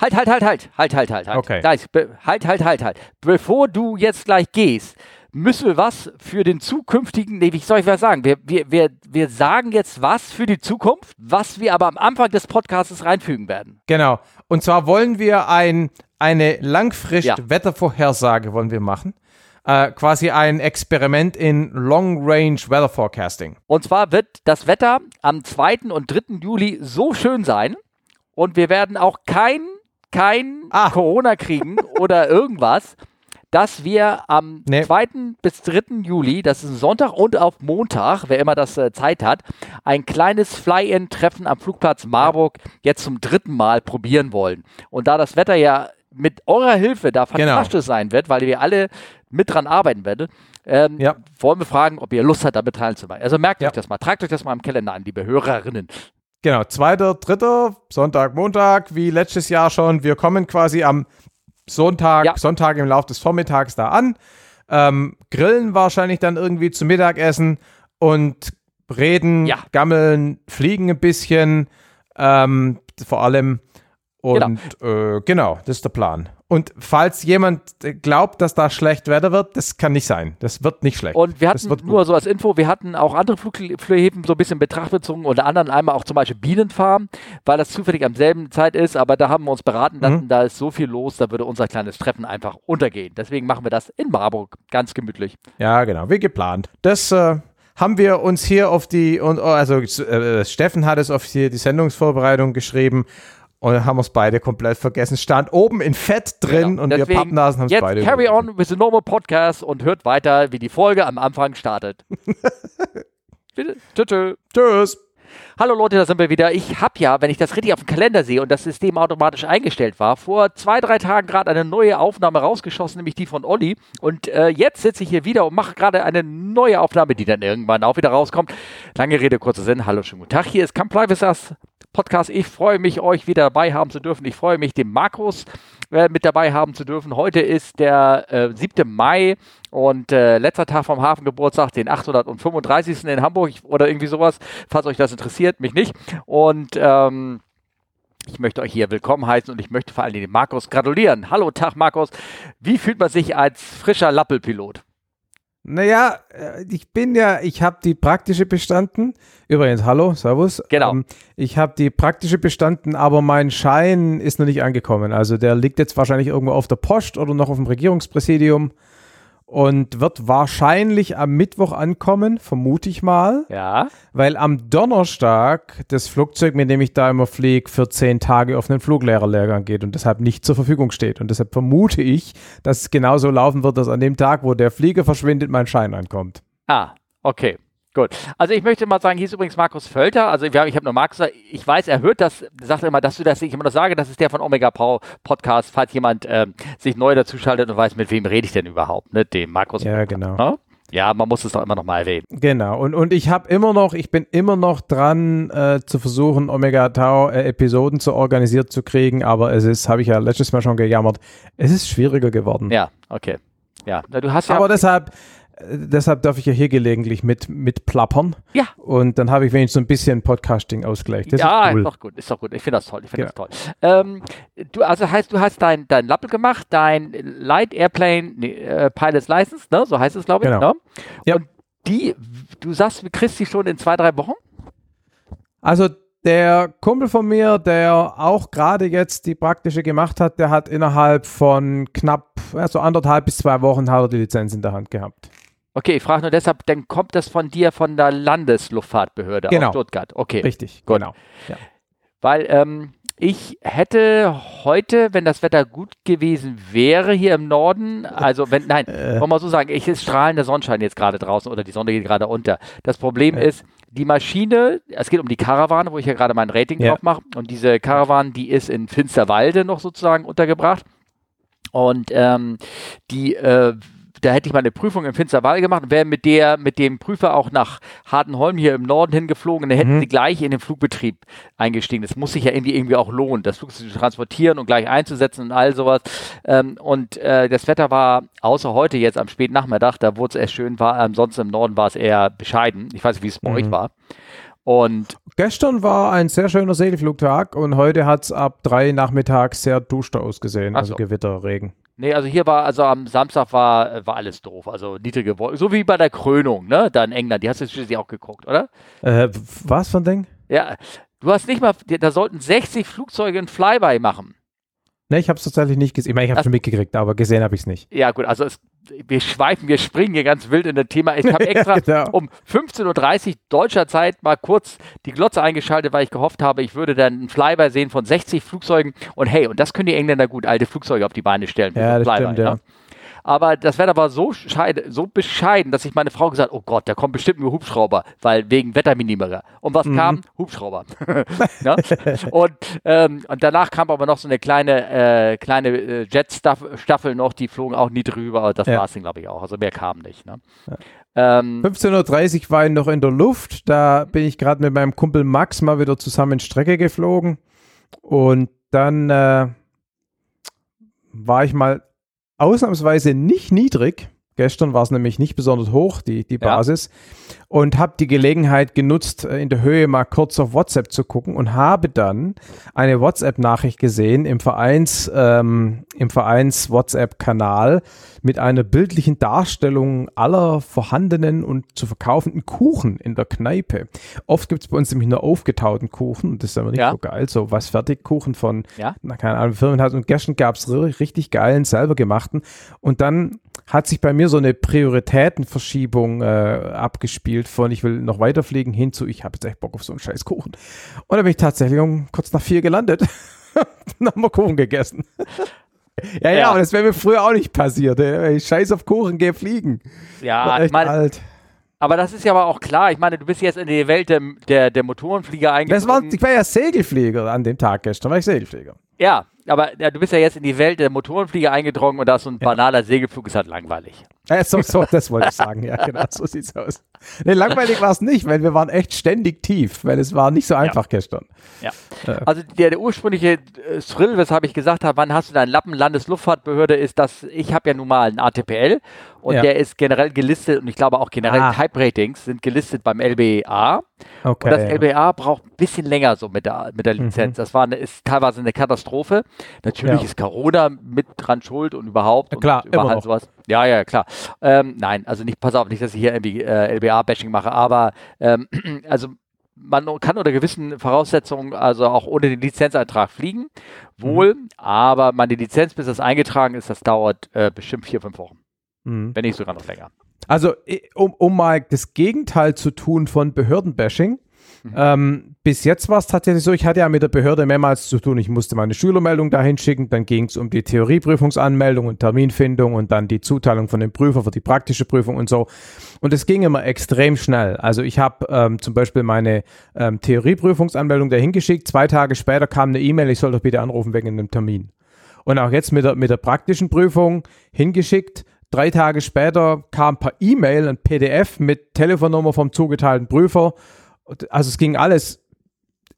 Halt, halt, halt, halt, halt, halt, halt, halt. Okay. Be- halt, halt, halt, halt. Bevor du jetzt gleich gehst, müssen wir was für den zukünftigen, nee, wie soll ich was sagen? Wir, wir, wir, wir sagen jetzt was für die Zukunft, was wir aber am Anfang des Podcasts reinfügen werden. Genau. Und zwar wollen wir ein, eine langfrist Ja. Wettervorhersage wollen wir machen. Äh, quasi ein Experiment in Long Range Weather Forecasting. Und zwar wird das Wetter am 2. und 3. Juli so schön sein und wir werden auch kein, kein Ah. Corona kriegen oder irgendwas, dass wir am Nee. 2. bis 3. Juli, das ist ein Sonntag und auf Montag, wer immer das äh, Zeit hat, ein kleines Fly-In-Treffen am Flugplatz Marburg jetzt zum dritten Mal probieren wollen. Und da das Wetter ja mit eurer Hilfe da Genau. fantastisch sein wird, weil wir alle mit dran arbeiten werden, ähm, Ja. wollen wir fragen, ob ihr Lust habt, damit teilzunehmen. Also merkt Ja. euch das mal, tragt euch das mal im Kalender an, liebe Hörerinnen. Genau, zweiter, dritter, Sonntag, Montag, wie letztes Jahr schon. Wir kommen quasi am Sonntag, Ja. Sonntag im Laufe des Vormittags da an, ähm, grillen wahrscheinlich dann irgendwie zum Mittagessen und reden, Ja. gammeln, fliegen ein bisschen, ähm, vor allem. Und genau. Äh, genau, das ist der Plan. Und falls jemand äh, glaubt, dass da schlecht Wetter wird, das kann nicht sein. Das wird nicht schlecht. Und wir hatten gut. nur so als Info, wir hatten auch andere Flug Flughäfen so ein bisschen in Betracht bezogen, unter anderem einmal auch zum Beispiel Bienenfarm, weil das zufällig am selben Zeit ist, aber da haben wir uns beraten lassen, Mhm. da ist so viel los, da würde unser kleines Treffen einfach untergehen. Deswegen machen wir das in Marburg, ganz gemütlich. Ja, genau, wie geplant. Das äh, haben wir uns hier auf die, und, also äh, Steffen hat es auf die, die Sendungsvorbereitung geschrieben und haben uns beide komplett vergessen. Stand oben in Fett drin Genau. und wir Deswegen Pappnasen haben es Jetzt beide. carry überlesen. on with the normal podcast und hört weiter, wie die Folge am Anfang startet. Bitte. Tschö, tschö. Tschüss. Hallo Leute, da sind wir wieder. Ich habe ja, wenn ich das richtig auf dem Kalender sehe und das System automatisch eingestellt war, vor zwei, drei Tagen gerade eine neue Aufnahme rausgeschossen, nämlich die von Olli. Und äh, jetzt sitze ich hier wieder und mache gerade eine neue Aufnahme, die dann irgendwann auch wieder rauskommt. Lange Rede, kurzer Sinn. Hallo, schönen guten Tag. Hier ist Camp Privacy Podcast. Ich freue mich, euch wieder dabei haben zu dürfen. Ich freue mich, den Markus äh, mit dabei haben zu dürfen. Heute ist der äh, 7. Mai und äh, letzter Tag vom Hafengeburtstag, den 835. in Hamburg oder irgendwie sowas, falls euch das interessiert, mich nicht. Und ähm, ich möchte euch hier willkommen heißen und ich möchte vor allem dem Markus gratulieren. Hallo, Tag Markus. Wie fühlt man sich als frischer Lappelpilot? Naja, äh, ich bin ja, ich habe die praktische bestanden. Übrigens, hallo, servus. Genau. Ähm, ich habe die praktische bestanden, aber mein Schein ist noch nicht angekommen. Also der liegt jetzt wahrscheinlich irgendwo auf der Post oder noch auf dem Regierungspräsidium und wird wahrscheinlich am Mittwoch ankommen, vermute ich mal. Ja. Weil am Donnerstag das Flugzeug, mit dem ich da immer fliege, für zehn Tage auf einen Fluglehrerlehrgang geht und deshalb nicht zur Verfügung steht. Und deshalb vermute ich, dass es genauso laufen wird, dass an dem Tag, wo der Flieger verschwindet, mein Schein ankommt. Ah, okay. Gut. Also ich möchte mal sagen, hier ist übrigens Markus Völter. Also haben, ich habe nur Markus, ich weiß, er hört das, sagt immer, dass du das nicht immer noch sage, das ist der von Omega Power Podcast, falls jemand ähm, sich neu dazuschaltet und weiß, mit wem rede ich denn überhaupt, ne? Dem Markus Ja, Völter, genau. Ne? Ja, man muss es doch immer noch mal erwähnen. Genau. Und, und ich habe immer noch, ich bin immer noch dran, äh, zu versuchen, Omega Tau äh, Episoden zu organisiert zu kriegen, aber es ist, habe ich ja letztes Mal schon gejammert, es ist schwieriger geworden. Ja, okay. Ja, na, du hast ja. Aber deshalb, deshalb darf ich ja hier gelegentlich mit, mit plappern. Ja. Und dann habe ich wenigstens so ein bisschen Podcasting-Ausgleich. Ja, ist cool. doch gut, ist doch gut. Ich finde das toll. Ich finde das toll. Ähm, du, also heißt, du hast dein, dein Lappel gemacht, dein Light Airplane äh, Pilot's License, ne? So heißt es, glaube ich. Genau. Ne? Ja. Und die, du sagst, du kriegst die schon in zwei, drei Wochen? Also der Kumpel von mir, der auch gerade jetzt die praktische gemacht hat, der hat innerhalb von knapp, also anderthalb bis zwei Wochen hat er die Lizenz in der Hand gehabt. Okay, ich frage nur deshalb, dann kommt das von dir von der Landesluftfahrtbehörde Genau. aus Stuttgart. Okay. Richtig, Gut. genau. Weil ähm, ich hätte heute, wenn das Wetter gut gewesen wäre hier im Norden, also wenn, nein, Äh. wollen wir mal so sagen, ich ist strahlender Sonnenschein jetzt gerade draußen oder die Sonne geht gerade unter. Das Problem Ja. ist, die Maschine, es geht um die Karawane, wo ich ja gerade mein Rating Ja. drauf mache und diese Karawane, die ist in Finsterwalde noch sozusagen untergebracht und ähm, die äh, da hätte ich mal eine Prüfung in Finsterwalde gemacht und wäre mit der, mit dem Prüfer auch nach Hartenholm hier im Norden hingeflogen, dann hätten Mhm. sie gleich in den Flugbetrieb eingestiegen. Das muss sich ja irgendwie irgendwie auch lohnen, das Flugzeug zu transportieren und gleich einzusetzen und all sowas. Ähm, und äh, das Wetter war, außer heute jetzt am späten Nachmittag, da wurde es erst schön, war ansonsten im Norden war es eher bescheiden. Ich weiß nicht, wie es bei Mhm. euch war. Und Gestern war ein sehr schöner Segelflugtag und heute hat es ab drei nachmittags sehr duster ausgesehen, also so. Gewitter, Regen. nee, also hier war, also am Samstag war, war alles doof. Also niedrige Wolken. So wie bei der Krönung, ne? Da in England. Die hast du schließlich auch geguckt, oder? Äh, was ein Ding? Ja. Du hast nicht mal, da sollten 60 Flugzeuge ein Flyby machen. Ne, ich habe es tatsächlich nicht gesehen. Ich meine, ich habe Das- schon mitgekriegt, aber gesehen habe ich es nicht. Ja, gut, also es, wir schweifen, wir springen hier ganz wild in das Thema. Ich habe extra genau. um 15.30 Uhr deutscher Zeit mal kurz die Glotze eingeschaltet, weil ich gehofft habe, ich würde dann einen Flyby sehen von 60 Flugzeugen. Und hey, und das können die Engländer gut, alte Flugzeuge auf die Beine stellen. Ja, das Flyby, stimmt, ja. Aber das Wetter war so, so bescheiden, dass ich meine Frau gesagt oh Gott, da kommt bestimmt nur Hubschrauber, weil wegen Wetterminimierer. Und was Mhm. kam? Hubschrauber. ne? und, ähm, und danach kam aber noch so eine kleine, äh, kleine äh, Jet-Staffel noch, die flogen auch nie drüber, aber das Ja. war es dann, glaube ich, auch. Also mehr kam nicht. Ne? Ähm, 15.30 Uhr war ich noch in der Luft. Da bin ich gerade mit meinem Kumpel Max mal wieder zusammen Strecke geflogen. Und dann äh, war ich mal ausnahmsweise nicht niedrig. Gestern war es nämlich nicht besonders hoch, die, die Ja. Und habe die Gelegenheit genutzt, äh, in der Höhe mal kurz auf WhatsApp zu gucken und habe dann eine WhatsApp-Nachricht gesehen im Vereins, ähm, im Vereins-WhatsApp-Kanal mit einer bildlichen Darstellung aller vorhandenen und zu verkaufenden Kuchen in der Kneipe. Oft gibt es bei uns nämlich nur aufgetauten Kuchen und das ist aber nicht Ja. so geil. So was Fertigkuchen von, Ja. na, keine Ahnung, Firmen hat. Und gestern gab es richtig geilen, selber gemachten. Und dann hat sich bei mir so eine Prioritätenverschiebung äh, abgespielt von ich will noch weiterfliegen hin zu ich habe jetzt echt Bock auf so einen scheiß Kuchen. Und da bin ich tatsächlich um kurz nach vier gelandet. Dann haben wir Kuchen gegessen. ja, ja, Ja. aber das wäre mir früher auch nicht passiert. ey. Ich scheiß auf Kuchen, geh fliegen. ja, echt meine, alt. aber das ist ja aber auch klar. Ich meine, du bist jetzt in die Welt der, der, der Motorenflieger Das war, ich war ja Segelflieger an dem Tag gestern, war ich Segelflieger. Ja, aber ja, du bist ja jetzt in die Welt der Motorenflieger eingedrungen und da ist so ein banaler Segelflug ist halt langweilig. Äh, so, so, das wollte ich sagen, ja, genau, so sieht's aus. Nee, langweilig war es nicht, weil wir waren echt ständig tief, weil es war nicht so einfach gestern. Ja. Ja. Also der, der ursprüngliche äh, Thrill, weshalb ich gesagt habe, wann hast du deinen Lappen Landesluftfahrtbehörde, ist, dass ich habe ja nun mal einen ATPL und Ja. der ist generell gelistet und ich glaube auch generell Ah. Type-Ratings sind gelistet beim LBA. Okay. Und das ja. LBA braucht ein bisschen länger so mit der, mit der Lizenz. Das war eine, ist teilweise eine Katastrophe. Natürlich Ja. ist Corona mit dran schuld und überhaupt. Ja, klar, und überall sowas. Ja, ja, klar. Ähm, nein, also nicht, pass auf, nicht, dass ich hier irgendwie äh, LBA-Bashing mache, aber ähm, also man kann unter gewissen Voraussetzungen also auch ohne den Lizenzeintrag fliegen. Wohl, Mhm. aber meine Lizenz, bis das eingetragen ist, das dauert äh, bestimmt vier, fünf Wochen. Mhm. Wenn nicht sogar noch länger. Also, um, um mal das Gegenteil zu tun von Behördenbashing. Mhm. Ähm, bis jetzt war es tatsächlich so, ich hatte ja mit der Behörde mehrmals zu tun. Ich musste meine Schülermeldung dahin schicken, dann ging es um die Theorieprüfungsanmeldung und Terminfindung und dann die Zuteilung von dem Prüfer für die praktische Prüfung und so. Und es ging immer extrem schnell. Also ich habe ähm, zum Beispiel meine ähm, Theorieprüfungsanmeldung dahin geschickt. Zwei Tage später kam eine E-Mail, ich soll doch bitte anrufen wegen einem Termin. Und auch jetzt mit der, mit der praktischen Prüfung hingeschickt. Drei Tage später kam per E-Mail ein PDF mit Telefonnummer vom zugeteilten Prüfer. Also es ging alles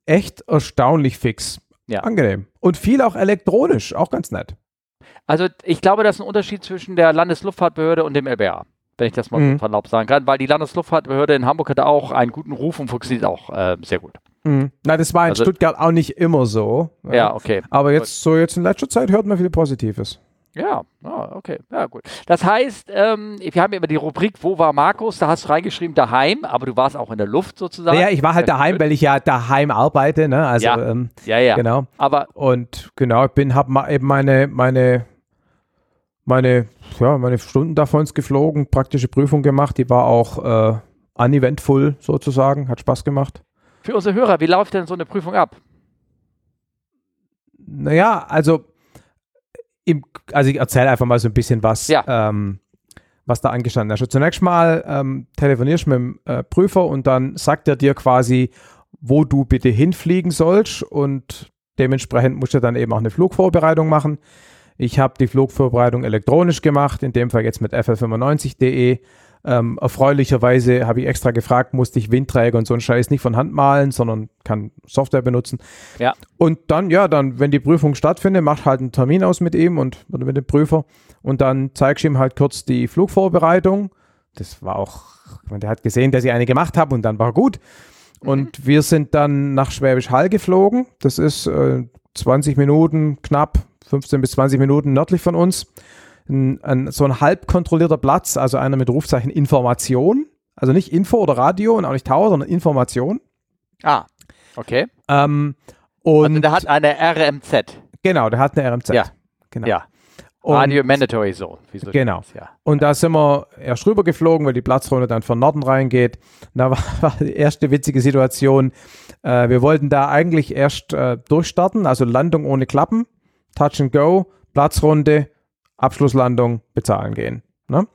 echt erstaunlich fix. Ja. Angenehm. Und viel auch elektronisch, auch ganz nett. Also ich glaube, das ist ein Unterschied zwischen der Landesluftfahrtbehörde und dem LBA, wenn ich das mal Mhm. so verlaubt sagen kann, weil die Landesluftfahrtbehörde in Hamburg hat auch einen guten Ruf und funktioniert auch äh, sehr gut. Mhm. Na, das war in Also- Stuttgart auch nicht immer so. Ja, okay. Aber jetzt so jetzt in letzter Zeit hört man viel Positives. Ja, ah, okay. Ja, gut. Das heißt, ähm, wir haben immer die Rubrik Wo war Markus? Da hast du reingeschrieben daheim, aber du warst auch in der Luft sozusagen. Naja, ich war halt Ja, daheim, weil ich ja daheim arbeite, ne? Also Ja. ähm, Ja, ja. genau. Aber Und genau, ich bin, habe mal eben meine, meine, meine, ja, meine Stunden davon geflogen, praktische Prüfung gemacht. Die war auch äh, uneventful sozusagen, hat Spaß gemacht. für unsere Hörer, wie läuft denn so eine Prüfung ab? Naja, also, im, also ich erzähle einfach mal so ein bisschen was, Ja. ähm, was da angestanden ist. Also zunächst mal ähm, telefonierst du mit dem äh, Prüfer und dann sagt er dir quasi, wo du bitte hinfliegen sollst und dementsprechend musst du dann eben auch eine Flugvorbereitung machen. Ich habe die Flugvorbereitung elektronisch gemacht, in dem Fall jetzt mit FL95.de. Ähm, erfreulicherweise habe ich extra gefragt, musste ich Windträger und so einen Scheiß nicht von Hand malen, sondern kann Software benutzen. Ja. Und dann, ja, dann, wenn die Prüfung stattfindet, macht halt einen Termin aus mit ihm und oder mit dem Prüfer und dann zeigst du ihm halt kurz die Flugvorbereitung. Das war auch, meine, der hat gesehen, dass ich eine gemacht habe und dann war gut. Und wir sind dann nach Schwäbisch Hall geflogen. Das ist äh, 20 Minuten, knapp 15 bis 20 Minuten nördlich von uns. Ein, ein, so ein halb kontrollierter Platz, also einer mit Rufzeichen Information. Also nicht Info oder Radio und auch nicht Tower, sondern Information. Ah, okay. Ähm, und Also der hat eine RMZ. genau, der hat eine RMZ. Ja. Genau. Ja. Und, Radio Mandatory Zone. Wie so Genau. Ja. und da sind wir erst rüber geflogen, weil die Platzrunde dann von Norden reingeht. Da war, war die erste witzige Situation. Äh, wir wollten da eigentlich erst äh, durchstarten, also Landung ohne Klappen, Touch and Go, Platzrunde, Abschlusslandung, bezahlen gehen. Ne?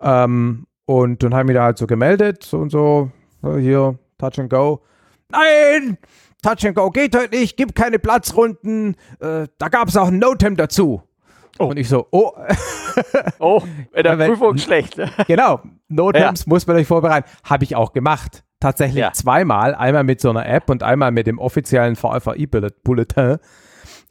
Ähm, und dann haben wir da halt so gemeldet, so und so, äh, hier, Touch and Go. Nein! Touch and Go geht heute nicht, gibt keine Platzrunden. Äh, da gab es auch ein Notem dazu. Oh. Und ich so, oh, Oh, in der Ja, Prüfung schlecht. ne? genau, Notems muss man euch vorbereiten. Habe ich auch gemacht. Tatsächlich Ja. zweimal. Einmal mit so einer App und einmal mit dem offiziellen VFI-Bulletin.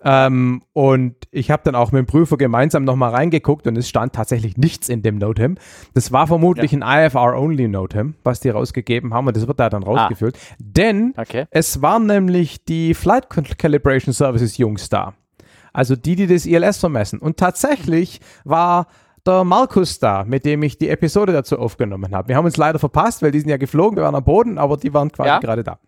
Ähm, und ich habe dann auch mit dem Prüfer gemeinsam nochmal reingeguckt und es stand tatsächlich nichts in dem Notem. Das war vermutlich ein IFR-Only-Notem, was die rausgegeben haben und das wird da dann rausgefüllt. Denn Okay. es waren nämlich die Flight Calibration Services Jungs da. Also die, die das ILS vermessen. Und tatsächlich war der Markus da, mit dem ich die Episode dazu aufgenommen habe. Wir haben uns leider verpasst, weil die sind ja geflogen, wir waren am Boden, aber die waren quasi Ja. gerade da.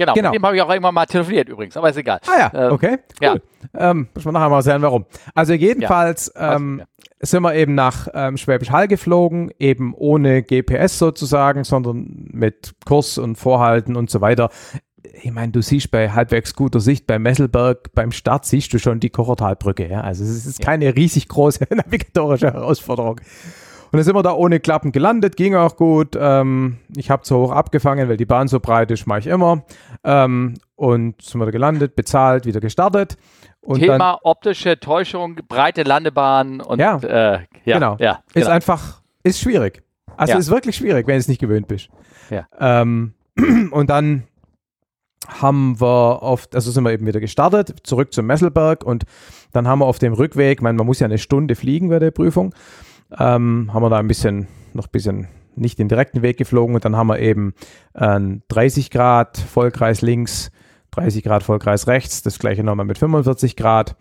Genau. Genau. Mit dem habe ich auch immer mal telefoniert übrigens, aber ist egal. Ah ja, Ähm, okay. ja. Cool. Ähm, muss man nachher mal sehen, warum. Also jedenfalls Weiß ähm, sind wir eben nach ähm, Schwäbisch Hall geflogen, eben ohne GPS sozusagen, sondern mit Kurs und Vorhalten und so weiter. Ich meine, du siehst bei halbwegs guter Sicht beim Messelberg, beim Start siehst du schon die Kochertalbrücke. Ja? Also es ist keine riesig große navigatorische Herausforderung. Und dann sind wir da ohne Klappen gelandet, ging auch gut. Ähm, ich habe zu hoch abgefangen, weil die Bahn so breit ist, mache ich immer. Ähm, und sind wir da gelandet, bezahlt, wieder gestartet. Und dann, Thema optische Täuschung, breite Landebahn und Ja. äh, ja, Genau. ja, ist genau. einfach, ist schwierig. Also Ja. ist wirklich schwierig, wenn du es nicht gewöhnt bist. Ja. Ähm, und dann haben wir auf, also sind wir eben wieder gestartet, zurück zum Messelberg und dann haben wir auf dem Rückweg, ich meine, man muss ja eine Stunde fliegen bei der Prüfung, ähm, haben wir da ein bisschen, noch ein bisschen nicht den direkten Weg geflogen. Und dann haben wir eben einen 30 Grad Vollkreis links, 30 Grad Vollkreis rechts, das gleiche nochmal mit 45 Grad,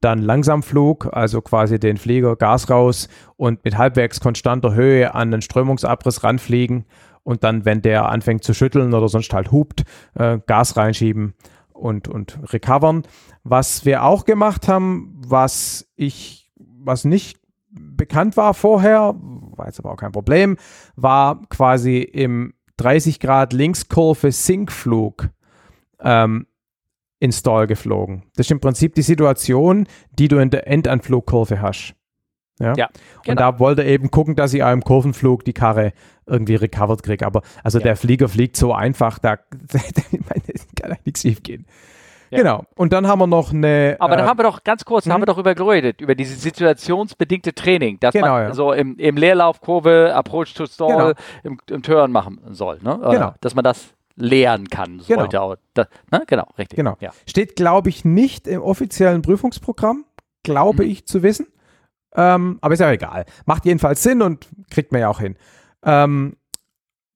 dann Langsamflug, also quasi den Flieger Gas raus und mit halbwegs konstanter Höhe an den Strömungsabriss ranfliegen. Und dann, wenn der anfängt zu schütteln oder sonst halt hupt, äh, Gas reinschieben und, und recovern. Was wir auch gemacht haben, was ich, was nicht bekannt war vorher, war jetzt aber auch kein Problem, war quasi im 30 Grad Linkskurve Sinkflug ähm, in Stall geflogen. Das ist im Prinzip die Situation, die du in der Endanflugkurve hast. Ja. Ja, Und genau. da wollte er eben gucken, dass ich auch im Kurvenflug die Karre irgendwie recovered kriege. Aber also Ja. der Flieger fliegt so einfach, da meine, kann eigentlich nichts schief gehen. Ja. Genau. Und dann haben wir noch eine. Aber da äh, haben wir doch ganz kurz, da haben wir doch über geredet, über dieses situationsbedingte Training, dass Genau, man ja. so im, im Leerlaufkurve, Approach to Stall, Genau. im, im Turn machen soll. Ne? Oder Genau. Dass man das lernen kann, Genau. sollte auch. Das, ne? Genau, richtig. Genau. Ja. Steht, glaube ich, nicht im offiziellen Prüfungsprogramm, glaube Mhm. ich zu wissen. Ähm, aber ist ja egal. Macht jedenfalls Sinn und kriegt man ja auch hin. Ähm,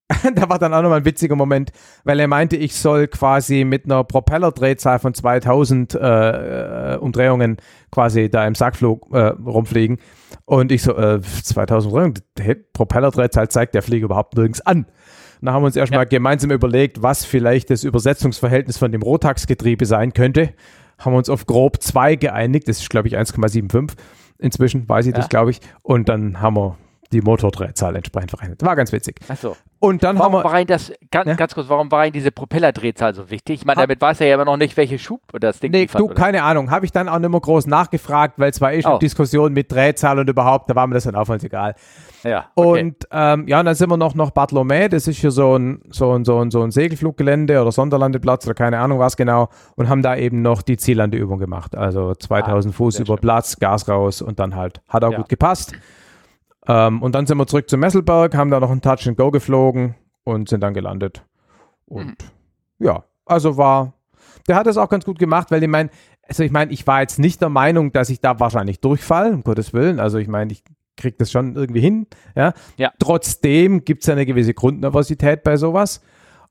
da war dann auch nochmal ein witziger Moment, weil er meinte, ich soll quasi mit einer Propellerdrehzahl von 2000 äh, äh, Umdrehungen quasi da im Sackflug äh, rumfliegen. Und ich so, äh, 2000 Umdrehungen, hey, Propellerdrehzahl zeigt der Flieger überhaupt nirgends an. Und dann haben wir uns erstmal gemeinsam überlegt, was vielleicht das Übersetzungsverhältnis von dem Rotax-Getriebe sein könnte. Haben wir uns auf grob 2 geeinigt. Das ist, glaube ich, 1,75. Inzwischen weiß ich Ja. das, glaube ich. Und dann haben wir die Motordrehzahl entsprechend verrechnet. War ganz witzig. Achso. Und dann Warum haben wir. war Ihnen das, ganz, Ja? ganz kurz, warum war Ihnen diese Propellerdrehzahl so wichtig? Ich meine, damit weiß er ja immer noch nicht, welche Schub das Ding Nee, liefert, du, oder? keine Ahnung. Habe ich dann auch nicht mehr groß nachgefragt, weil es war eh schon Oh. Diskussion mit Drehzahl und überhaupt, da war mir das dann auch ganz egal. Ja, okay. Und ähm, ja, und dann sind wir noch nach Bartholomä, das ist hier so ein, so, ein, so, ein, so ein Segelfluggelände oder Sonderlandeplatz oder keine Ahnung was genau und haben da eben noch die Ziellandeübung gemacht. Also 2000 Fuß Ah, sehr über schön. Platz, Gas raus und dann halt. Hat auch Ja. gut gepasst. Ähm, und dann sind wir zurück zum Messelberg, haben da noch ein Touch and Go geflogen und sind dann gelandet. Und Mhm. ja, also war, der hat das auch ganz gut gemacht, weil ich meine, also ich meine, ich war jetzt nicht der Meinung, dass ich da wahrscheinlich durchfall, um Gottes Willen. Also ich meine, ich kriege das schon irgendwie hin. Ja. Ja. Trotzdem gibt es eine gewisse Grundnervosität bei sowas.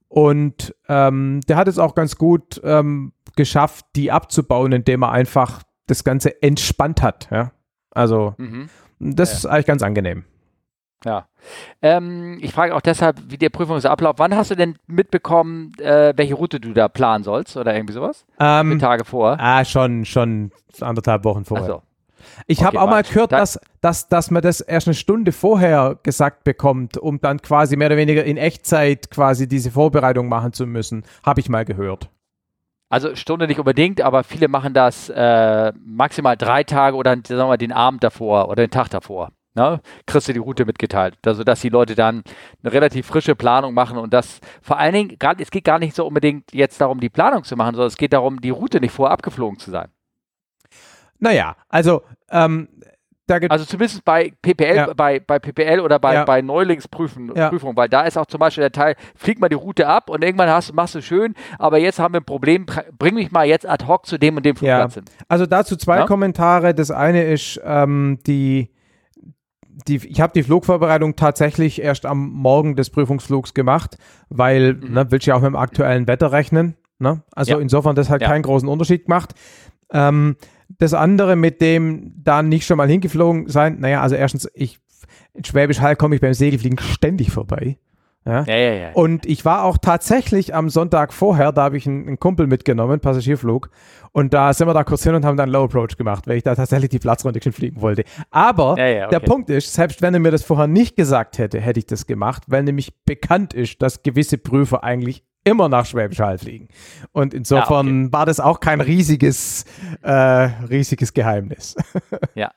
Und ähm, der hat es auch ganz gut ähm, geschafft, die abzubauen, indem er einfach das Ganze entspannt hat. Ja? Also Mhm. Das Ja. ist eigentlich ganz angenehm. Ja. Ähm, ich frage auch deshalb, wie der Prüfungsablauf, wann hast du denn mitbekommen, äh, welche Route du da planen sollst oder irgendwie sowas? Ähm, Tage vor? ah, schon, schon anderthalb Wochen vorher. Achso. Ich Okay, habe auch mal gehört, Da- dass, dass, dass man das erst eine Stunde vorher gesagt bekommt, um dann quasi mehr oder weniger in Echtzeit quasi diese Vorbereitung machen zu müssen. Habe ich mal gehört. Also Stunde nicht unbedingt, aber viele machen das äh, maximal drei Tage oder sagen wir mal den Abend davor oder den Tag davor. Ne? Kriegst du die Route mitgeteilt. Also dass die Leute dann eine relativ frische Planung machen und das vor allen Dingen, grad, es geht gar nicht so unbedingt jetzt darum, die Planung zu machen, sondern es geht darum, die Route nicht vorher abgeflogen zu sein. Naja, also ähm, Also zumindest bei PPL, Ja. bei, bei PPL oder bei, Ja. bei Neulingsprüfung, Ja. Weil da ist auch zum Beispiel der Teil, flieg mal die Route ab und irgendwann hast, machst du schön, aber jetzt haben wir ein Problem, br- bring mich mal jetzt ad hoc zu dem und dem. Flugplatz hin. Also dazu zwei? Kommentare. Das eine ist, ähm, die, die, ich habe die Flugvorbereitung tatsächlich erst am Morgen des Prüfungsflugs gemacht, weil, Mhm. ne, willst du ja auch mit dem aktuellen Wetter rechnen. Ne? Also insofern, das hat keinen großen Unterschied gemacht. Ähm, das andere mit dem dann nicht schon mal hingeflogen sein, naja, also erstens, ich, in Schwäbisch Hall komme ich beim Segelfliegen ständig vorbei. Ja? Ja, ja. Und ich war auch tatsächlich am Sonntag vorher, da habe ich einen, einen Kumpel mitgenommen, Passagierflug. Und da sind wir da kurz hin und haben dann Low Approach gemacht, weil ich da tatsächlich die Platzrunde schon fliegen wollte. Aber ja, der okay. Punkt ist, selbst wenn er mir das vorher nicht gesagt hätte, hätte ich das gemacht, weil nämlich bekannt ist, dass gewisse Prüfer eigentlich immer nach Schwäbisch Hall fliegen. Und insofern war das auch kein riesiges, äh, riesiges Geheimnis. Ja.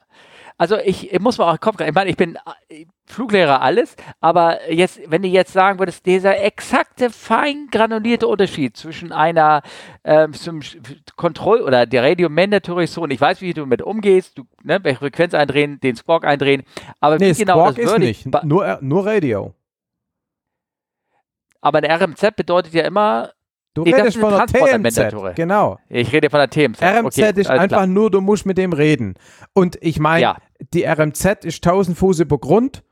Also ich, ich muss mal auch Kopf, ich meine, ich bin äh, Fluglehrer alles, aber jetzt, wenn du jetzt sagen würdest, dieser exakte, fein granulierte Unterschied zwischen einer ähm, zum Kontroll- oder der Radio Mandatory Zone, ich weiß, wie du damit umgehst, du, ne, welche Frequenz eindrehen, den Squawk eindrehen, aber nee, wie genau das ist nicht, nur, nur Radio. Aber eine RMZ bedeutet ja immer, Du Nee, redest von der. TMZ. Genau. ich rede von der TMZ. RMZ okay, ist einfach klar. nur, du musst mit dem reden. Und ich meine, Ja. die RMZ ist 1000 Fuß über Grund.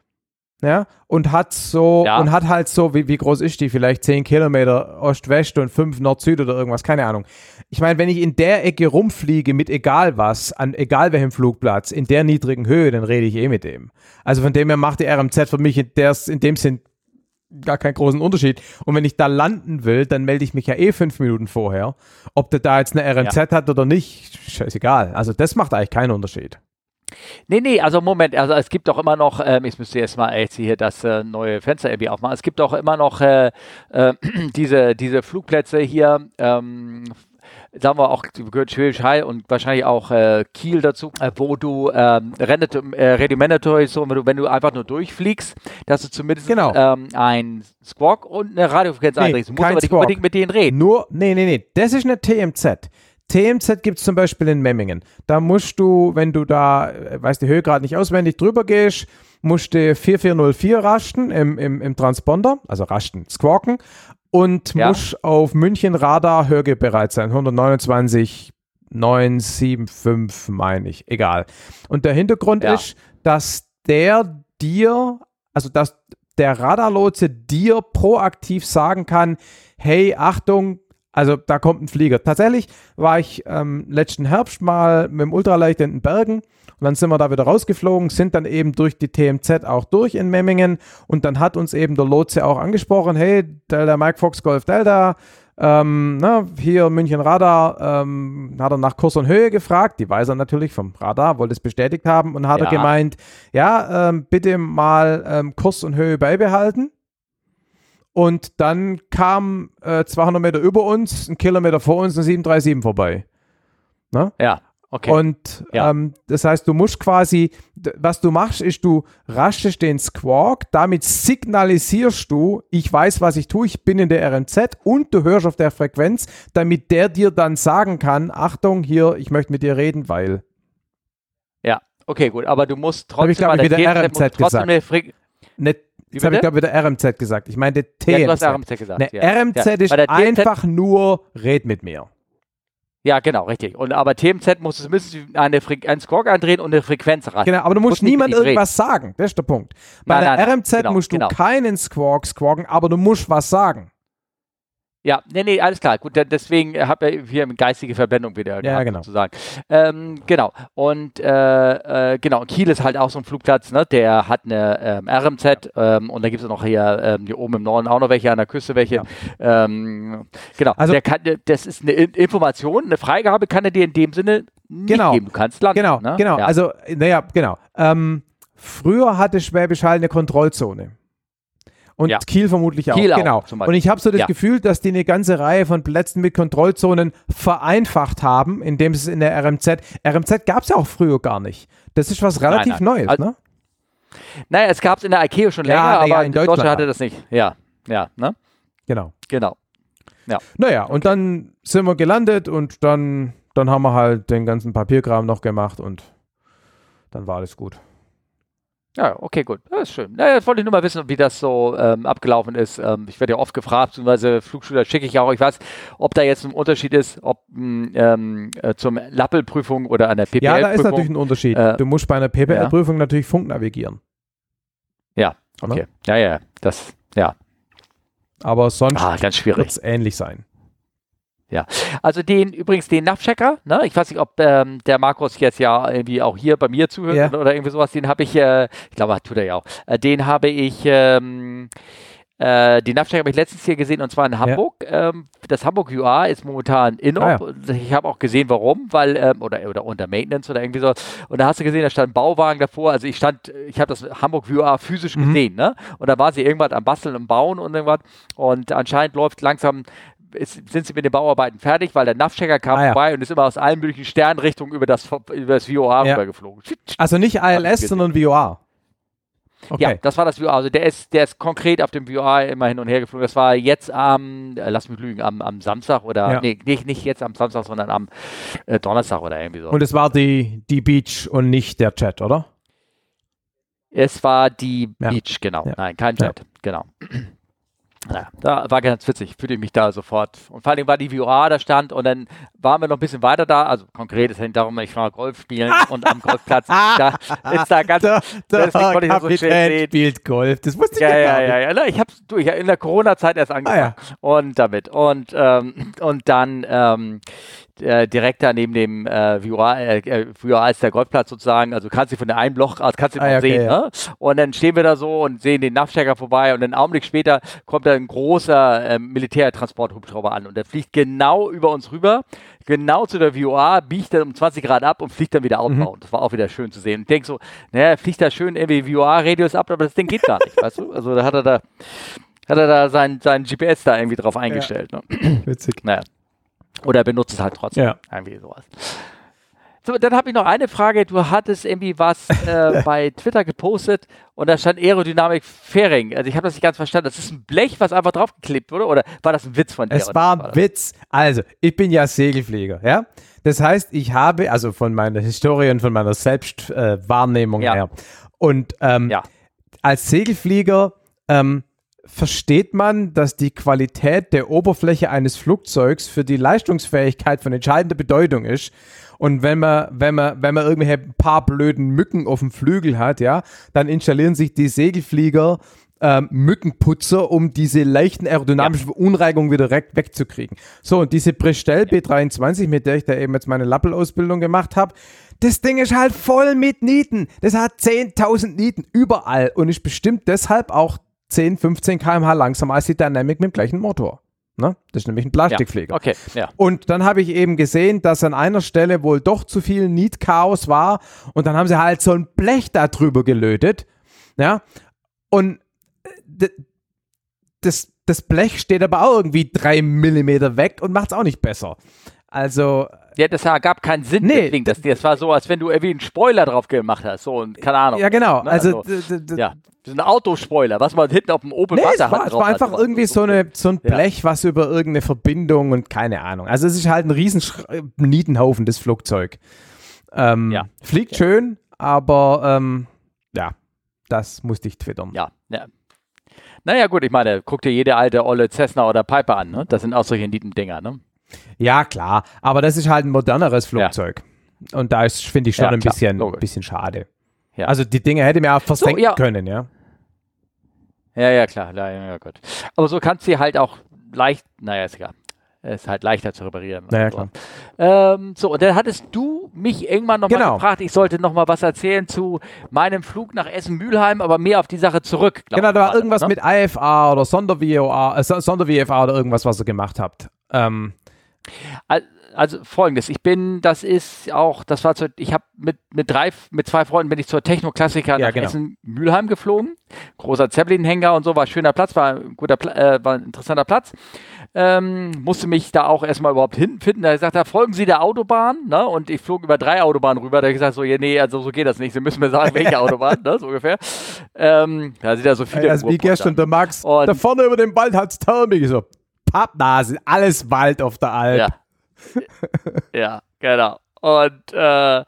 Ja, und hat so, Ja. und hat halt so, wie, wie groß ist die? Vielleicht 10 Kilometer Ost-West und 5 Nord-Süd oder irgendwas, keine Ahnung. Ich meine, wenn ich in der Ecke rumfliege mit egal was, an egal welchem Flugplatz, in der niedrigen Höhe, dann rede ich eh mit dem. Also von dem her macht die RMZ für mich in, der, in dem Sinn gar keinen großen Unterschied. Und wenn ich da landen will, dann melde ich mich ja eh fünf Minuten vorher. Ob der da jetzt eine RMZ hat oder nicht, scheißegal. Also das macht eigentlich keinen Unterschied. Nee, nee, also Moment, also es gibt doch immer noch, ähm, ich müsste jetzt mal jetzt hier das äh, neue Fenster irgendwie aufmachen, es gibt doch immer noch äh, äh, diese, diese Flugplätze hier, ähm, sagen wir auch, gehört Schwäbisch Hall und wahrscheinlich auch äh, Kiel dazu, äh, wo du ähm, Rendet- äh, so, wenn du, wenn du einfach nur durchfliegst, dass du zumindest Genau. ähm, ein Squawk und eine Radiofrequenz Nee, eindrehst. Du musst aber nicht Squawk. unbedingt mit denen reden. Nur, nee, nee, nee, das ist eine TMZ. TMZ gibt es zum Beispiel in Memmingen. Da musst du, wenn du da, äh, weißt die Höhe gerade nicht auswendig drüber gehst, musst du 4404 rasten im, im, im Transponder, also rasten, squawken, und Ja. musst auf München Radar hörgebereit sein. 129 975 meine ich, egal. Und der Hintergrund Ja. ist, dass der dir, also dass der Radarlotse dir proaktiv sagen kann, hey, Achtung, also da kommt ein Flieger. Tatsächlich war ich ähm, letzten Herbst mal mit dem Ultraleicht in den Bergen und dann sind wir da wieder rausgeflogen, sind dann eben durch die TMZ auch durch in Memmingen und dann hat uns eben der Lotse auch angesprochen, hey, Delta Mike Fox Golf Delta, ähm, na, hier München Radar, ähm, hat er nach Kurs und Höhe gefragt, die weiß er natürlich vom Radar, wollte es bestätigt haben und hat Ja. er gemeint, ja, ähm, bitte mal ähm, Kurs und Höhe beibehalten. Und dann kam äh, 200 Meter über uns, ein Kilometer vor uns, eine 737 vorbei. Ja, okay. Und Ja. ähm, das heißt, du musst quasi, was du machst, ist, du raschest den Squawk, damit signalisierst du, ich weiß, was ich tue, ich bin in der RMZ und du hörst auf der Frequenz, damit der dir dann sagen kann, Achtung, hier, ich möchte mit dir reden, weil. ja, okay, gut, aber du musst Hab ich, trotzdem glaub ich, bei der wieder RMZ gesagt. eine Fre jetzt habe ich, glaube ich, wieder RMZ gesagt. Ich meine TMZ. Ja, du hast RMZ gesagt. Ne, ja. RMZ ist einfach nur, red mit mir. Ja, genau, richtig. Und aber TMZ muss es müssen eine einen Squawk eindrehen und eine Frequenz ran. Genau, aber du musst Musst niemand irgendwas sagen. Das ist der Punkt. Bei Nein, der nein. RMZ Genau, musst du genau. keinen Squawk squawken, aber du musst was sagen. Ja, nee, nee, alles klar. Gut, deswegen habe ich hier eine geistige Verblendung wieder. Ja, genau. Sozusagen. Ähm, genau. Und äh, äh, genau, und Kiel ist halt auch so ein Flugplatz, ne? der hat eine ähm, RMZ ähm, und da gibt es noch hier, ähm, hier oben im Norden auch noch welche, an der Küste welche. Ähm, genau, Also- kann, das ist eine In- Information, eine Freigabe kann er dir in dem Sinne nicht Genau. geben. Du kannst landen. Genau, ne? genau. Ja. Also, naja, genau. Ähm, früher hatte Schwäbisch Hall eine Kontrollzone. Und Ja. Kiel vermutlich auch. Kiel auch, genau. Und ich habe so das Ja. Gefühl, dass die eine ganze Reihe von Plätzen mit Kontrollzonen vereinfacht haben, indem sie es in der RMZ. RMZ gab es ja auch früher gar nicht. Das ist was relativ nein. Neues, Also- ne? naja, es gab es in der IKEA schon Ja, länger, ja, aber in Deutschland Deutschland hatte halt. das nicht. Ja, ja, ne? Genau. Genau. Naja, und dann sind wir gelandet und dann, dann haben wir halt den ganzen Papierkram noch gemacht und dann war alles gut. Ja, okay, gut. Das ist schön. Naja, jetzt wollte ich nur mal wissen, wie das so ähm, abgelaufen ist. Ähm, ich werde ja oft gefragt, beziehungsweise Flugschüler schicke ich auch. Ich weiß, ob da jetzt ein Unterschied ist, ob mh, ähm, äh, zum Lappelprüfung oder an der PPL-Prüfung. Ja, da ist natürlich ein Unterschied. Äh, du musst bei einer PPL-Prüfung natürlich Funk navigieren. Ja, okay. Ja, ja, das, ja. Aber sonst Ah, wird es ähnlich sein. Also den, übrigens den Navchecker, ne? Ich weiß nicht, ob ähm, der Markus jetzt ja irgendwie auch hier bei mir zuhört Ja. oder, irgendwie sowas, den habe ich, äh, ich glaube, tut er ja auch. Äh, den habe ich, ähm, äh, den Navchecker habe ich letztens hier gesehen und zwar in Hamburg. Ähm, das Hamburg UA ist momentan in Ah, ja. Ich habe auch gesehen, warum, weil, ähm, oder, oder unter Maintenance oder irgendwie so. Und da hast du gesehen, da stand ein Bauwagen davor. Also ich stand, ich habe das Hamburg UA physisch Mhm. gesehen, ne? Und da war sie irgendwas am Basteln und Bauen und irgendwas. Und anscheinend läuft langsam ist, sind sie mit den Bauarbeiten fertig, weil der Navchecker kam Ah, ja. vorbei und ist immer aus allen möglichen Sternrichtungen über das, über das VOA Ja. rübergeflogen. Also nicht ILS, sondern VOA. Okay. Ja, das war das VOA. Also der ist, der ist konkret auf dem VOA immer hin und her geflogen. Das war jetzt am, äh, lass mich lügen, am, am Samstag oder, Ja. nee, nicht, nicht jetzt am Samstag, sondern am äh, Donnerstag oder irgendwie so. Und es war die, die Beach und nicht der Chat, oder? es war die Ja. Beach, genau. Ja. Nein, kein. Jet, genau. Ja, da war ganz witzig, fühlte ich mich da sofort. Und vor allem war die VOA da stand und dann waren wir noch ein bisschen weiter da. Also konkret, es hängt darum, ich war Golf spielen und am Golfplatz, da ist da ganz, Der, der Deswegen konnte ich das so schön sehen. spielt Golf. Das wusste ich Ja, ja, ja, gar ja, nicht. ja. Ich habe du, ich hab in der Corona-Zeit erst angefangen. Ah, Und damit. Und, ähm, und dann ähm, äh, direkt da neben dem äh, VOA, äh, äh, VOA ist der Golfplatz sozusagen, also kannst du von der einen Loch aus kannst du Ah, ja, auch sehen. okay, ja. Ne? Und dann stehen wir da so und sehen den Navstecker vorbei und einen Augenblick später kommt da ein großer ähm, Militärtransporthubschrauber an und der fliegt genau über uns rüber, genau zu der VOA, biegt dann um 20 Grad ab und fliegt dann wieder Mhm. outbound. Das war auch wieder schön zu sehen. Und ich denk so, naja, fliegt da schön irgendwie VOA-Radius ab, aber das Ding geht gar nicht, weißt du? Also da hat er da hat er da sein, sein GPS da irgendwie drauf eingestellt. Ne? Witzig. Naja. Oder er benutzt es halt trotzdem. Ja. Irgendwie sowas. So, dann habe ich noch eine Frage. Du hattest irgendwie was äh, bei Twitter gepostet und da stand Aerodynamik Fairing. Also ich habe das nicht ganz verstanden. Das ist ein Blech, was einfach draufgeklebt wurde? Oder war das ein Witz von dir? Es war ein? Witz. Also, ich bin ja Segelflieger, ja. Das heißt, ich habe, also von meiner Historie und von meiner Selbstwahrnehmung äh, Ja. her. Und ähm, Ja. als Segelflieger ähm, versteht man, dass die Qualität der Oberfläche eines Flugzeugs für die Leistungsfähigkeit von entscheidender Bedeutung ist. Und wenn man, wenn man, wenn man irgendwelche paar blöden Mücken auf dem Flügel hat, ja, dann installieren sich die Segelflieger ähm, Mückenputzer, um diese leichten aerodynamischen Verunreinigungen wieder weg, wegzukriegen. So, und diese Bristell B23, mit der ich da eben jetzt meine Lappel-Ausbildung gemacht habe, das Ding ist halt voll mit Nieten. Das hat 10.000 Nieten überall und ist bestimmt deshalb auch 10, 15 km/h langsamer als die Dynamic mit dem gleichen Motor. Ne? Das ist nämlich ein Ja. Plastikflieger. Okay, ja. Und dann habe ich eben gesehen, dass an einer Stelle wohl doch zu viel Niet-Chaos war. Und dann haben sie halt so ein Blech da drüber gelötet. Ja. Und äh, das, das Blech steht aber auch irgendwie drei Millimeter weg und macht es auch nicht besser. Also, Ja, das gab keinen Sinn. Nee, das, Ding. Das, das war so, als wenn du irgendwie einen Spoiler drauf gemacht hast. So, und keine Ahnung. ja genau. Ne, Also, also, Ja, das ist ein Autospoiler, was man hinten auf dem Opel Nee, es Wasser war, hat. es war einfach irgendwie so, eine, so ein Ja. Blech, was über irgendeine Verbindung und keine Ahnung. Also es ist halt ein riesen äh, Nietenhaufen, das Flugzeug. Ähm, Ja. Fliegt schön, aber ähm, ja, das musste ich twittern. Ja, ja. Naja, gut, ich meine, guck dir jede alte olle Cessna oder Piper an, ne? Das sind auch solche Dinger, ne? Ja, klar, aber das ist halt ein moderneres Flugzeug. Und da ist, finde ich schon Ja, ein bisschen, bisschen schade. Ja. Also die Dinge hätte mir auch versenken ja. können, ja. Ja, ja, klar, ja, ja, ja, gut. Aber so kannst du halt auch leicht, naja, ist egal. Ist halt leichter zu reparieren. Naja, so. Ähm, so, und dann hattest du mich irgendwann nochmal Genau. gefragt, ich sollte nochmal was erzählen zu meinem Flug nach Essen-Mühlheim, aber mehr auf die Sache zurück. Genau, da war gerade, irgendwas ne? mit IFA oder Sonder-VFA äh, So- Sonder-VFA oder irgendwas, was ihr gemacht habt. Ähm, Al- Also folgendes, ich bin, das ist auch, das war zu, ich habe mit, mit drei, mit zwei Freunden bin ich zur Techno-Klassiker Ja, nach genau. Essen-Mühlheim geflogen. Großer Zeppelin-Hänger und so, war schöner Platz, war ein guter, äh, war ein interessanter Platz. Ähm, musste mich da auch erstmal überhaupt hinfinden. Da gesagt, da folgen Sie der Autobahn, ne? Und ich flog über drei Autobahnen rüber. Da hab ich gesagt, so, ja, nee, also so geht das nicht. Sie müssen mir sagen, welche Autobahn, ne? So ungefähr. Ähm, da sind ja so viele. also wie gestern der Max, Und- da vorne über dem Wald hat's Thermik. Ich So, Pappnase, alles Wald auf der Alp. Ja. Ja, genau. Und äh,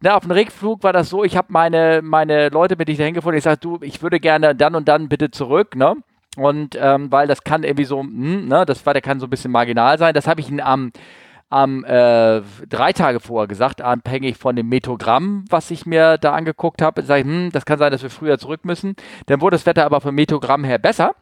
na, auf dem Rückflug war das so, ich habe meine, meine Leute mit ich dahin gefunden, ich sage, du, ich würde gerne dann und dann bitte zurück, ne? Und ähm, weil das kann irgendwie so, hm, ne, das weiter kann so ein bisschen marginal sein. Das habe ich am, am äh, drei Tage vorher gesagt, abhängig von dem Metogramm, was ich mir da angeguckt habe. Sage ich, hm, das kann sein, dass wir früher zurück müssen. Dann wurde das Wetter aber vom Metogramm her besser.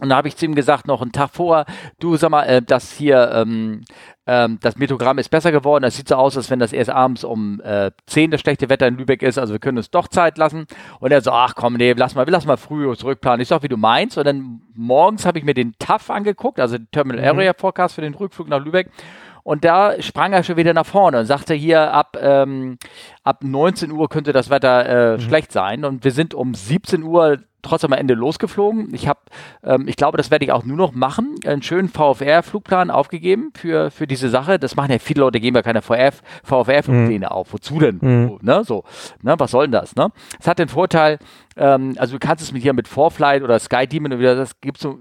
Und da habe ich zu ihm gesagt, noch einen Tag vor, du sag mal, äh, das hier, ähm, ähm, das Metogramm ist besser geworden. Das sieht so aus, als wenn das erst abends um äh, 10 das schlechte Wetter in Lübeck ist. Also wir können uns doch Zeit lassen. Und er so, ach komm, nee, lass mal, lass mal früh zurückplanen. Ich sag, wie du meinst. Und dann morgens habe ich mir den TAF angeguckt, also Terminal Area Forecast für den Rückflug nach Lübeck. Und da sprang er schon wieder nach vorne und sagte hier, ab, ähm, ab 19 Uhr könnte das Wetter äh, schlecht sein. Und wir sind um 17 Uhr trotzdem am Ende losgeflogen. Ich habe, ähm, ich glaube, das werde ich auch nur noch machen, einen schönen VFR-Flugplan aufgegeben für, für diese Sache. Das machen ja viele Leute, geben ja keine VF, VFR-Flugpläne auf. Wozu denn? So, ne? So, ne? Was soll denn das? Ne? Es hat den Vorteil, ähm, also du kannst es mit hier mit Forflight oder Sky Demon oder wieder, das gibt's so,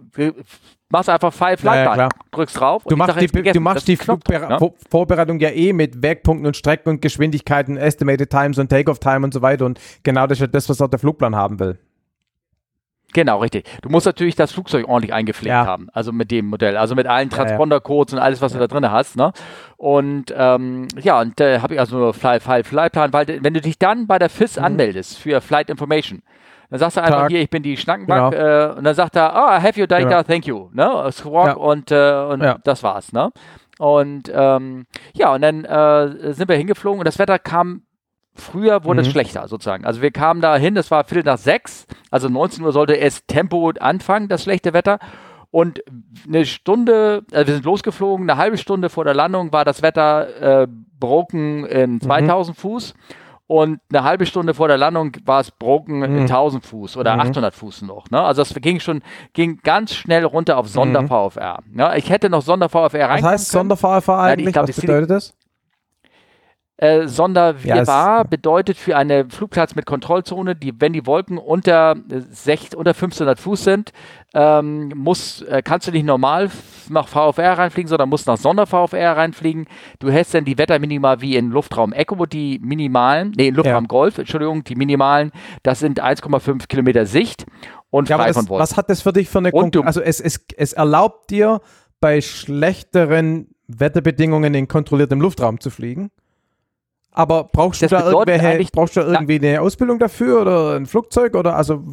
machst einfach Five Ja, ja, Flight klar. drückst drauf. Du und machst die, du machst die Flugbere- ne? Vorbereitung ja eh mit Wegpunkten und Strecken und Geschwindigkeiten, Estimated Times und Takeoff Time und so weiter. Und genau das ist ja das, was auch der Flugplan haben will. Genau, richtig. Du musst natürlich das Flugzeug ordentlich eingepflegt Ja. haben, also mit dem Modell, also mit allen Ja, ja. Transponder-Codes und alles, was du da drin hast. Ne? Und ähm, ja, und äh, habe ich also nur Fly, Fly, Flyplan, weil wenn du dich dann bei der FIS anmeldest für Flight Information, dann sagst du einfach Mhm. Tag. hier, ich bin die Schnackenbank Genau. äh, und dann sagt er, ah, I have your data, Genau. thank you. Ne? Squawk Ja. und, äh, und Ja. das war's. Ne? Und ähm, ja, und dann äh, sind wir hingeflogen und das Wetter kam Früher wurde es Mhm. schlechter sozusagen. Also wir kamen da hin, das war Viertel nach sechs, also 19 Uhr sollte es Tempo anfangen, das schlechte Wetter. Und eine Stunde, also wir sind losgeflogen, eine halbe Stunde vor der Landung war das Wetter äh, broken Mhm. in 2000 Fuß. Und eine halbe Stunde vor der Landung war es broken in Mhm. 1000 Fuß oder 800 Fuß noch. Ne? Also das ging schon, ging ganz schnell runter auf Sonder-VFR. Ne? Ich hätte noch Sonder-VFR Mhm. Was heißt können. Sonder-VFA Ja, eigentlich? glaub, was bedeutet das? Äh, Sonderwirrwarr Ja, bedeutet für einen Flugplatz mit Kontrollzone, die, wenn die Wolken unter, äh, sech, unter 1500 Fuß sind, ähm, muss, äh, kannst du nicht normal nach VFR reinfliegen, sondern musst nach Sonder-VFR reinfliegen. Du hättest dann die Wetterminima wie in Luftraum Echo, die minimalen, nee, in Luftraum Ja. Golf, Entschuldigung, die minimalen, das sind 1,5 Kilometer Sicht und Ja, frei das, von Wolken. was hat das für dich für eine Konkurrenz? Also es, es, es erlaubt dir, bei schlechteren Wetterbedingungen in kontrolliertem Luftraum zu fliegen. Aber brauchst du da irgendwelche, brauchst du da irgendwie eine Ausbildung dafür oder ein Flugzeug oder also.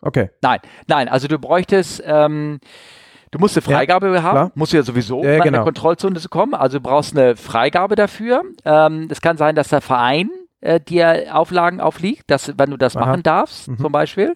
Okay. Nein, nein, also du bräuchtest, ähm, du musst eine Ja, Freigabe haben, klar. musst du ja sowieso, Ja, an genau. eine Kontrollzone zu kommen. Also du brauchst eine Freigabe dafür. Ähm, es kann sein, dass der Verein äh, dir Auflagen aufliegt, dass, wenn du das Aha. machen darfst, Mhm. zum Beispiel.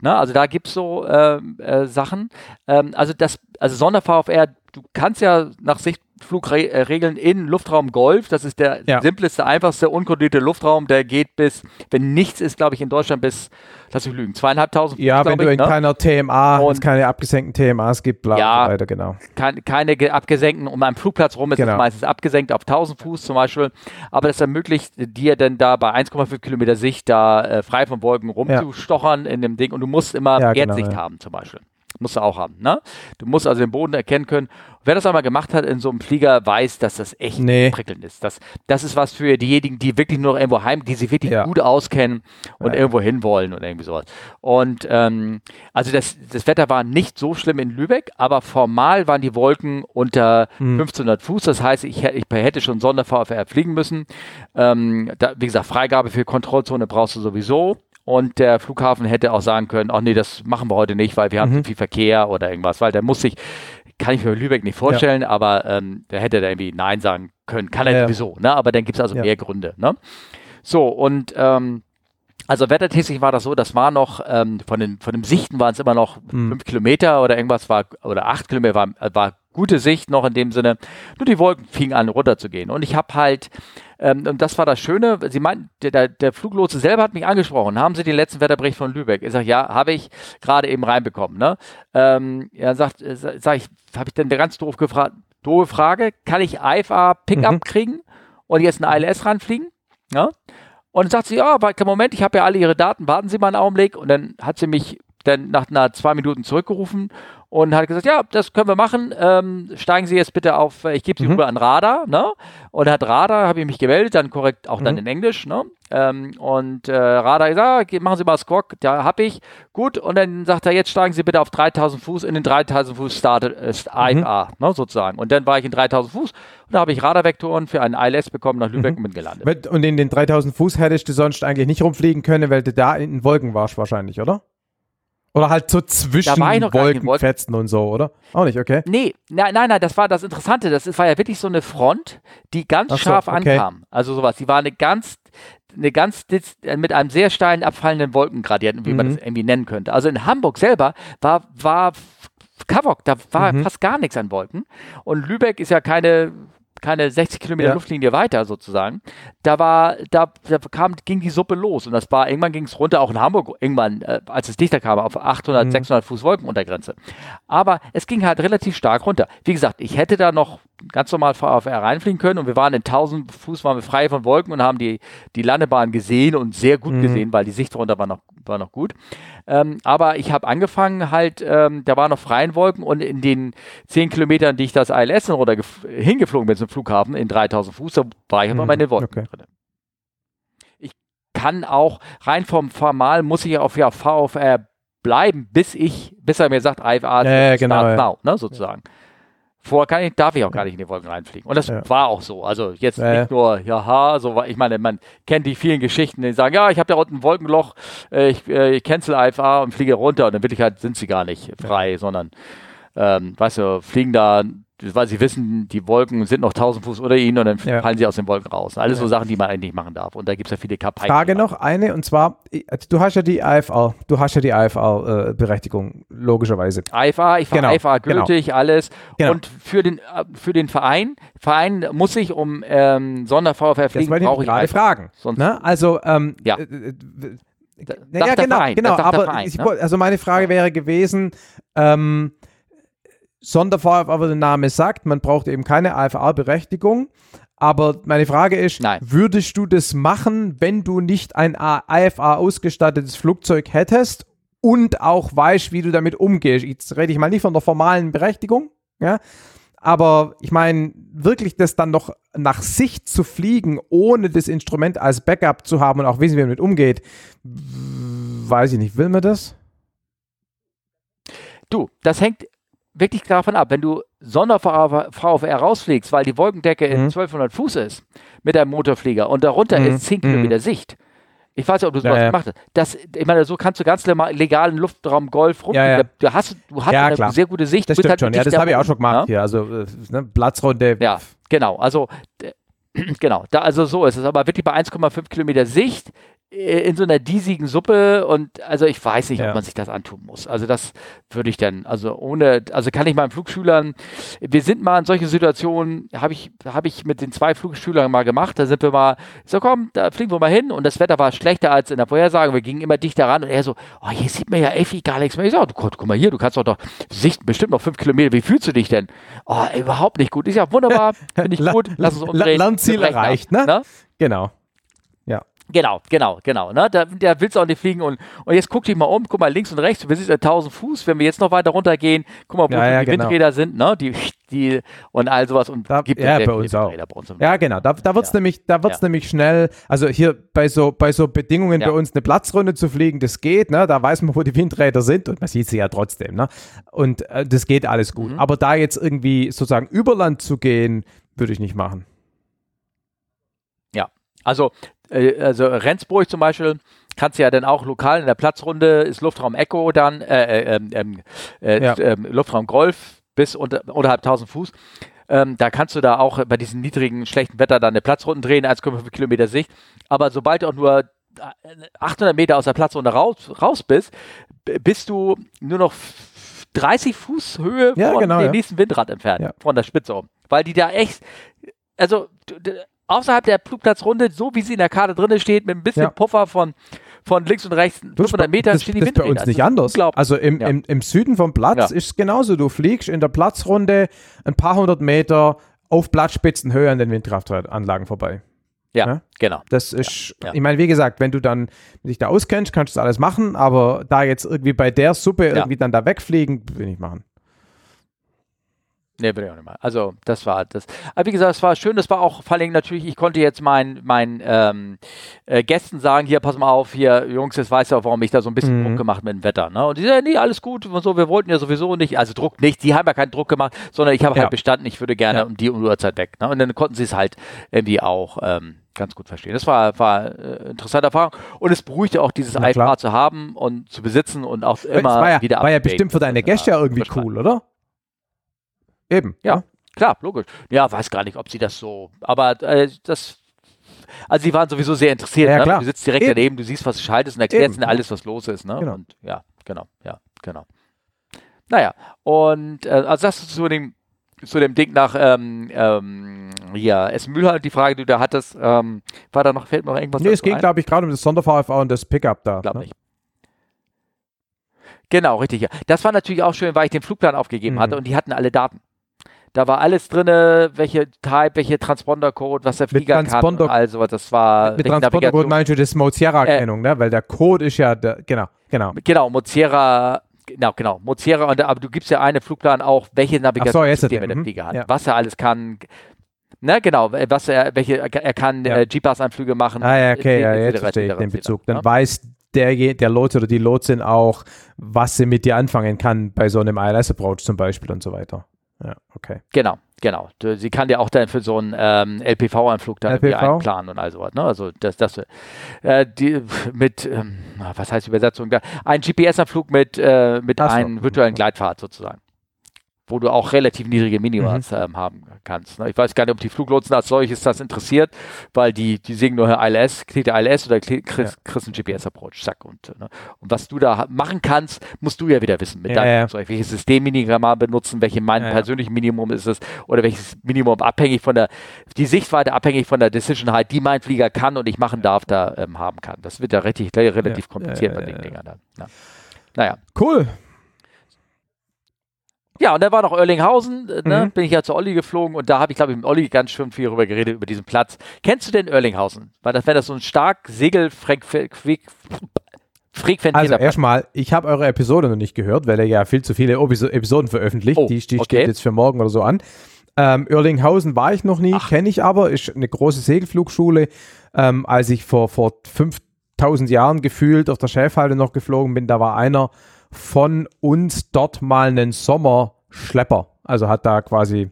Ne, also da gibt es so ähm, äh, Sachen. Ähm, also das, also Sonder-VFR, du kannst ja nach Sichtflugregeln in Luftraum Golf, das ist der Ja. simpleste, einfachste, unkontrollierte Luftraum, der geht bis, wenn nichts ist, glaube ich, in Deutschland bis, lass mich lügen, zweieinhalbtausend Ja, wenn glaub du ich, in ne? keiner TMA, wenn es Und- keine abgesenkten TMAs gibt, bla Ja. weiter, genau. Kein, keine ge- abgesenkten, um einen Flugplatz rum ist Genau. es meistens abgesenkt auf 1000 Fuß zum Beispiel, aber das ermöglicht dir dann da bei 1,5 Kilometer Sicht da äh, frei von Wolken rumzustochern in dem Ding und du musst immer Ja, genau, Erdsicht ja. haben zum Beispiel. Musst du auch haben, ne? Du musst also den Boden erkennen können. Wer das einmal gemacht hat in so einem Flieger, weiß, dass das echt Nee. prickelnd ist. Das, das ist was für diejenigen, die wirklich nur noch irgendwo heim, die sich wirklich Ja. gut auskennen und Ja. irgendwo hinwollen oder irgendwie sowas. Und ähm, also das, das Wetter war nicht so schlimm in Lübeck, aber formal waren die Wolken unter Hm. 1500 Fuß. Das heißt, ich, ich hätte schon Sonder-VFR fliegen müssen. Ähm, da, wie gesagt, Freigabe für Kontrollzone brauchst du sowieso. Und der Flughafen hätte auch sagen können, ach nee, das machen wir heute nicht, weil wir haben Mhm. zu viel Verkehr oder irgendwas, weil der muss sich, kann ich mir Lübeck nicht vorstellen, aber ähm, der hätte da irgendwie Nein sagen können. Kann er Ja, ja. sowieso, ne? Aber dann gibt es also Ja. mehr Gründe, ne? So, und ähm, also wettertechnisch war das so, das war noch, ähm, von, den, von dem Sichten waren es immer noch Mhm. fünf Kilometer oder irgendwas war, oder acht Kilometer war, war gute Sicht noch in dem Sinne. Nur die Wolken fingen an runterzugehen. Und ich habe halt, ähm, und das war das Schöne, sie meinten, der, der, Fluglotse selber hat mich angesprochen, haben Sie den letzten Wetterbericht von Lübeck? Ich sage, ja, habe ich gerade eben reinbekommen. Ne? Ähm, er sagt, äh, sag ich, habe ich dann ganz doof gefragt, doofe Frage, kann ich IFA Pickup Mhm. kriegen und jetzt ein ILS ranfliegen? Ja? Und dann sagt sie, ja, Moment, ich habe ja alle Ihre Daten, warten Sie mal einen Augenblick. Und dann hat sie mich dann nach einer zwei Minuten zurückgerufen und hat gesagt, ja, das können wir machen. Ähm, steigen Sie jetzt bitte auf, äh, ich gebe Sie Mhm. rüber an Radar, ne? Und hat Radar, habe ich mich gemeldet, dann korrekt auch dann Mhm. in Englisch, ne? Ähm, und äh, Radar gesagt, ah, ge- machen Sie mal Squawk, da habe ich. Gut, und dann sagt er, jetzt steigen Sie bitte auf 3000 Fuß, in den 3000 Fuß startet ist IFA, ne, sozusagen. Und dann war ich in 3000 Fuß und da habe ich Radarvektoren für einen ILS bekommen nach Lübeck und bin gelandet. Und in den 3000 Fuß hättest du sonst eigentlich nicht rumfliegen können, weil du da in den Wolken warst wahrscheinlich, oder? Oder halt so zwischen. Wolkenfetzen und so, oder? Auch nicht, okay. Nee, nein, nein, nein, das war das Interessante. Das war ja wirklich so eine Front, die ganz so, scharf okay. ankam. Also sowas. Die war eine ganz, eine ganz äh, mit einem sehr steilen abfallenden Wolkengradienten, wie man Mhm. das irgendwie nennen könnte. Also in Hamburg selber war, war Kavok, da war Mhm. fast gar nichts an Wolken. Und Lübeck ist ja keine, keine 60 Kilometer Ja. Luftlinie weiter sozusagen. Da war, da, da kam, ging die Suppe los und das war, irgendwann ging es runter, auch in Hamburg, irgendwann, äh, als es dichter kam, auf 800, Mhm. 600 Fuß Wolkenuntergrenze. Aber es ging halt relativ stark runter. Wie gesagt, ich hätte da noch ganz normal VfR reinfliegen können und wir waren in 1000 Fuß, waren wir frei von Wolken und haben die, die Landebahn gesehen und sehr gut Mhm. gesehen, weil die Sicht runter war noch, war noch gut. Ähm, aber ich habe angefangen halt, ähm, da waren noch freien Wolken und in den 10 Kilometern, die ich das ILS runter hingeflogen bin zum Flughafen in 3000 Fuß, da war ich immer Mhm, in den Wolken okay. drin. Ich kann auch rein vom Formal muss ich auf ja, VfR bleiben, bis ich, bis er mir sagt, IFA Ja, ja, start genau, ja. now, ne, sozusagen. Vorher kann ich, darf ich auch gar nicht in die Wolken reinfliegen. Und das Ja. war auch so. Also jetzt Ja, nicht nur, ja, so war, ich meine, man kennt die vielen Geschichten, die sagen, ja, ich habe da unten ein Wolkenloch, äh, ich, äh, ich cancel IFA und fliege runter und in Wirklichkeit sind sie gar nicht frei, sondern, ähm, weißt du, fliegen da, weil sie wissen, die Wolken sind noch 1000 Fuß unter ihnen und dann Ja. fallen sie aus den Wolken raus. Alles so Sachen, die man eigentlich nicht machen darf. Und da gibt es ja viele Kapai. Frage noch eine und zwar, du hast ja die IFR, du hast ja die IFR-Berechtigung, logischerweise. IFA, ich Genau, IFA gültig, alles. Genau. Und für den, äh, für den Verein, Verein muss ich um ähm, Sonder-VfR fliegen, brauche ich gerade IFA. fragen. Sonst- ne? Also, ähm, Ja. äh, äh, naja, genau, Verein, genau. Aber Verein, ne? also meine Frage wäre gewesen, ähm, Sonderfall, aber der Name sagt, man braucht eben keine IFR-Berechtigung. Aber meine Frage ist, Nein. würdest du das machen, wenn du nicht ein IFA ausgestattetes Flugzeug hättest und auch weißt, wie du damit umgehst? Jetzt rede ich mal nicht von der formalen Berechtigung, ja, aber ich meine, wirklich das dann noch nach Sicht zu fliegen, ohne das Instrument als Backup zu haben und auch wissen, wie man damit umgeht, weiß ich nicht. Will man das? Du, das hängt wirklich davon ab, wenn du Sonder-VfR rausfliegst, weil die Wolkendecke in Mhm. 1200 Fuß ist mit deinem Motorflieger und darunter Mhm. ist 10 Mhm. Kilometer Sicht. Ich weiß nicht, ob du Ja, sowas ja. gemacht hast. Das, ich meine, so kannst du ganz legalen Luftraum Golf rum. Ja, ja. Du hast, du hast Ja, eine klar. sehr gute Sicht. Das stimmt halt schon. Ja, das habe ich auch schon gemacht ja? hier. Also äh, ne, Platzrunde. Ja, genau. Also, genau. Da, also so ist es. Aber wirklich bei 1,5 Kilometer Sicht in so einer diesigen Suppe und also ich weiß nicht, Ja. ob man sich das antun muss. Also das würde ich dann, also ohne, also kann ich meinen Flugschülern, wir sind mal in solche Situationen, habe ich, habe ich mit den zwei Flugschülern mal gemacht, da sind wir mal, so komm, da fliegen wir mal hin und das Wetter war schlechter als in der Vorhersage, wir gingen immer dichter ran und er so, oh, hier sieht man ja Effi gar nichts mehr. Ich so, du, guck mal hier, du kannst doch doch, Sicht bestimmt noch fünf Kilometer, wie fühlst du dich denn? Oh, überhaupt nicht gut. Ich sag, wunderbar, finde ich gut, lass uns umdrehen. Ab, erreicht, ne? Genau. Genau, genau, genau. Ne? Da, der willst auch nicht fliegen und, und jetzt guck dich mal um, guck mal links und rechts, wir sind ja 1000 Fuß, wenn wir jetzt noch weiter runtergehen, guck mal, wo Ja, ja, die genau. Windräder sind, ne? Die, die und all sowas und Da- gibt ja, bei uns auch. Windräder bei uns Ja, genau. Da, da wird es Ja. nämlich, da wird's Ja. nämlich schnell, also hier bei so, bei so Bedingungen Ja. bei uns eine Platzrunde zu fliegen, das geht, ne? Da weiß man, wo die Windräder sind und man sieht sie ja trotzdem, ne? Und äh, das geht alles gut. Mhm. Aber da jetzt irgendwie sozusagen über Land zu gehen, würde ich nicht machen. Also, äh, also Rendsburg zum Beispiel kannst du ja dann auch lokal in der Platzrunde ist Luftraum Echo dann, äh, äh, ähm, ähm, äh, Ja. ähm, Luftraum Golf bis unter, unterhalb 1000 Fuß. Ähm, da kannst du da auch bei diesem niedrigen, schlechten Wetter dann eine Platzrunden drehen, 1,5 Kilometer Sicht. Aber sobald du auch nur äh, 800 Meter aus der Platzrunde raus, raus bist, bist du nur noch f- 30 Fuß Höhe Ja, von genau, dem ja. nächsten Windrad entfernt, Ja. von der Spitze um. Weil die da echt, also außerhalb der Flugplatzrunde, so wie sie in der Karte drin steht, mit ein bisschen Ja. Puffer von, von links und rechts, 500 Meter das, stehen die das ist bei uns nicht anders. Also im, Ja. im, im Süden vom Platz Ja. ist es genauso. Du fliegst in der Platzrunde ein paar hundert Meter auf Blattspitzenhöhe an den Windkraftanlagen vorbei. ja, ja. genau. Das ist, ja. ich meine, wie gesagt, wenn du dann dich da auskennst, kannst du das alles machen, aber da jetzt irgendwie bei der Suppe irgendwie dann da wegfliegen, will ich nicht machen. Nee, will ich auch nicht mal. Also, das war das. Aber wie gesagt, es war schön. Das war auch vor allem natürlich, ich konnte jetzt meinen meinen ähm, äh, Gästen sagen: Hier, pass mal auf, hier, Jungs, jetzt weißt du auch, warum ich da so ein bisschen Mhm. Druck gemacht mit dem Wetter. Ne? Und die sagen: Nee, alles gut und so, wir wollten ja sowieso nicht. Also, Druck nicht. Die haben ja keinen Druck gemacht, sondern ich habe Ja. halt bestanden, ich würde gerne Ja. um die Uhrzeit weg. Ne? Und dann konnten sie es halt irgendwie auch. Ähm, Ganz gut verstehen. Das war, war äh, interessante Erfahrung. Und es beruhigte auch, dieses iPad zu haben und zu besitzen und auch immer ja, wieder war ja bestimmt für deine Gäste ja irgendwie cool, oder? Eben. Ja, klar, logisch. Ja, weiß gar nicht, ob sie das so. Aber äh, das. Also sie waren sowieso sehr interessiert. Ja, ne? Du sitzt direkt Eben. daneben, du siehst, was schaltest und erklärst ihnen alles, was los ist. Ne? Genau. Und ja, genau, ja, genau. Naja, und äh, also das zu dem, zu dem Ding nach ähm, ähm, ja, Esmühlheim, die Frage, die du da hattest, ähm, war da noch, fällt mir noch irgendwas Nee, es ging, glaube ich, gerade um das Sonder-VFA und das Pickup da. Glaub ne? nicht. Genau, richtig. Ja. Das war natürlich auch schön, weil ich den Flugplan aufgegeben Mhm. hatte und die hatten alle Daten. Da war alles drin, welche Type, welche Transponder-Code, was der Flieger kann Transponder- und also das war Mit Navigation- meinst du das Mozilla-Erkennung, ne? Weil der Code ist ja, der, genau, genau. Genau, Mozilla, genau, genau, Mozilla, und, aber du gibst ja eine Flugplan auch, welche Navigationssysteme er, der mhm, Flieger hat, ja. was er alles kann. Ne, genau, was er, welche, er kann Ja. äh, GPS-Anflüge machen. Ah ja, okay, ja, jetzt verstehe ich den Bezug. ne? Dann weiß der, der Lot oder die Lotsin auch, was sie mit dir anfangen kann bei so einem ILS-Approach zum Beispiel und so weiter. Ja, okay. Genau, genau. Sie kann ja auch dann für so einen ähm, LPV-Anflug dann LPV? einplanen und all sowas. Ne? Also das, das äh, die, mit, ähm, was heißt Übersetzung? Ein GPS-Anflug mit, äh, mit so. einem virtuellen Gleitfahrt sozusagen. Wo du auch relativ niedrige Minimums Mhm. ähm, haben kannst. Ne? Ich weiß gar nicht, ob die Fluglotsen als solches das interessiert, weil die, die singen nur ILS, kriegt der ILS oder kriegst kriegst einen GPS-Approach, zack. Und, ne? und was du da machen kannst, musst du ja wieder wissen mit Ja, deinem ja. Flugzeug. Welches Systemminimum mal benutzen, welche mein Ja, ja. persönlichen Minimum ist es oder welches Minimum abhängig von der, die Sichtweite abhängig von der Decision halt, die mein Flieger kann und ich machen darf, da ähm, haben kann. Das wird ja richtig, relativ Ja, kompliziert ja, bei ja, den ja. Dingern dann. Ja. Naja. Cool. Ja, und dann war noch Oerlinghausen, äh, ne? Mhm. bin ich ja zu Olli geflogen und da habe ich, glaube ich, mit Olli ganz schön viel darüber geredet, über diesen Platz. Kennst du denn Oerlinghausen? Weil das wäre das so ein stark segelfrequentierter Also Platz. erstmal, ich habe eure Episode noch nicht gehört, weil ihr ja viel zu viele Episo- Episoden veröffentlicht. Oh, die die okay. steht jetzt für morgen oder so an. Ähm, Oerlinghausen war ich noch nie, kenne ich aber, ist eine große Segelflugschule. Ähm, als ich vor, vor 5000 Jahren gefühlt auf der Schäfhalde noch geflogen bin, da war einer von uns dort mal einen Sommerschlepper. Also hat da quasi,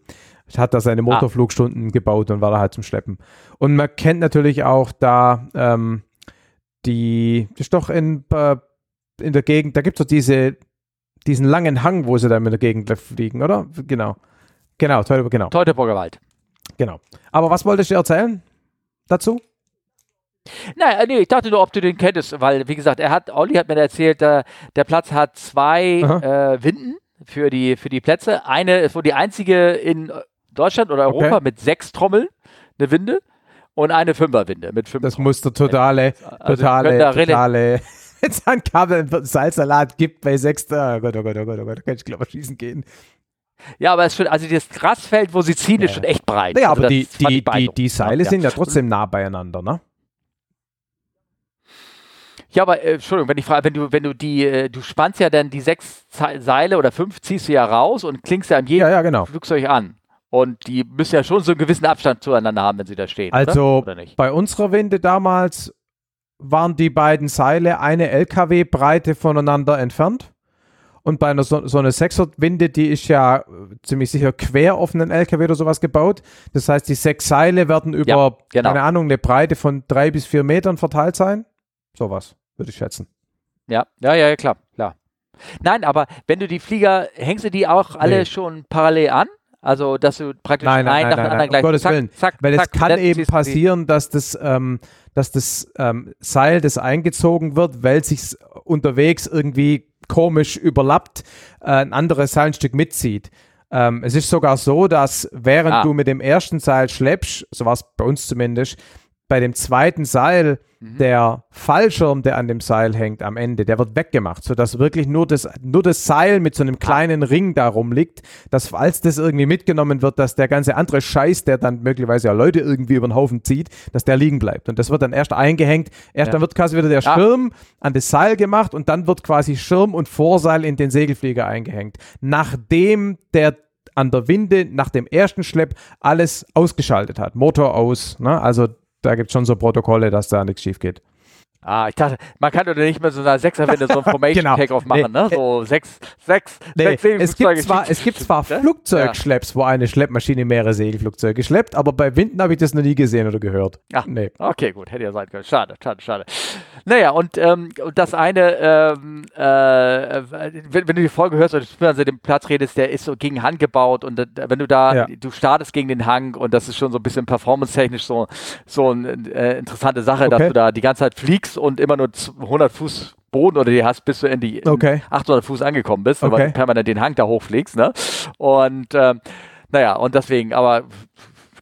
hat da seine Motorflugstunden gebaut und war da halt zum Schleppen. Und man kennt natürlich auch da ähm, die, das ist doch in, äh, in der Gegend, da gibt es doch diese, diesen langen Hang, wo sie da in der Gegend fliegen, oder? Genau. Genau, Teutoburg, genau, Teutoburger Wald. genau. Aber was wolltest du erzählen dazu? Naja, nee, ich dachte nur, ob du den kenntest, weil, wie gesagt, er hat, Olli hat mir erzählt, äh, der Platz hat zwei äh, Winden für die, für die Plätze. Eine ist wohl die einzige in Deutschland oder Europa Okay. mit sechs Trommeln, eine Winde, und eine Fünferwinde mit fünf Das muss der totale, Also, totale, da rela- totale, wenn es ein Kabel einen Salzsalat gibt bei sechs, oh Gott, oh Gott, oh Gott, oh Gott, da kann ich glaube ich schießen gehen. Ja, aber es ist schon, also das Grasfeld, wo sie ziehen, ist Ja. schon echt breit. Naja, also aber die, die, die, die. Seile ja. sind ja trotzdem nah beieinander, ne? Ja, aber äh, Entschuldigung, wenn ich frage, wenn du, wenn du die, äh, du spannst ja dann die sechs Ze- Seile oder fünf ziehst du ja raus und klingst ja an jedem Ja, ja, genau. Flugzeug an. Und die müssen ja schon so einen gewissen Abstand zueinander haben, wenn sie da stehen. Also oder? Oder bei unserer Winde damals waren die beiden Seile eine LKW-Breite voneinander entfernt. Und bei einer so, so einer Sechser-Winde, die ist ja äh, ziemlich sicher quer auf einen LKW oder sowas gebaut. Das heißt, die sechs Seile werden über, Ja, genau. keine Ahnung, eine Breite von drei bis vier Metern verteilt sein. Sowas. Würde ich schätzen. Ja, ja, ja, klar, klar. Nein, aber wenn du die Flieger, hängst du die auch alle nee. schon parallel an? Also, dass du praktisch nein, nein, einen nein, nach dem anderen gleich um Gottes zack, Willen. Zack, Weil zack, es kann eben passieren, dass das, ähm, dass das ähm, Seil, das eingezogen wird, weil sich unterwegs irgendwie komisch überlappt, äh, ein anderes Seilstück mitzieht. Ähm, es ist sogar so, dass während ah. du mit dem ersten Seil schleppst, so war es bei uns zumindest, bei dem zweiten Seil mhm. der Fallschirm, der an dem Seil hängt am Ende, der wird weggemacht, sodass wirklich nur das, nur das Seil mit so einem kleinen Ring darum liegt, dass falls das irgendwie mitgenommen wird, dass der ganze andere Scheiß, der dann möglicherweise ja Leute irgendwie über den Haufen zieht, dass der liegen bleibt. Und das wird dann erst eingehängt, erst ja. dann wird quasi wieder der Schirm ah. an das Seil gemacht und dann wird quasi Schirm und Vorseil in den Segelflieger eingehängt. Nachdem der an der Winde nach dem ersten Schlepp alles ausgeschaltet hat. Motor aus, ne? also da gibt es schon so Protokolle, dass da nichts schief geht. Ah, ich dachte, man kann doch nicht mehr so eine Sechserwinde so ein Formation genau. Takeoff machen, nee. ne? So sechs, sechs, nee. sechs es gibt zwar, es gibt zwar ne? Flugzeugschlepps, wo eine Schleppmaschine mehrere Segelflugzeuge schleppt, aber bei Winden habe ich das noch nie gesehen oder gehört. Ach, nee. Okay, gut, hätte ja sein können. Schade, schade, schade. Naja, und ähm, das eine, ähm, äh, wenn, wenn, du die Folge hörst oder du also den Platz redest, der ist so gegen Hang gebaut und äh, wenn du da, ja. du startest gegen den Hang und das ist schon so ein bisschen performance-technisch so, so eine äh, interessante Sache, okay. dass du da die ganze Zeit fliegst fliegst und immer nur 100 Fuß Boden oder die hast, bis du in die okay. 800 Fuß angekommen bist, okay. weil du permanent den Hang da hochfliegst. Ne? Und ähm, naja, und deswegen, aber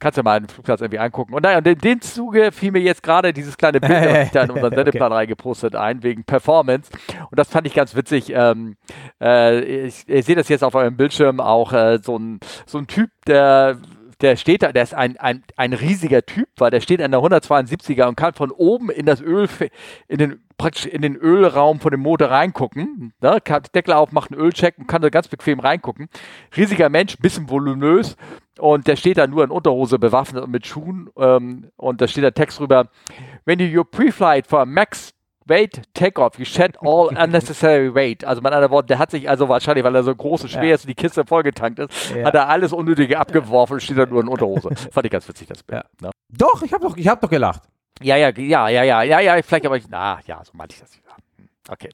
kannst du ja mal einen Flugplatz irgendwie angucken. Und naja, und in dem Zuge fiel mir jetzt gerade dieses kleine Bild, das ich da in unseren Sendeplan okay. reingepostet ein, wegen Performance. Und das fand ich ganz witzig. Ähm, äh, ich, ich sehe das jetzt auf eurem Bildschirm auch, äh, so, ein, so ein Typ, der der steht da, der ist ein, ein, ein riesiger Typ, weil der steht an der 172er und kann von oben in das Öl, in den, praktisch in den Ölraum von dem Motor reingucken. Ne? Kann Deckel auf, macht einen Ölcheck und kann da ganz bequem reingucken. Riesiger Mensch, bisschen voluminös und der steht da nur in Unterhose bewaffnet und mit Schuhen ähm, und da steht der Text drüber, wenn you your pre-flight for max weight takeoff. You shed all unnecessary weight. Also mit anderen Worten, der hat sich also wahrscheinlich, weil er so groß und schwer ja. ist und die Kiste vollgetankt ist, ja. hat er alles Unnötige abgeworfen und steht da nur in Unterhose. Fand ich ganz witzig, das Bild. Ja. Ne? Doch, ich habe doch, hab doch gelacht. Ja, ja, ja, ja, ja, ja, ja, vielleicht aber ich, na, ja, so meinte ich das wieder. Okay.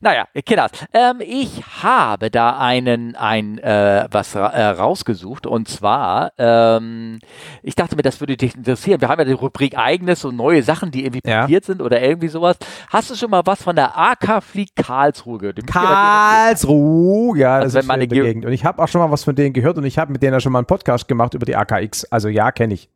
Naja, Kinders, ähm, ich habe da einen, ein, äh, was ra äh, rausgesucht und zwar, ähm, ich dachte mir, das würde dich interessieren. Wir haben ja die Rubrik Eigenes und neue Sachen, die irgendwie ja. passiert sind oder irgendwie sowas. Hast du schon mal was von der AK Flieg Karlsruhe gehört? Karlsruhe, ja, das also ist meine Gegend. Und ich habe auch schon mal was von denen gehört und ich habe mit denen ja schon mal einen Podcast gemacht über die AKX. Also ja, kenne ich.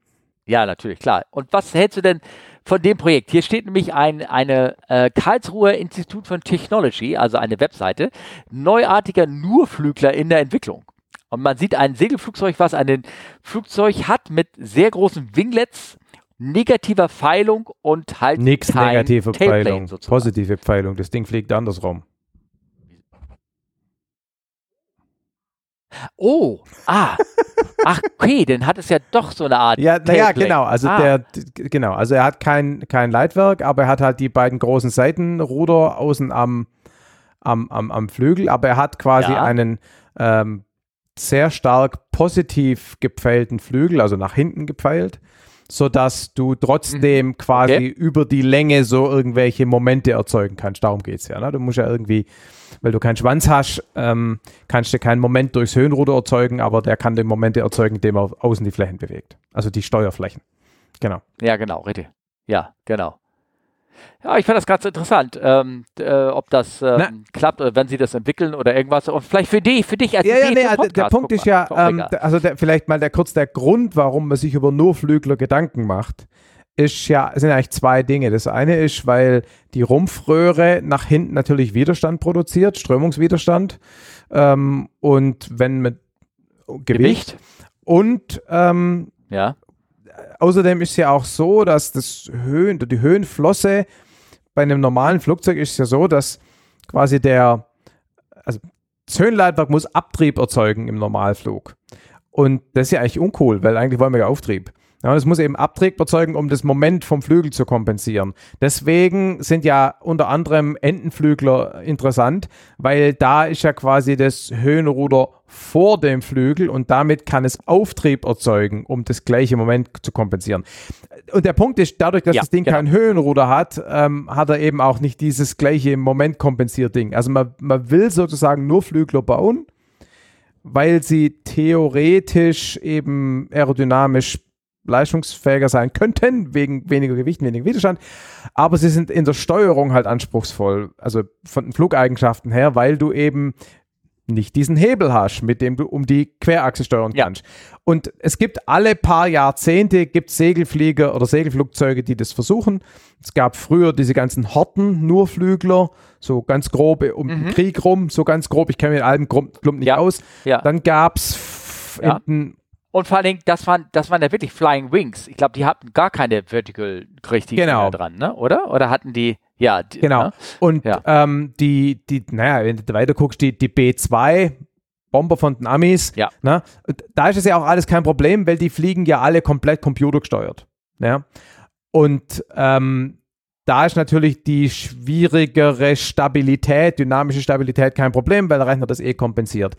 Ja, natürlich, klar. Und was hältst du denn von dem Projekt. Hier steht nämlich ein eine äh, Karlsruher Institut von Technology, also eine Webseite, neuartiger Nurflügler in der Entwicklung. Und man sieht ein Segelflugzeug, was ein Flugzeug hat mit sehr großen Winglets, negativer Pfeilung und halt nichts negative Pfeilung, positive Pfeilung. Das Ding fliegt andersrum. Oh, ah, ach okay, dann hat es ja doch so eine Art. Ja, naja, genau. Also ah. der, genau. Also er hat kein, kein Leitwerk, aber er hat halt die beiden großen Seitenruder außen am, am, am, am Flügel, aber er hat quasi ja. einen ähm, sehr stark positiv gepfeilten Flügel, also nach hinten gepfeilt sodass du trotzdem mhm. quasi okay. über die Länge so irgendwelche Momente erzeugen kannst. Darum geht es ja. Ne? Du musst ja irgendwie, weil du keinen Schwanz hast, ähm, kannst du keinen Moment durchs Höhenruder erzeugen, aber der kann die Momente erzeugen, indem er außen die Flächen bewegt. Also die Steuerflächen. Genau. Ja, genau, richtig. Ja, genau. Ja, ich fand das ganz interessant, ähm, äh, ob das ähm, klappt oder wenn sie das entwickeln oder irgendwas. Und vielleicht für dich, für dich als ja, ja, nee, also der Punkt ist ja, ähm, also der, vielleicht mal der, kurz der Grund, warum man sich über Nurflügler Gedanken macht, ist ja, sind eigentlich zwei Dinge. Das eine ist, weil die Rumpfröhre nach hinten natürlich Widerstand produziert, Strömungswiderstand. Ähm, und wenn mit Gewicht, Gewicht. und ähm, ja außerdem ist es ja auch so, dass das Höhen, die Höhenflosse bei einem normalen Flugzeug ist ja so, dass quasi der, also das Höhenleitwerk muss Abtrieb erzeugen im Normalflug. Und das ist ja eigentlich uncool, weil eigentlich wollen wir ja Auftrieb. Ja, das muss eben Abtrieb erzeugen, um das Moment vom Flügel zu kompensieren. Deswegen sind ja unter anderem Entenflügler interessant, weil da ist ja quasi das Höhenruder vor dem Flügel und damit kann es Auftrieb erzeugen, um das gleiche Moment zu kompensieren. Und der Punkt ist, dadurch, dass Ja, das Ding genau. kein Höhenruder hat, ähm, hat er eben auch nicht dieses gleiche Moment kompensiert Ding. Also man, man will sozusagen nur Flügler bauen, weil sie theoretisch eben aerodynamisch leistungsfähiger sein könnten, wegen weniger Gewicht, weniger Widerstand. Aber sie sind in der Steuerung halt anspruchsvoll, also von den Flugeigenschaften her, weil du eben nicht diesen Hebel hast, mit dem du um die Querachse steuern Ja. kannst. Und es gibt alle paar Jahrzehnte gibt Segelflieger oder Segelflugzeuge, die das versuchen. Es gab früher diese ganzen Horten, nur Flügler, so ganz grob um den Krieg rum, so ganz grob, ich kenne mich in allem Klump nicht Mhm. Ja. aus. Ja. Dann gab es Ja. in Und vor allen Dingen, das waren, das waren ja wirklich Flying Wings. Ich glaube, die hatten gar keine Vertical richtigen Genau. Dran, ne? Oder? Oder hatten die, ja. Die, Genau. Ne? Und Ja. ähm, die, die, naja, wenn du weiter guckst, die, die B2 Bomber von den Amis, Ja. ne? Da ist es ja auch alles kein Problem, weil die fliegen ja alle komplett computergesteuert. Ja? Und ähm, da ist natürlich die schwierigere Stabilität, dynamische Stabilität kein Problem, weil der Rechner das eh kompensiert.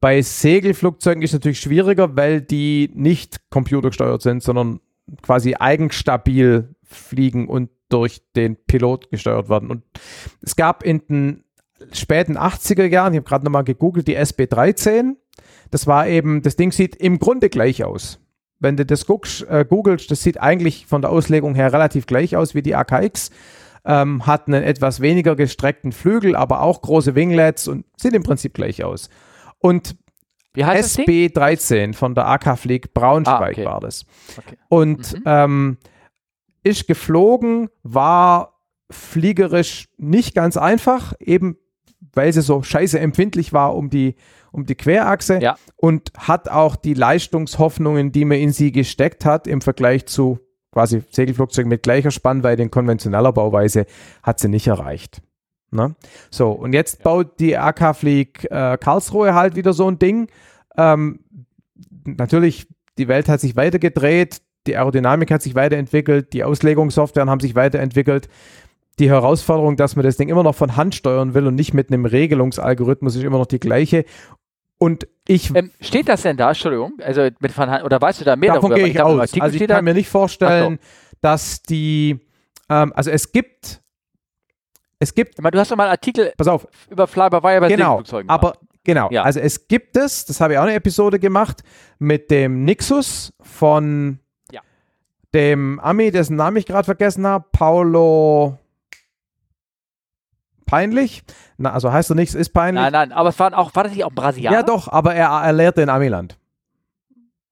Bei Segelflugzeugen ist es natürlich schwieriger, weil die nicht computergesteuert sind, sondern quasi eigenstabil fliegen und durch den Pilot gesteuert werden. Und es gab in den späten 80er Jahren, ich habe gerade nochmal gegoogelt, die SB13. Das war eben, das Ding sieht im Grunde gleich aus. Wenn du das guckst, äh, googelst, das sieht eigentlich von der Auslegung her relativ gleich aus wie die AKX. Ähm, hat einen etwas weniger gestreckten Flügel, aber auch große Winglets und sieht im Prinzip gleich aus. Und Wie heißt das Ding? SB13 von der AK Flieg Braunschweig Ah, okay. war das. Okay. Und Mhm. ähm, ist geflogen, war fliegerisch nicht ganz einfach, eben weil sie so scheiße empfindlich war um die, um die Querachse Ja. und hat auch die Leistungshoffnungen, die man in sie gesteckt hat, im Vergleich zu quasi Segelflugzeugen mit gleicher Spannweite in konventioneller Bauweise, hat sie nicht erreicht. Ne? So, und jetzt baut die AK Flieg äh, Karlsruhe halt wieder so ein Ding. Ähm, natürlich, die Welt hat sich weitergedreht, die Aerodynamik hat sich weiterentwickelt, die Auslegungssoftwaren haben sich weiterentwickelt. Die Herausforderung, dass man das Ding immer noch von Hand steuern will und nicht mit einem Regelungsalgorithmus, ist immer noch die gleiche. Und ich Ähm, steht das denn da? Entschuldigung. Also mit Hand, oder weißt du da mehr Davon darüber? gehe ich im aus. Artikel Also ich kann da, mir nicht vorstellen, dass die, ähm, also es gibt, es gibt, ich meine, du hast doch mal einen Artikel pass auf, über Fly-by-Wire bei genau, Segelflugzeugen aber gemacht. genau, Ja. also es gibt es, das habe ich auch eine Episode gemacht, mit dem Nixus von Ja. dem Ami, dessen Namen ich gerade vergessen habe, Paulo Peinlich. Na, also heißt er nichts, ist peinlich. Nein, nein, aber es waren auch, war das nicht auch ein Brasilianer? ja, doch, aber er, er lehrte in Amiland.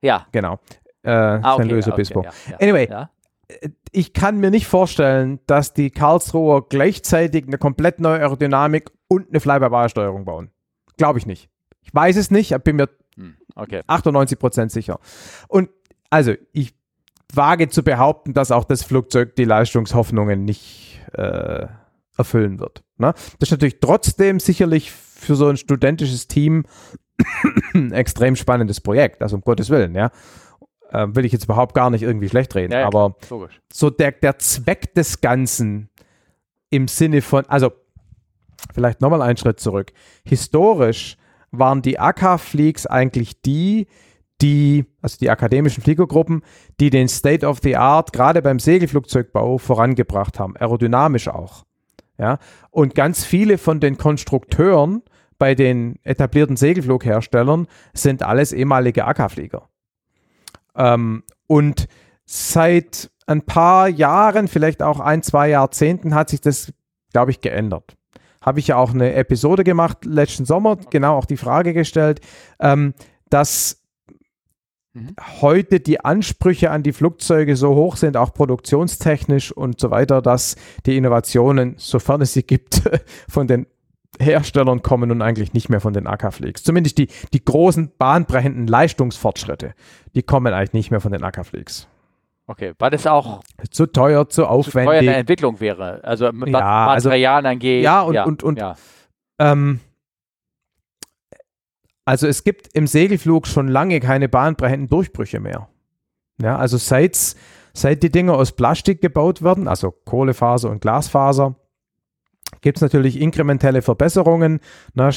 Ja. Genau. Äh, Ah, San okay, Luis ja, Obispo. Okay, ja, ja, Anyway, ja. ich kann mir nicht vorstellen, dass die Karlsruher gleichzeitig eine komplett neue Aerodynamik und eine Fly-by-Wire-Steuerung bauen. Glaube ich nicht. Ich weiß es nicht, ich bin mir Hm, okay. 98% sicher. Und also, ich wage zu behaupten, dass auch das Flugzeug die Leistungshoffnungen nicht äh, erfüllen wird. Ne? Das ist natürlich trotzdem sicherlich für so ein studentisches Team ein extrem spannendes Projekt, also um Gottes Willen, ja. Ähm, will ich jetzt überhaupt gar nicht irgendwie schlecht reden, Ja, ja, aber Logisch. so der, der Zweck des Ganzen im Sinne von, also vielleicht nochmal einen Schritt zurück. Historisch waren die AK-Fleaks eigentlich die, die, also die akademischen Fliegergruppen, die den State of the Art gerade beim Segelflugzeugbau vorangebracht haben, aerodynamisch auch. Ja? Und ganz viele von den Konstrukteuren bei den etablierten Segelflugherstellern sind alles ehemalige AK-Flieger. Ähm, und seit ein paar Jahren, vielleicht auch ein, zwei Jahrzehnten, hat sich das, glaube ich, geändert. Habe ich ja auch eine Episode gemacht letzten Sommer, genau auch die Frage gestellt, ähm, dass Mhm. heute die Ansprüche an die Flugzeuge so hoch sind, auch produktionstechnisch und so weiter, dass die Innovationen, sofern es sie gibt, von den Herstellern kommen und eigentlich nicht mehr von den AK-Fleaks. Zumindest die, die großen bahnbrechenden Leistungsfortschritte, die kommen eigentlich nicht mehr von den AK-Fleaks. Okay, weil das auch Zu teuer, zu zu teuer aufwendig. eine Entwicklung wäre. Also was Ja, also- Materialien angeht. Ja, und- und- und- ja. Ähm, also es gibt im Segelflug schon lange keine bahnbrechenden Durchbrüche mehr. Ja, also seit, seit die Dinger aus Plastik gebaut werden, also Kohlefaser und Glasfaser, gibt es natürlich inkrementelle Verbesserungen, ne,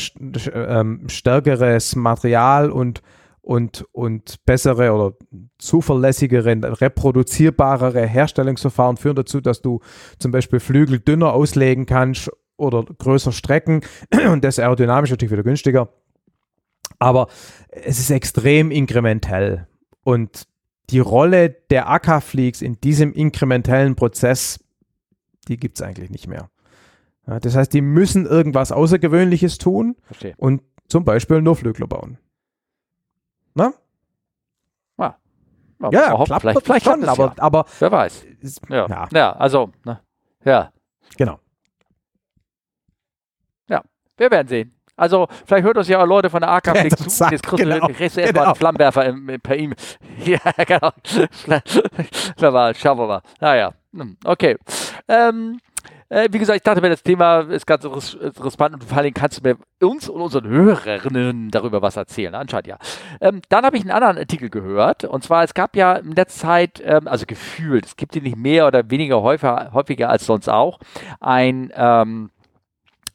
ähm, stärkeres Material und, und, und bessere oder zuverlässigere, reproduzierbarere Herstellungsverfahren führen dazu, dass du zum Beispiel Flügel dünner auslegen kannst oder größer Strecken und das aerodynamisch natürlich wieder günstiger. Aber es ist extrem inkrementell und die Rolle der Ackerfleaks in diesem inkrementellen Prozess, die gibt es eigentlich nicht mehr. Ja, das heißt, die müssen irgendwas Außergewöhnliches tun Verstehe. und zum Beispiel nur Flügler bauen. Na? Ja, ja klappt vielleicht, vielleicht schon, aber, ja. aber wer weiß. Ja, ja. ja also, ne? ja. Genau. Ja, wir werden sehen. Also, vielleicht hört uns ja Leute von der AK-Flick ja, zu. Jetzt kriegst genau, du kriegst genau. erstmal einen Flammenwerfer im, im, per E-Mail. Ja, genau. Schauen wir mal. Naja, hm, okay. Ähm, äh, wie gesagt, ich dachte mir, das Thema ist ganz interessant und vor allem kannst du mir uns und unseren Hörerinnen darüber was erzählen. Anscheinend ja. Ähm, dann habe ich einen anderen Artikel gehört und zwar, es gab ja in letzter Zeit, ähm, also gefühlt, es gibt die nicht mehr oder weniger häufiger, häufiger als sonst auch, ein ähm,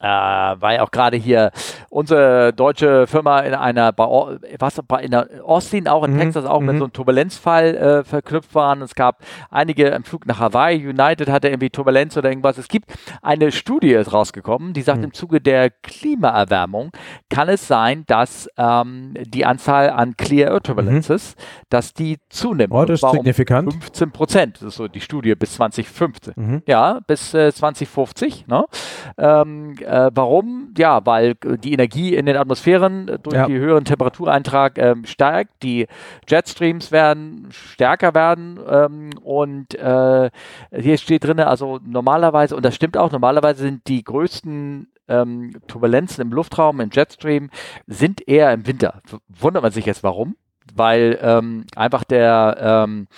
äh, weil auch gerade hier unsere deutsche Firma in einer, was, in der Austin, auch in mhm. Texas, auch mhm. mit so einem Turbulenzfall äh, verknüpft waren. Es gab einige im Flug nach Hawaii, United hatte irgendwie Turbulenz oder irgendwas. Es gibt eine Studie ist rausgekommen, die sagt, mhm. im Zuge der Klimaerwärmung kann es sein, dass ähm, die Anzahl an Clear Air Turbulences, mhm. dass die zunimmt. Oh, das ist signifikant. Um 15 Prozent. Das ist so die Studie bis 2015. Mhm. Ja, bis äh, 2050. Ne? Ähm, äh, warum? Ja, weil die Energie in den Atmosphären äh, durch ja. die höheren Temperatureintrag ähm, steigt, die Jetstreams werden stärker werden ähm, und äh, hier steht drin, also normalerweise, und das stimmt auch, normalerweise sind die größten ähm, Turbulenzen im Luftraum, im Jetstream, sind eher im Winter. Wundert man sich jetzt warum? Weil ähm, einfach der ähm,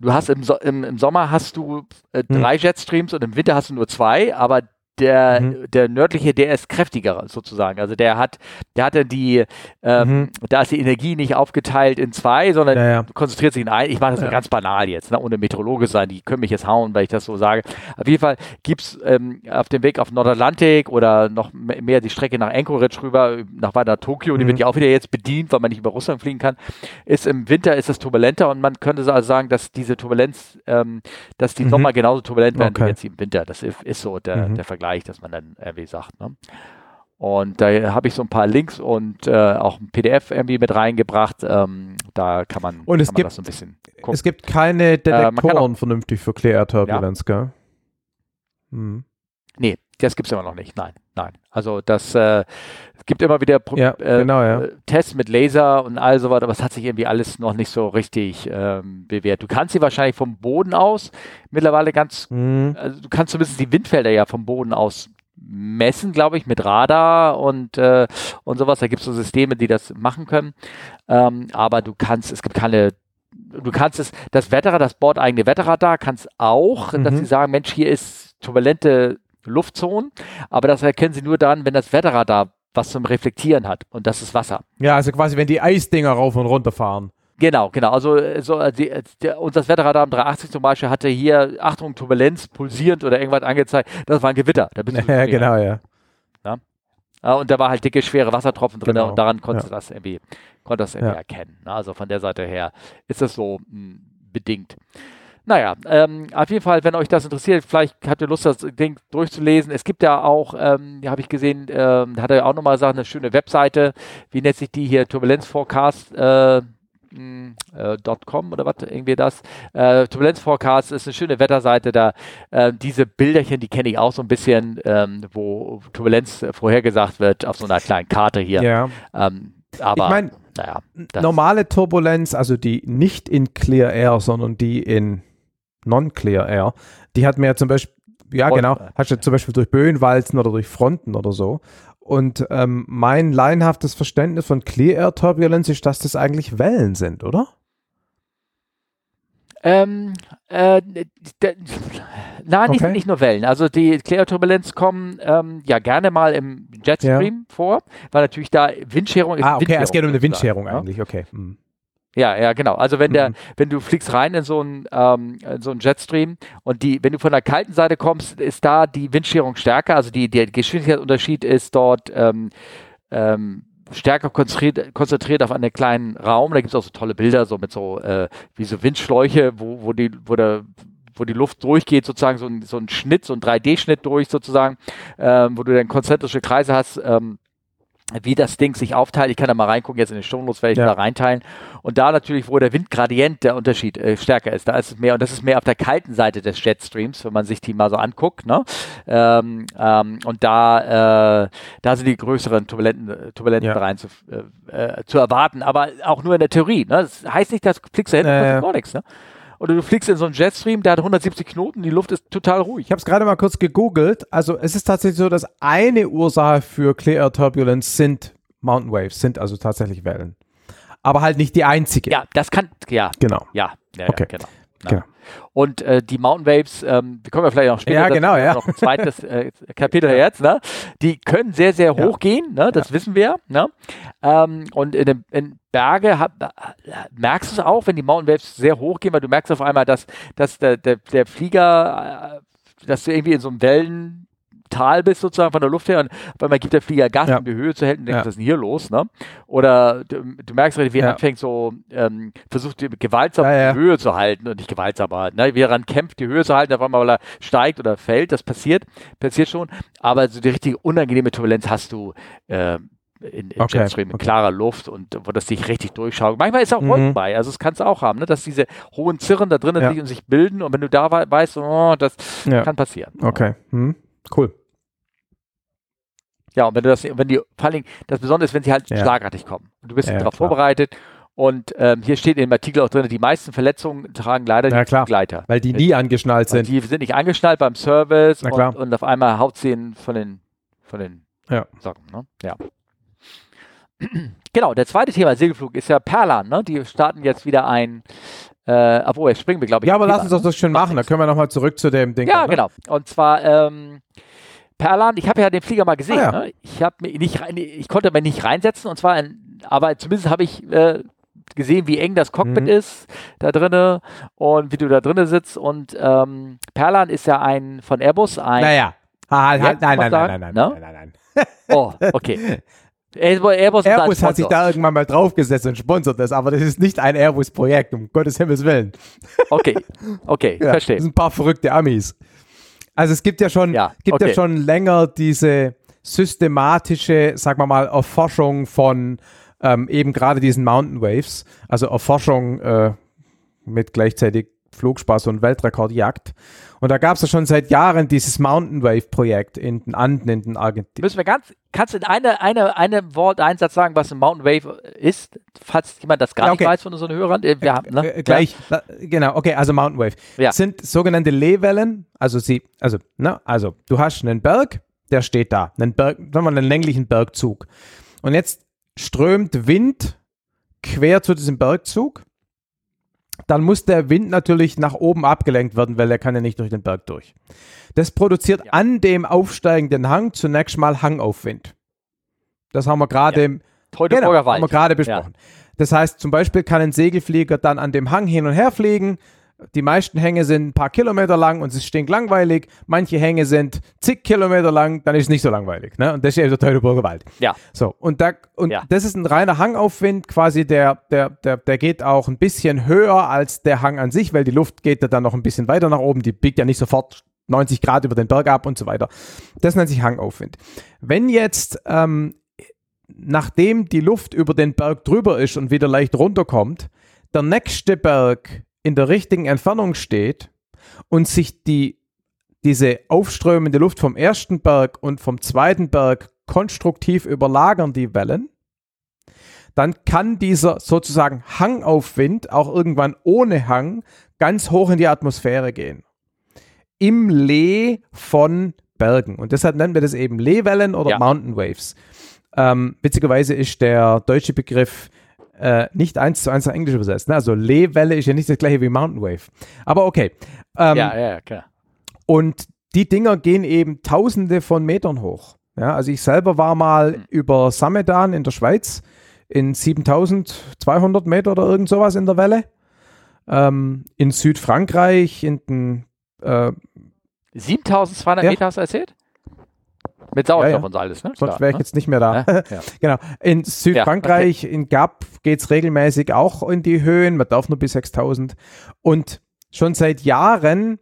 du hast im, so im, im, Sommer hast du äh, hm. drei Jetstreams und im Winter hast du nur zwei, aber der, mhm. der nördliche, der ist kräftiger sozusagen. Also der hat, der hatte die, ähm, mhm. da ist die Energie nicht aufgeteilt in zwei, sondern ja, ja. konzentriert sich in ein. Ich mache das ja. ganz banal jetzt, ne, ohne Meteorologe sein, die können mich jetzt hauen, weil ich das so sage. Auf jeden Fall gibt es ähm, auf dem Weg auf Nordatlantik oder noch mehr die Strecke nach Anchorage rüber, nach weiter Tokio, mhm. die wird ja auch wieder jetzt bedient, weil man nicht über Russland fliegen kann, ist im Winter ist es turbulenter und man könnte also sagen, dass diese Turbulenz, ähm, dass die mhm. Sommer genauso turbulent werden okay. wie jetzt im Winter. Das ist, ist so der, mhm. der Vergleich. Vergleich, dass man dann irgendwie sagt. Ne? Und da habe ich so ein paar Links und äh, auch ein PDF irgendwie mit reingebracht. Ähm, da kann man, und es kann gibt, das so ein bisschen gucken. Es gibt keine äh, Detektoren äh, vernünftig für Clear Air Turbulence, ja. gell? Hm. Nee, das gibt es immer noch nicht. Nein, nein. Also das äh, gibt immer wieder ja, äh, genau, ja. Tests mit Laser und all so weiter, aber es hat sich irgendwie alles noch nicht so richtig ähm, bewährt. Du kannst sie wahrscheinlich vom Boden aus mittlerweile ganz, mhm. also du kannst zumindest die Windfelder ja vom Boden aus messen, glaube ich, mit Radar und, äh, und sowas. Da gibt es so Systeme, die das machen können. Ähm, aber du kannst, es gibt keine du kannst es, das Wetterradar, das bordeigene Wetterradar, kannst auch, mhm. dass sie sagen, Mensch, hier ist turbulente Luftzonen, aber das erkennen sie nur dann, wenn das Wetterradar was zum Reflektieren hat und das ist Wasser. Ja, also quasi, wenn die Eisdinger rauf und runter fahren. Genau, genau. Also äh, so, äh, die, der, unser Wetterradar am 380 zum Beispiel hatte hier, Achtung, Turbulenz, pulsierend oder irgendwas angezeigt. Das war ein Gewitter. Da bist du ja, genau, ja. ja. Und da war halt dicke, schwere Wassertropfen drin genau. und daran konntest ja. du das irgendwie, konntest das irgendwie ja. erkennen. Also von der Seite her ist das so mh, hm, bedingt. Naja, ähm, auf jeden Fall, wenn euch das interessiert, vielleicht habt ihr Lust, das Ding durchzulesen. Es gibt ja auch, ähm, habe ich gesehen, ähm, hat er auch nochmal gesagt, eine schöne Webseite. Wie nennt sich die hier? Turbulenzforecast. Äh, hm, äh, .com oder was, irgendwie das. Äh, Turbulenz Forecast ist eine schöne Wetterseite, da äh, diese Bilderchen, die kenne ich auch so ein bisschen, ähm, wo Turbulenz vorhergesagt wird auf so einer kleinen Karte hier. Ja. Ähm, aber ich meine, naja, normale Turbulenz, also die nicht in Clear Air, sondern die in Non-Clear Air, die hat mir ja zum Beispiel, ja Front, genau, hast du zum Beispiel durch Böenwalzen oder durch Fronten oder so. Und ähm, mein laienhaftes Verständnis von Clear Air Turbulence ist, dass das eigentlich Wellen sind, oder? Ähm, äh, nein, nicht, okay. nicht, nur Wellen. Also die Clear Turbulenz kommen ähm, ja gerne mal im Jetstream ja. vor, weil natürlich da Windscherung ist. Ah, okay, Windscherung es geht um eine Windscherung eigentlich, okay. Hm. Ja, ja, genau. Also wenn der, mhm. wenn du fliegst rein in so einen ähm, so einen Jetstream und die, wenn du von der kalten Seite kommst, ist da die Windscherung stärker. Also die, der Geschwindigkeitsunterschied ist dort ähm, ähm, stärker konzentriert, konzentriert auf einen kleinen Raum. Da gibt es auch so tolle Bilder, so mit so äh, wie so Windschläuche, wo, wo die, wo der wo die Luft durchgeht, sozusagen so ein, so ein Schnitt, so ein 3D-Schnitt durch sozusagen, ähm, wo du dann konzentrische Kreise hast, ähm, wie das Ding sich aufteilt. Ich kann da mal reingucken, jetzt in den Stundenlos werde ich ja. da reinteilen. Und da natürlich, wo der Windgradient der Unterschied äh, stärker ist, da ist es mehr, und das ist mehr auf der kalten Seite des Jetstreams, wenn man sich die mal so anguckt. Ne? Ähm, ähm, und da, äh, da sind die größeren Turbulenten, Turbulenten ja. rein zu, äh, äh, zu erwarten, aber auch nur in der Theorie. Ne? Das heißt nicht, dass du hinten, äh, gar nichts. Ne? Oder du fliegst in so einen Jetstream, der hat 170 Knoten, die Luft ist total ruhig. Ich habe es gerade mal kurz gegoogelt. Also es ist tatsächlich so, dass eine Ursache für Clear Air Turbulence sind Mountain Waves, sind also tatsächlich Wellen. Aber halt nicht die einzige. Ja, das kann, ja. Genau. Ja, ja, okay. ja genau. genau. Und äh, die Mountain Waves, ähm, die kommen wir vielleicht noch später. Ja, genau, ja. Noch ein zweites äh, Kapitel jetzt, ne? Die können sehr, sehr hoch ja. gehen, ne? Das ja. wissen wir, ne? Ähm, und in, dem, in Berge hab, merkst du es auch, wenn die Mountain Waves sehr hoch gehen, weil du merkst auf einmal, dass, dass der, der, der Flieger, äh, dass du irgendwie in so einem Wellen Tal bist, sozusagen von der Luft her, und auf einmal gibt der Flieger Gas, ja. um die Höhe zu halten, und denkst, ja. was ist denn hier los? Ne? Oder du, du merkst wie er ja. anfängt, so ähm, versucht, die gewaltsam ja, die Höhe zu halten und nicht gewaltsam, aber ne, wie er daran kämpft, die Höhe zu halten, auf einmal, weil er steigt oder fällt, das passiert, passiert schon, aber so die richtige unangenehme Turbulenz hast du äh, in, in okay, Jetstream, in okay. klarer Luft und wo das sich richtig durchschaut. Manchmal ist auch mhm. Wolken bei, also das kannst du auch haben, ne? dass diese hohen Zirren da drinnen ja. sich bilden und wenn du da weißt, oh, das ja. kann passieren. Okay, mhm. Cool. Ja, und wenn du das, wenn die, vor allem, das Besondere ist, wenn sie halt ja. schlagartig kommen. Und du bist ja, darauf vorbereitet. Und ähm, hier steht in dem Artikel auch drin, die meisten Verletzungen tragen leider ja, die klar, Begleiter. Weil die nie angeschnallt sind. Und die sind nicht angeschnallt beim Service und, und, auf einmal haut sie von den, von den ja. Socken. Ne? Ja. genau, der zweite Thema Segelflug ist ja Perlan. Ne? Die starten jetzt wieder ein äh, obwohl, jetzt springen wir, glaube ich. Ja, aber lass uns das doch schön machen. Da können wir nochmal zurück zu dem Ding. Ja, ne? genau. Und zwar, ähm, Perlan, ich habe ja den Flieger mal gesehen. Ah, ja. ne? Ich habe nicht rein, ich konnte mich nicht reinsetzen und zwar, ein, aber zumindest habe ich äh, gesehen, wie eng das Cockpit mhm. ist da drinne und wie du da drinne sitzt. Und ähm, Perlan ist ja ein von Airbus ein. Naja. Ah, halt, halt, nein, nein, nein, nein, nein, nein, nein, nein, nein. Oh, okay. Airbus, Airbus hat sich da irgendwann mal draufgesetzt und sponsert das, aber das ist nicht ein Airbus-Projekt, um Gottes Himmels Willen. Okay, okay, ja, verstehe. Das sind ein paar verrückte Amis. Also es gibt ja schon, ja, gibt okay. ja schon länger diese systematische, sagen wir mal, Erforschung von ähm, eben gerade diesen Mountain Waves, also Erforschung äh, mit gleichzeitig Flugspaß und Weltrekordjagd. Und da gab es ja schon seit Jahren dieses Mountain Wave Projekt in den Anden, in den Argentinien. Müssen wir ganz, kannst du in eine, eine, eine Wort, einen Satz sagen, was ein Mountain Wave ist, falls jemand das gar ja, okay. nicht weiß von unseren Hörern? Wir äh, haben, ne? äh, gleich, ja. genau, okay, also Mountain Wave. Ja. Sind sogenannte Lehwellen, also sie, also, ne, also du hast einen Berg, der steht da, einen Berg, sagen wir mal, einen länglichen Bergzug. Und jetzt strömt Wind quer zu diesem Bergzug dann muss der Wind natürlich nach oben abgelenkt werden, weil er kann ja nicht durch den Berg durch. Das produziert ja. an dem aufsteigenden Hang zunächst mal Hangaufwind. Das haben wir gerade ja. Heute genau, haben wir gerade besprochen. Ja. Das heißt, zum Beispiel kann ein Segelflieger dann an dem Hang hin und her fliegen, die meisten Hänge sind ein paar Kilometer lang und es ist stinklangweilig. Manche Hänge sind zig Kilometer lang, dann ist es nicht so langweilig. Ne? Und das ist eben der Teutoburger Wald. Ja. So, und, da, und ja. das ist ein reiner Hangaufwind, quasi der, der, der, der geht auch ein bisschen höher als der Hang an sich, weil die Luft geht dann noch ein bisschen weiter nach oben. Die biegt ja nicht sofort 90 Grad über den Berg ab und so weiter. Das nennt sich Hangaufwind. Wenn jetzt, ähm, nachdem die Luft über den Berg drüber ist und wieder leicht runterkommt, der nächste Berg in der richtigen Entfernung steht und sich die, diese aufströmende Luft vom ersten Berg und vom zweiten Berg konstruktiv überlagern, die Wellen, dann kann dieser sozusagen Hangaufwind auch irgendwann ohne Hang ganz hoch in die Atmosphäre gehen. Im Lee von Bergen. Und deshalb nennen wir das eben Lehwellen oder ja. Mountain Waves. Ähm, witzigerweise ist der deutsche Begriff äh, nicht eins zu eins nach Englisch übersetzt. Ne? Also Lehwelle ist ja nicht das gleiche wie Mountain Wave. Aber okay. Ähm, ja, ja, klar. Und die Dinger gehen eben tausende von Metern hoch. Ja, also ich selber war mal mhm. über Samedan in der Schweiz in 7200 Meter oder irgend sowas in der Welle. Ähm, in Südfrankreich, in den. Äh, 7200 Ja. Meter hast du erzählt? Mit Sauerstoff Ja, ja. und so alles, ne? sonst wäre ich ne? jetzt nicht mehr da. Ja, genau. In Südfrankreich, in Gap geht es regelmäßig auch in die Höhen. Man darf nur bis 6000. Und schon seit Jahren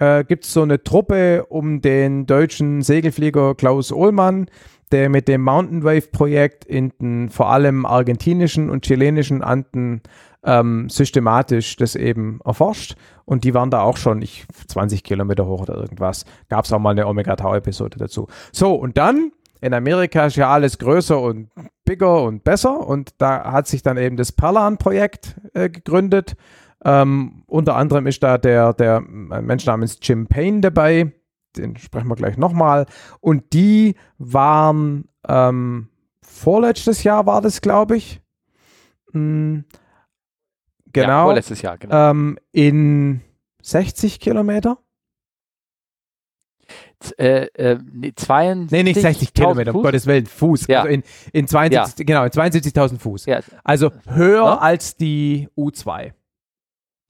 äh, gibt es so eine Truppe um den deutschen Segelflieger Klaus Ohlmann, der mit dem Mountain Wave Projekt in den vor allem argentinischen und chilenischen Anden ähm, systematisch das eben erforscht. Und die waren da auch schon ich, 20 Kilometer hoch oder irgendwas. Gab es auch mal eine Omega-Tau-Episode dazu. So, und dann in Amerika ist ja alles größer und bigger und besser. Und da hat sich dann eben das Perlan-Projekt äh, gegründet. Ähm, unter anderem ist da der, der Mensch namens Jim Payne dabei. Den sprechen wir gleich nochmal. Und die waren ähm, vorletztes Jahr war das, glaube ich. Mm, Ja, genau. vorletztes Jahr, genau. ähm, in 60 Kilometer? Z- äh, äh, nee, 72 Nee, nicht 60 Kilometer, um? Gottes Willen, Fuß. Ja. Also in, in 72, genau, in 72.000 Fuß. Ja, Also höher Ja. als die U2.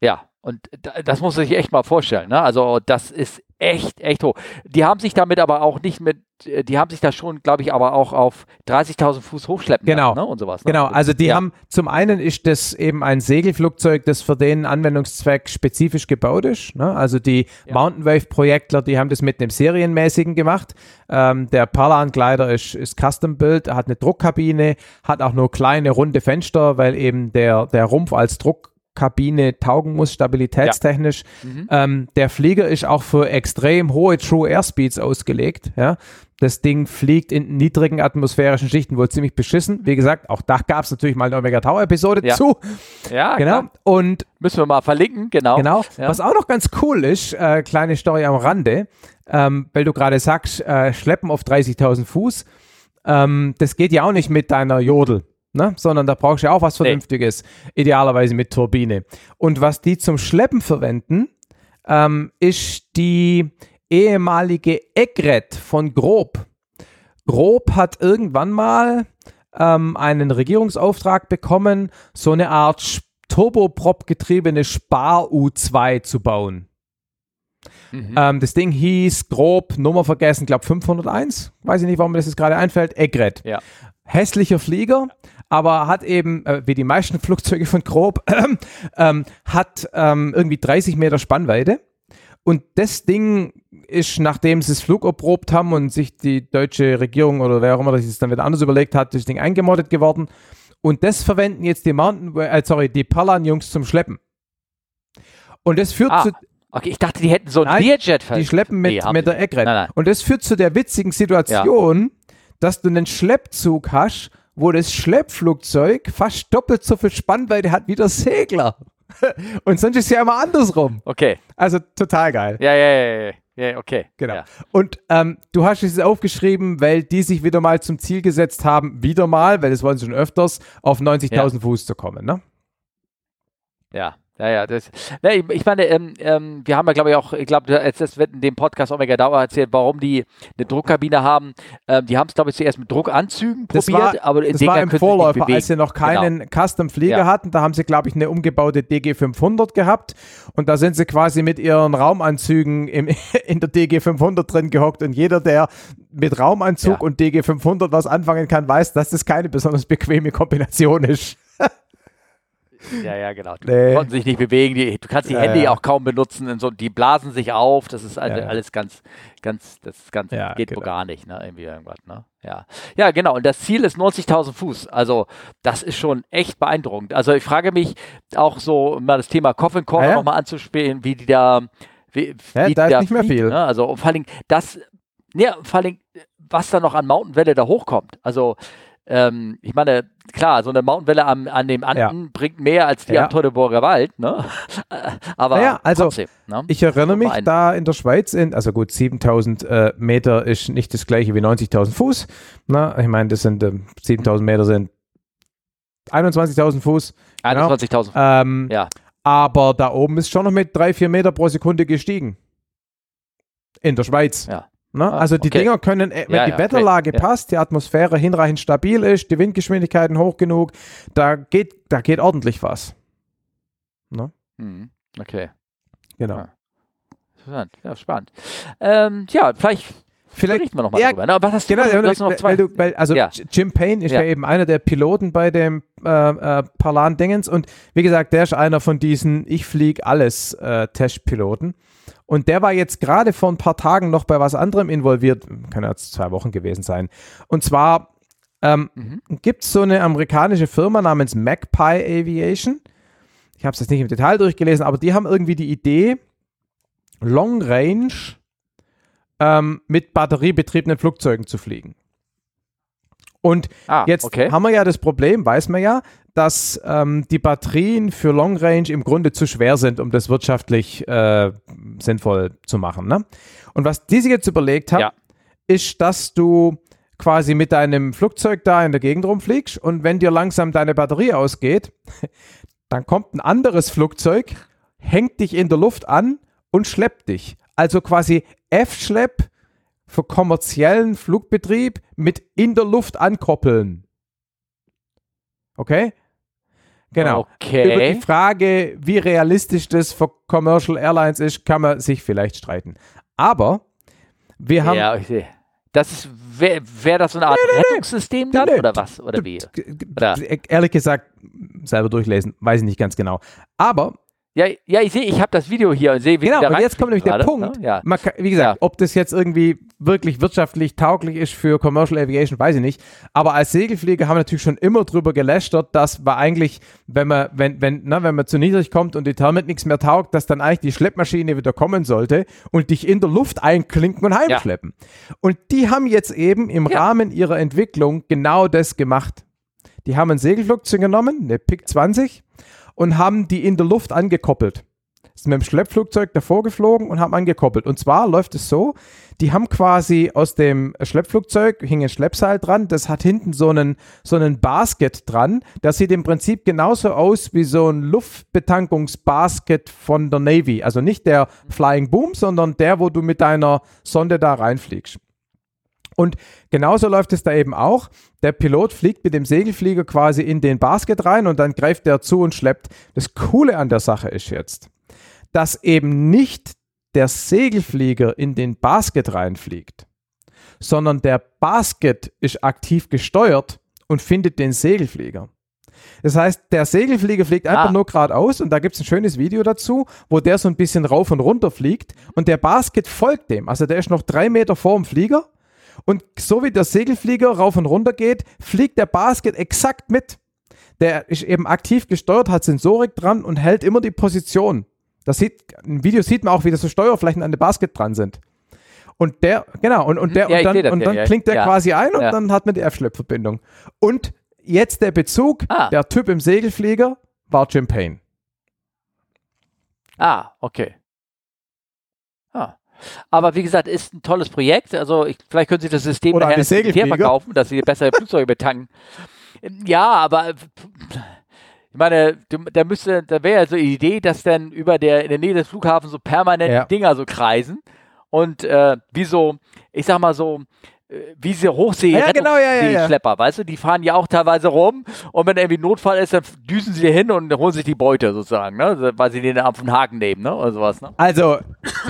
Ja, und da- das muss man sich echt mal vorstellen. Ne? Also das ist echt, echt hoch. Die haben sich damit aber auch nicht mit, äh, die haben sich da schon, glaube ich, aber auch auf 30.000 Fuß hochschleppen Genau. lassen, ne? und sowas. Ne? Genau, also die ja. haben, zum einen ist das eben ein Segelflugzeug, das für den Anwendungszweck spezifisch gebaut ist. Ne? Also die Ja. Mountain Wave-Projektler, die haben das mit einem serienmäßigen gemacht. Ähm, der Parlan-Glider ist, ist Custom-Built, hat eine Druckkabine, hat auch nur kleine runde Fenster, weil eben der, der Rumpf als Druckkabine taugen muss, stabilitätstechnisch. Mhm. Ähm, der Flieger ist auch für extrem hohe True Airspeeds ausgelegt. Ja. Das Ding fliegt in niedrigen atmosphärischen Schichten wohl ziemlich beschissen. Wie gesagt, auch da gab es natürlich mal eine Omega Tau Episode Ja. zu. Ja, Genau. klar. Und Müssen wir mal verlinken, genau. genau, Ja. was auch noch ganz cool ist, äh, kleine Story am Rande, ähm, weil du gerade sagst, äh, schleppen auf 30.000 Fuß. Ähm, das geht ja auch nicht mit deiner Jodel. Ne? Sondern da brauchst du ja auch was Nee. Vernünftiges, idealerweise mit Turbine. Und was die zum Schleppen verwenden, ähm, ist die ehemalige Egret von Grob. Grob hat irgendwann mal ähm, einen Regierungsauftrag bekommen, so eine Art Sch- Turboprop getriebene Spar-U2 zu bauen. Mhm. Ähm, das Ding hieß grob, Nummer vergessen, glaube 501. Weiß ich nicht, warum mir das jetzt gerade einfällt. Egret. Ja. Hässlicher Flieger, aber hat eben, äh, wie die meisten Flugzeuge von grob, ähm, hat ähm, irgendwie 30 Meter Spannweite. Und das Ding ist, nachdem sie es flugerprobt haben und sich die deutsche Regierung oder wer auch immer das dann wieder anders überlegt hat, das Ding eingemoddet geworden. Und das verwenden jetzt die Mountain, äh, sorry, die Palan-Jungs zum Schleppen. Und das führt Ah, zu, Okay, ich dachte, die hätten so ein Learjet die schleppen mit, Nee, mit der nein. Und das führt zu der witzigen Situation, dass du einen Schleppzug hast, wo das Schleppflugzeug fast doppelt so viel Spannweite hat wie der Segler. Und sonst ist es ja immer andersrum. Okay. Also total geil. Ja, ja, ja, ja, ja, okay. Genau. Ja. Und ähm, du hast es aufgeschrieben, weil die sich wieder mal zum Ziel gesetzt haben, wieder mal, weil das wollen sie schon öfters, auf 90.000 Fuß zu kommen. Ne? Ja, ja, ja. Das, ne, ich, ich meine, ähm, ähm, wir haben ja, glaube ich, auch, ich glaube, das wird in dem Podcast Omega Dauer erzählt, warum die eine Druckkabine haben. Ähm, die haben es, glaube ich, zuerst mit Druckanzügen Das probiert, war, aber in das war im Vorläufer. Genau. als sie noch keinen Custom-Flieger Ja. hatten. Da haben sie, glaube ich, eine umgebaute DG500 gehabt. Und da sind sie quasi mit ihren Raumanzügen im, in der DG500 drin gehockt. Und jeder, der mit Raumanzug Ja. und DG500 was anfangen kann, weiß, dass das keine besonders bequeme Kombination ist. Ja, ja, genau. Die Nee. konnten sich nicht bewegen. Die, du kannst die Ja, Hände ja. auch kaum benutzen. So, die blasen sich auf. Das ist alle, Ja, alles ganz, ganz, das ganz, Ja, geht genau. wohl gar nicht, ne? Irgendwie irgendwas, ne? Ja. Ja, genau. Und das Ziel ist 90.000 Fuß. Also, das ist schon echt beeindruckend. Also, ich frage mich auch so, um mal das Thema Coffin Corner Ja, ja. nochmal anzuspielen, wie die da, wie, Ja, wie da ist nicht mehr viel. Ne? Also, und vor Dingen, das, ja, vor Dingen, was da noch an Mountainwelle da hochkommt. Also, ähm, ich meine, klar, so eine Mountainwelle am, an dem Anden bringt mehr als die Ja. am Teutoburger Wald, ne? Aber Naja, also, trotzdem, ne? Ich erinnere mich, da in der Schweiz, in, also gut, 7000 äh, Meter ist nicht das gleiche wie 90.000 Fuß. Na, ich meine, das sind ähm, 7000 Meter sind 21.000 Fuß. genau. 21.000. Ähm, Ja. Aber da oben ist schon noch mit 3, 4 Meter pro Sekunde gestiegen. In der Schweiz. Ja. Ne? Ah, also die okay. Dinger können, äh, wenn Ja, die ja, okay. Wetterlage Ja. passt, die Atmosphäre hinreichend stabil ist, die Windgeschwindigkeiten hoch genug, da geht, da geht ordentlich was. Ne? Mhm. Okay. Genau. Ja. Interessant. Ja, spannend. Ähm, ja, vielleicht Vielleicht wir nochmal ja, drüber. Ne? Aber was hast du, Genau, noch- du hast noch zwei. weil du, weil, also Ja. Jim Payne ist ja. Ja. eben einer der Piloten bei dem äh, äh, Parlan-Dingens und wie gesagt, der ist einer von diesen Ich flieg alles äh, Testpiloten und der war jetzt gerade vor ein paar Tagen noch bei was anderem involviert, kann jetzt zwei Wochen gewesen sein und zwar ähm, Mhm. gibt es so eine amerikanische Firma namens Magpie Aviation, ich habe es jetzt nicht im Detail durchgelesen, aber die haben irgendwie die Idee, Long Range ähm, mit batteriebetriebenen Flugzeugen zu fliegen. Und ah, jetzt okay. haben wir ja das Problem, weiß man ja, dass ähm, die Batterien für Long Range im Grunde zu schwer sind, um das wirtschaftlich äh, sinnvoll zu machen. Ne? Und was die sich jetzt überlegt haben, Ja. ist, dass du quasi mit deinem Flugzeug da in der Gegend rumfliegst und wenn dir langsam deine Batterie ausgeht, dann kommt ein anderes Flugzeug, hängt dich in der Luft an und schleppt dich. Also quasi F-Schlepp für kommerziellen Flugbetrieb mit in der Luft ankoppeln. Okay? Genau. Okay. Über die Frage, wie realistisch das für Commercial Airlines ist, kann man sich vielleicht streiten. Aber wir haben ja, ich sehe. Das ist, wäre wär das so eine Art Rettungssystem dann Nee, nee. oder was? Oder wie? Oder? ehrlich gesagt, selber durchlesen, weiß ich nicht ganz genau. Aber Ja, ja, ich sehe, ich habe das Video hier und sehe, wie Genau, und jetzt kommt nämlich der Punkt. Ne? Ja. Kann, wie gesagt, Ja. ob das jetzt irgendwie wirklich wirtschaftlich tauglich ist für Commercial Aviation, weiß ich nicht. Aber als Segelflieger haben wir natürlich schon immer drüber gelästert, dass wir eigentlich, wenn man, wenn, wenn, na, wenn man zu niedrig kommt und die Thermik nichts mehr taugt, dass dann eigentlich die Schleppmaschine wieder kommen sollte und dich in der Luft einklinken und heimschleppen. Und die haben jetzt eben im Ja. Rahmen ihrer Entwicklung genau das gemacht. Die haben ein Segelflugzeug genommen, eine PIC 20, und haben die in der Luft angekoppelt sind mit dem Schleppflugzeug davor geflogen und haben angekoppelt. Und zwar läuft es so, die haben quasi aus dem Schleppflugzeug, hing ein Schleppseil dran, das hat hinten so einen, so einen Basket dran. Das sieht im Prinzip genauso aus wie so ein Luftbetankungsbasket von der Navy. Also nicht der Flying Boom, sondern der, wo du mit deiner Sonde da reinfliegst. Und genauso läuft es da eben auch. Der Pilot fliegt mit dem Segelflieger quasi in den Basket rein und dann greift der zu und schleppt. Das Coole an der Sache ist jetzt, dass eben nicht der Segelflieger in den Basket reinfliegt, sondern der Basket ist aktiv gesteuert und findet den Segelflieger. Das heißt, der Segelflieger fliegt einfach Ah. nur geradeaus und da gibt es ein schönes Video dazu, wo der so ein bisschen rauf und runter fliegt und der Basket folgt dem. Also der ist noch drei Meter vor dem Flieger und so wie der Segelflieger rauf und runter geht, fliegt der Basket exakt mit. Der ist eben aktiv gesteuert, hat Sensorik dran und hält immer die Position. Das sieht, im Video sieht man auch, wie das so Steuerflächen an dem Basket dran sind. Und der, genau, und, und der, Ja, und dann, das, und dann ja, klingt der ja. quasi ein und dann hat man die F-Schleppverbindung. Und jetzt der Bezug, Ah. der Typ im Segelflieger war Jim Payne. Ah, okay. Ah. Aber wie gesagt, ist ein tolles Projekt. Also ich, vielleicht können Sie das System Oder nachher eine Segelflieger. verkaufen, dass Sie bessere Flugzeuge betanken. Ja, aber äh, ich meine, da müsste, da wäre ja so die Idee, dass dann über der in der Nähe des Flughafens so permanent Ja. Dinger so kreisen und äh, wie so, ich sag mal so, wie diese hochsee Ja, genau, ja, ja, ja. Schlepper, weißt du, die fahren ja auch teilweise rum und wenn irgendwie Notfall ist, dann düsen sie hin und holen sich die Beute sozusagen, ne? weil sie den auf den Haken nehmen, ne? oder sowas. Ne? Also,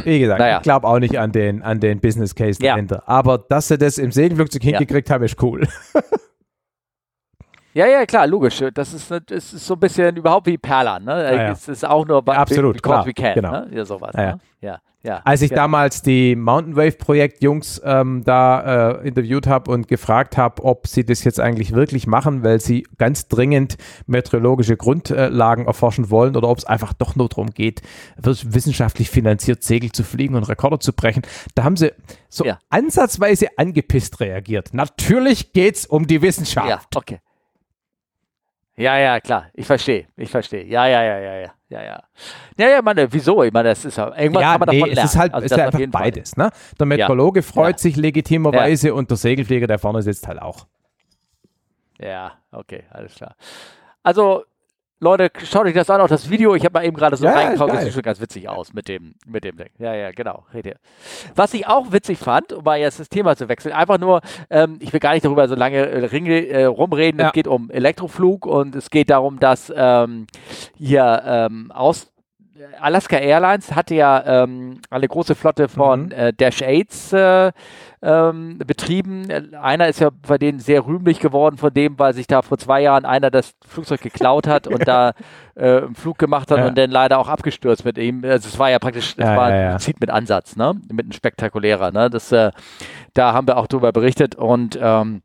wie gesagt, Naja. ich glaube auch nicht an den, an den Business Case dahinter. Aber dass sie das im Segelflugzeug hingekriegt haben, ist cool. Ja, ja, klar, logisch. Das ist, das ist so ein bisschen überhaupt wie Perlan. Ne? Ja, ja. Es ist auch nur bei, Absolut, because klar, we can. genau. Ne? Ja, sowas. Ja. Ne? ja, ja. Als ich ja. damals die Mountain Wave Projekt Jungs ähm, da äh, interviewt habe und gefragt habe, ob sie das jetzt eigentlich wirklich machen, weil sie ganz dringend meteorologische Grundlagen erforschen wollen oder ob es einfach doch nur darum geht, wiss- wissenschaftlich finanziert Segel zu fliegen und Rekorde zu brechen. Da haben sie so Ja. ansatzweise angepisst reagiert. Natürlich geht es um die Wissenschaft. Ja, okay. Ja, ja, klar. Ich verstehe. Ich verstehe. Ja, ja, ja, ja, ja. Ja, ja. Ja, ja, meine, wieso? Ich meine, das ist ja, irgendwann Ja, kann man nee, davon es lernen. ist halt Also es ist einfach beides. Ne? Der Meteorologe freut Ja. sich legitimerweise und der Segelflieger, der vorne sitzt, halt auch. Ja, okay, alles klar. Also, Leute, schaut euch das an, auch das Video. Ich habe mal eben gerade so Ja, ist Das sieht schon ganz witzig aus mit dem, mit dem Ding. Ja, ja, genau. Was ich auch witzig fand, um mal jetzt das Thema zu wechseln, einfach nur, ähm, ich will gar nicht darüber so lange äh, ringe, äh, rumreden. Ja. Es geht um Elektroflug und es geht darum, dass ähm, hier ähm, aus Alaska Airlines hatte ja ähm, eine große Flotte von Mhm. äh, Dash 8s äh, ähm, betrieben. Einer ist ja bei denen sehr rühmlich geworden von dem, weil sich da vor zwei Jahren einer das Flugzeug geklaut hat und da äh, einen Flug gemacht hat Ja. und dann leider auch abgestürzt mit ihm. Also es war ja praktisch, es Ja, war ja, ja. ein Zieht mit Ansatz, ne? Mit einem spektakulärer, ne? Das, äh, da haben wir auch drüber berichtet und ähm,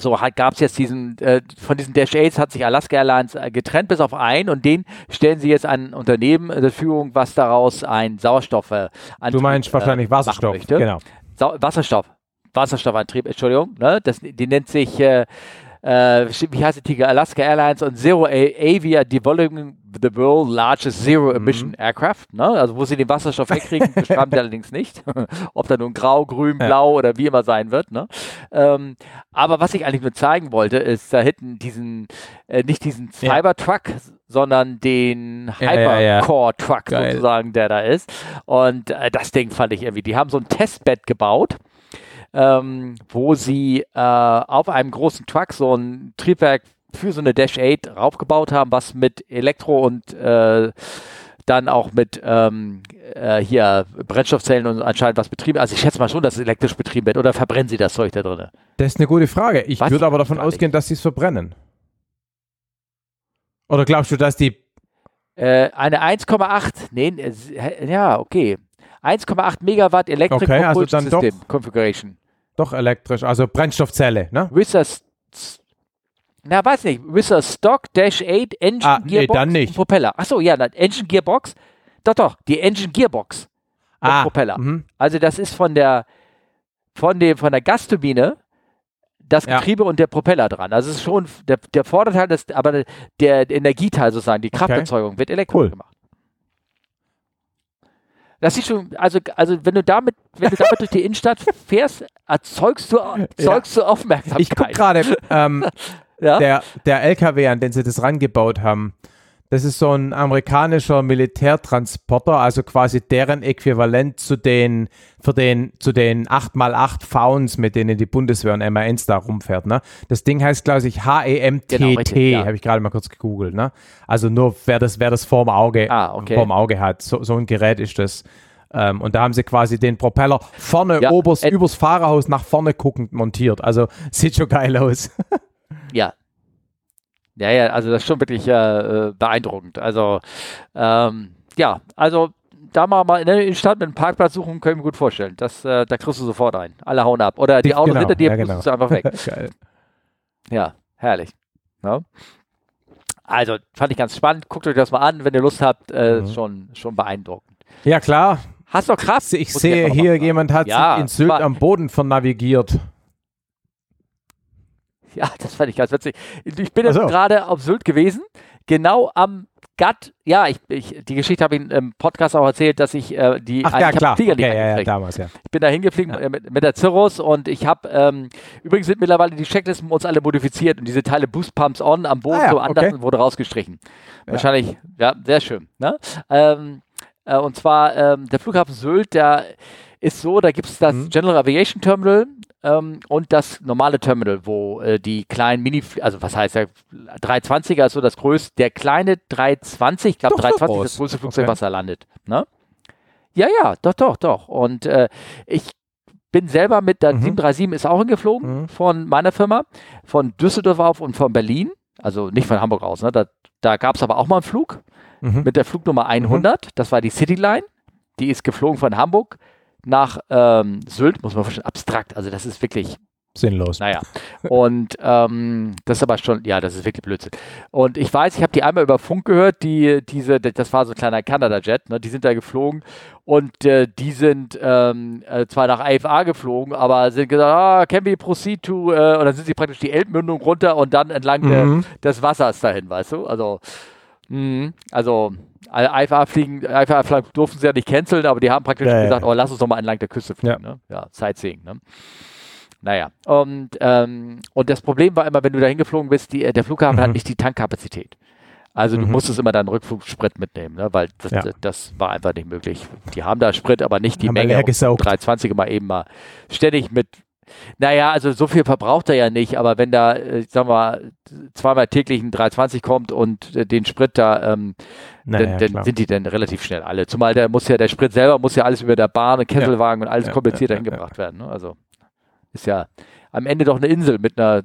so gab es jetzt diesen, äh, von diesen Dash 8s hat sich Alaska Airlines äh, getrennt bis auf einen und den stellen sie jetzt ein Unternehmen äh, zur Verfügung, was daraus ein Sauerstoff äh, Du meinst wahrscheinlich Wasserstoff. Genau. Sau Wasserstoff. Wasserstoffantrieb, Entschuldigung. Ne? Das, die nennt sich, äh, äh, wie heißt die Tiger? Alaska Airlines und Zero A Avia Developing the World Largest Zero Emission Mhm. Aircraft. Ne? Also wo sie den Wasserstoff wegkriegen, beschreiben sie allerdings nicht. Ob da nun grau, grün, Ja. blau oder wie immer sein wird. Ne? Ähm, aber was ich eigentlich nur zeigen wollte, ist da hinten diesen, äh, nicht diesen Ja. Cybertruck, sondern den Ja, ja, ja. Hypercore-Truck Geil. sozusagen, der da ist. Und äh, das Ding fand ich irgendwie, die haben so ein Testbett gebaut, ähm, wo sie äh, auf einem großen Truck so ein Triebwerk für so eine Dash 8 raufgebaut haben, was mit Elektro und äh, dann auch mit ähm, äh, hier Brennstoffzellen und anscheinend was betrieben. Also ich schätze mal schon, dass es elektrisch betrieben wird. Oder verbrennen sie das Zeug da drin? Das ist eine gute Frage. Ich Weiß würde aber davon gar ausgehen, dass sie es verbrennen. Oder glaubst du, dass die. Äh, eine 1,8, nee, äh, ja, okay. 1,8 Megawatt Electric Okay, also Configuration. Doch elektrisch, also Brennstoffzelle, ne? With a, na, weiß nicht, with a Stock Dash 8 Engine Ah, nee, Gearbox dann nicht. und Propeller. Achso, ja, na, Engine Gearbox. Doch, doch, die Engine Gearbox und Ah, Propeller. mhm. Also das ist von der, von dem, von der Gasturbine das Ja. Getriebe und der Propeller dran. Also es ist schon der, der Vorderteil, des, aber der, der Energieteil sozusagen, die Krafterzeugung wird elektrisch Cool. gemacht. Das ist schon, also, also wenn du damit, wenn du damit durch die Innenstadt fährst, erzeugst du, erzeugst du Aufmerksamkeit. Ich gucke gerade, ähm, ja? der, der LKW, an den sie das rangebaut haben, das ist so ein amerikanischer Militärtransporter, also quasi deren Äquivalent zu den, für den, zu den 8x8 Fauns, mit denen die Bundeswehr und MANs da rumfährt. Ne? Das Ding heißt, glaube ich, HEMTT, Genau, ja. habe ich gerade mal kurz gegoogelt. Ne? Also nur, wer das, wer das vorm Auge, Ah, okay. vorm Auge hat, so, so ein Gerät ist das. Ähm, und da haben sie quasi den Propeller vorne, Ja, oberst, übers Fahrerhaus nach vorne guckend montiert. Also sieht schon geil aus. Ja. Ja, ja, also das ist schon wirklich äh, äh, beeindruckend. Also, ähm, ja, also da mal, mal in der Innenstadt mit einem Parkplatz suchen, können wir gut vorstellen. Das, äh, da kriegst du sofort ein. Alle hauen ab. Oder die, Die- Autos genau, hinter dir ja, genau. du einfach weg. geil. Ja, herrlich. Ja. Also, fand ich ganz spannend. Guckt euch das mal an, wenn ihr Lust habt. Äh, Mhm. schon, schon beeindruckend. Ja, klar. Hast du Kraft? Ich Muss sehe hier, jemand hat Ja, sich in Sylt am Boden vernavigiert. Ja, das fand ich ganz witzig. Ich bin so. gerade auf Sylt gewesen, genau am Gatt. Ja, ich, ich, die Geschichte habe ich im Podcast auch erzählt, dass ich äh, die Ach ich ja, hab klar. Flieger Okay, ja, ja, damals, ja. Ich bin da hingeflogen äh, mit, mit der Cirrus und ich habe, ähm, übrigens sind mittlerweile die Checklisten uns alle modifiziert und diese Teile Boost Pumps On am Boden Ah ja, so anders okay. wurde rausgestrichen. Ja. Wahrscheinlich, ja, sehr schön. Ne? Ähm, äh, und zwar ähm, der Flughafen Sylt, der ist so, da gibt es das Mhm. General Aviation Terminal ähm, und das normale Terminal, wo äh, die kleinen Mini, also was heißt der 320er ist so das größte, der kleine 320, ich glaube Doch, so 320 ist das größte Flugzeug, Okay. was da landet. Ne? Ja, ja, doch, doch, doch. Und äh, ich bin selber mit der Mhm. 737 ist auch hingeflogen Mhm. von meiner Firma, von Düsseldorf auf und von Berlin. Also nicht von Hamburg aus. Ne? Da, da gab es aber auch mal einen Flug Mhm. mit der Flugnummer 100. Das war die Cityline. Die ist geflogen von Hamburg nach ähm, Sylt, muss man verstehen, abstrakt. Also das ist wirklich Sinnlos. naja. Und ähm, das ist aber schon, ja, das ist wirklich Blödsinn. Und ich weiß, ich habe die einmal über Funk gehört, die, diese, das war so ein kleiner Canada-Jet, ne, die sind da geflogen und äh, die sind ähm, äh, zwar nach IFA geflogen, aber sind gesagt, ah, can we proceed to, äh, und dann sind sie praktisch die Elbmündung runter und dann entlang der, Mhm. des Wassers dahin, weißt du? Also, mh, also IFA fliegen, IFA fliegen durften sie ja nicht canceln, aber die haben praktisch Ja, ja. gesagt, oh, lass uns doch mal entlang der Küste fliegen. Ja. Ne? ja Sightseeing. Ne? Naja, und, ähm, und das Problem war immer, wenn du da hingeflogen bist, die, äh, der Flughafen Mhm. hat nicht die Tankkapazität. Also du Mhm. musstest immer deinen Rückflugsprit mitnehmen, ne? weil das, Ja. das war einfach nicht möglich. Die haben da Sprit, aber nicht die Haben Menge. um gesaugt. 320 mal eben mal ständig mit. Naja, also so viel verbraucht er ja nicht, aber wenn da, äh, sagen wir mal, zweimal täglich ein 320 kommt und äh, den Sprit da, ähm, Naja, dann, dann sind die dann relativ schnell alle. Zumal der muss ja, der Sprit selber muss ja alles über der Bahn, Kesselwagen und alles Ja, kompliziert ja, dahin ja, gebracht werden. Ne? Also ist ja am Ende doch eine Insel mit einer.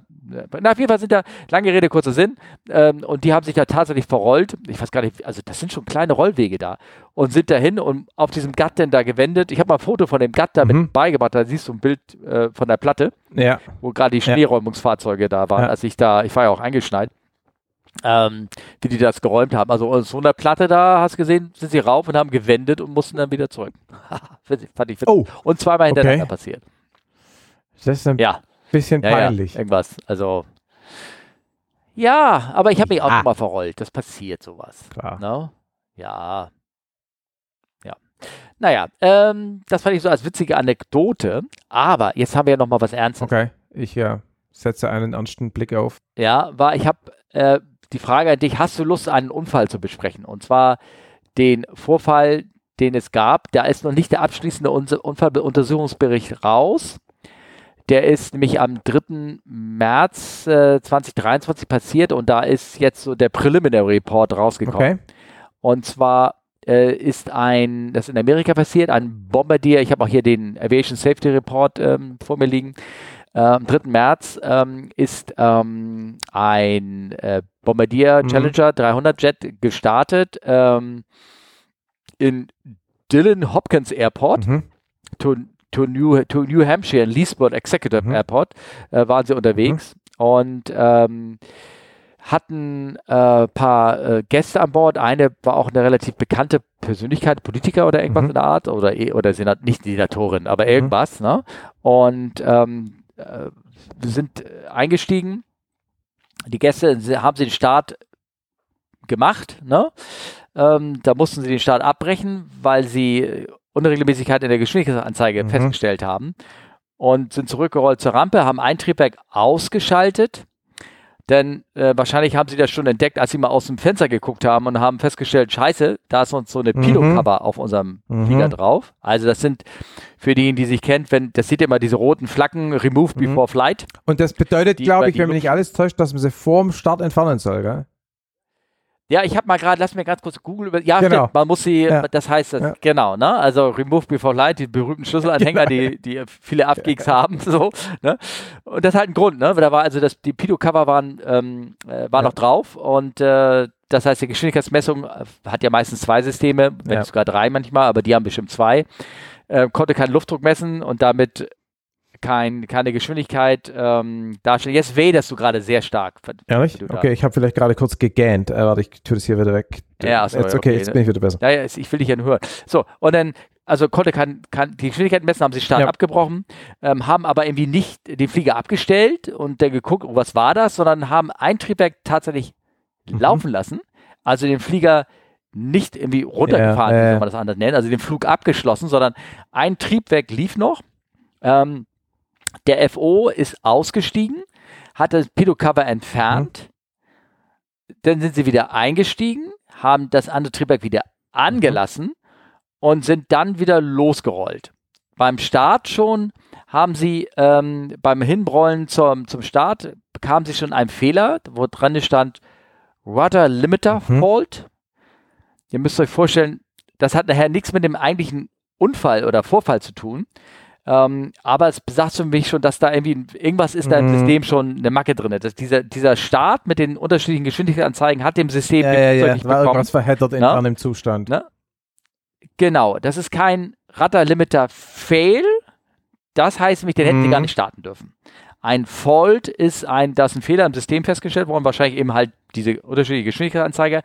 Na, auf jeden Fall sind da, lange Rede, kurzer Sinn, ähm, und die haben sich da tatsächlich verrollt. Ich weiß gar nicht, also das sind schon kleine Rollwege da und sind dahin und auf diesem Gatt denn da gewendet. Ich habe mal ein Foto von dem Gatt da Mhm. mit beigebracht, da siehst du ein Bild äh, von der Platte Ja, wo gerade die Ja. Schneeräumungsfahrzeuge da waren, Ja. als ich da, ich war ja auch eingeschneit, ähm, wie die das geräumt haben. Also so einer Platte da, hast du gesehen, sind sie rauf und haben gewendet und mussten dann wieder zurück. Fand ich witzig. Oh, Und zweimal hintereinander okay. passiert. das ist ein Ja, bisschen ja, ja, peinlich. irgendwas. Also, ja, aber ich habe mich auch schon mal verrollt. Das passiert sowas. Klar. Ne? Ja. Ja. Naja, ähm, das fand ich so als witzige Anekdote. Aber jetzt haben wir ja noch mal was Ernstes. Okay, ich ja, setze einen ernsten Blick auf. Ja, war, ich habe äh, die Frage an dich, hast du Lust, einen Unfall zu besprechen? Und zwar den Vorfall, den es gab. Da ist noch nicht der abschließende Un Unfalluntersuchungsbericht raus. Der ist nämlich am 3. März äh, 2023 passiert und da ist jetzt so der Preliminary Report rausgekommen. Okay. Und zwar äh, ist ein, das ist in Amerika passiert, ein Bombardier, ich habe auch hier den Aviation Safety Report ähm, vor mir liegen, äh, am 3. März ähm, ist ähm, ein äh, Bombardier Mhm. Challenger 300 Jet gestartet ähm, in Dillon Hopkins Airport Mhm. To, New, to New Hampshire in Leesburg Executive Mhm. Airport äh, waren sie unterwegs und ähm, hatten ein äh, paar äh, Gäste an Bord. Eine war auch eine relativ bekannte Persönlichkeit, Politiker oder irgendwas Mhm. in der Art oder, eh- oder Senat, nicht Senatorin, aber irgendwas. Ne? Und ähm, äh, sind eingestiegen. Die Gäste haben sie den Start gemacht. Ne? Ähm, da mussten sie den Start abbrechen, weil sie äh, Unregelmäßigkeit in der Geschwindigkeitsanzeige Mhm. festgestellt haben und sind zurückgerollt zur Rampe, haben ein Triebwerk ausgeschaltet. Denn äh, wahrscheinlich haben sie das schon entdeckt, als sie mal aus dem Fenster geguckt haben und haben festgestellt, scheiße, da ist uns so eine Mhm. Pilot-Cover auf unserem Mhm. Flieger drauf. Also das sind für diejenigen, die sich kennt, wenn das sieht immer diese roten Flaggen, Remove Mhm. before flight. Und das bedeutet, glaube ich, wenn mich nicht alles täuscht, dass man sie vor dem Start entfernen soll, gell? Ja, ich habe mal gerade, lass mir ganz kurz Google über. Ja, Genau. stimmt, man muss sie, Ja. das heißt, das, Ja. genau, ne? Also Remove Before Light, die berühmten Schlüsselanhänger, die, die viele Abgeeks haben, so, ne? Und das ist halt ein Grund, ne? Da war also das, die Pido-Cover waren, ähm, äh, war Ja. noch drauf und äh, das heißt, die Geschwindigkeitsmessung äh, hat ja meistens zwei Systeme, wenn Ja. sogar drei manchmal, aber die haben bestimmt zwei. Äh, konnte keinen Luftdruck messen und damit kein, keine Geschwindigkeit ähm, darstellen. Jetzt wählst du gerade sehr stark. Ehrlich? Okay, ich habe vielleicht gerade kurz gegähnt. Äh, warte, ich tue das hier wieder weg. Ja, sorry, jetzt, okay, okay, jetzt bin ich wieder besser. Ja, ich will dich ja nur hören. So, und dann, also konnte kann, kann die Geschwindigkeit messen, haben sie Start Ja. abgebrochen, ähm, haben aber irgendwie nicht den Flieger abgestellt und dann geguckt, oh, was war das, sondern haben ein Triebwerk tatsächlich Mhm. laufen lassen, also den Flieger nicht irgendwie runtergefahren, Ja, wie äh. soll man das anders nennen, also den Flug abgeschlossen, sondern ein Triebwerk lief noch. Ähm, der FO ist ausgestiegen, hat das Pido-Cover entfernt, dann sind sie wieder eingestiegen, haben das andere Triebwerk wieder angelassen und sind dann wieder losgerollt. Beim Start schon haben sie ähm, beim Hinrollen zum, zum Start bekamen sie schon einen Fehler, wo dran stand Rudder Limiter Mhm. Fault. Ihr müsst euch vorstellen, das hat nachher nichts mit dem eigentlichen Unfall oder Vorfall zu tun. Ähm, aber es besagt für mich schon, dass da irgendwie irgendwas ist da im Mhm. System schon eine Macke drin. Dass dieser, dieser Start mit den unterschiedlichen Geschwindigkeitsanzeigen hat dem System Ja, ja, ja. nicht War bekommen. irgendwas verheddert in Na? einem Zustand. Ne? Genau, das ist kein Radar-Limiter Fail. Das heißt nämlich, den hätten sie Mhm. gar nicht starten dürfen. Ein Fault ist ein, da ist ein Fehler im System festgestellt worden, wahrscheinlich eben halt diese unterschiedliche Geschwindigkeitsanzeige.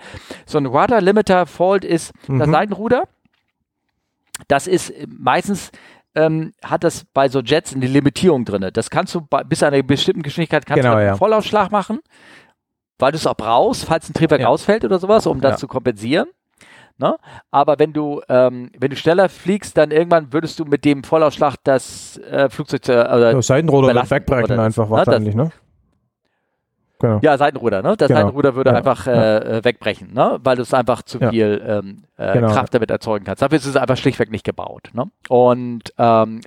So ein Radar-Limiter Fault ist das Mhm. Seitenruder. Das ist meistens ähm, hat das bei so Jets eine Limitierung drin. Das kannst du bei, bis zu einer bestimmten Geschwindigkeit kannst Genau, du einen ja. Vollausschlag machen, weil du es auch brauchst, falls ein Triebwerk Ja. ausfällt oder sowas, um das Ja. zu kompensieren. Ne? Aber wenn du, ähm, wenn du schneller fliegst, dann irgendwann würdest du mit dem Vollausschlag das äh, Flugzeug zu, äh, Seitenroller wird überlassen wegbrechen oder- einfach ne, das- wahrscheinlich, ne? Genau. Ja, Seitenruder, ne? Das Genau. Seitenruder würde Ja, einfach ja. äh, äh, wegbrechen, ne? Weil du es einfach zu Ja. viel ähm, äh, Genau. Kraft damit erzeugen kannst. Dafür ist es einfach schlichtweg nicht gebaut. Ne? Und ähm,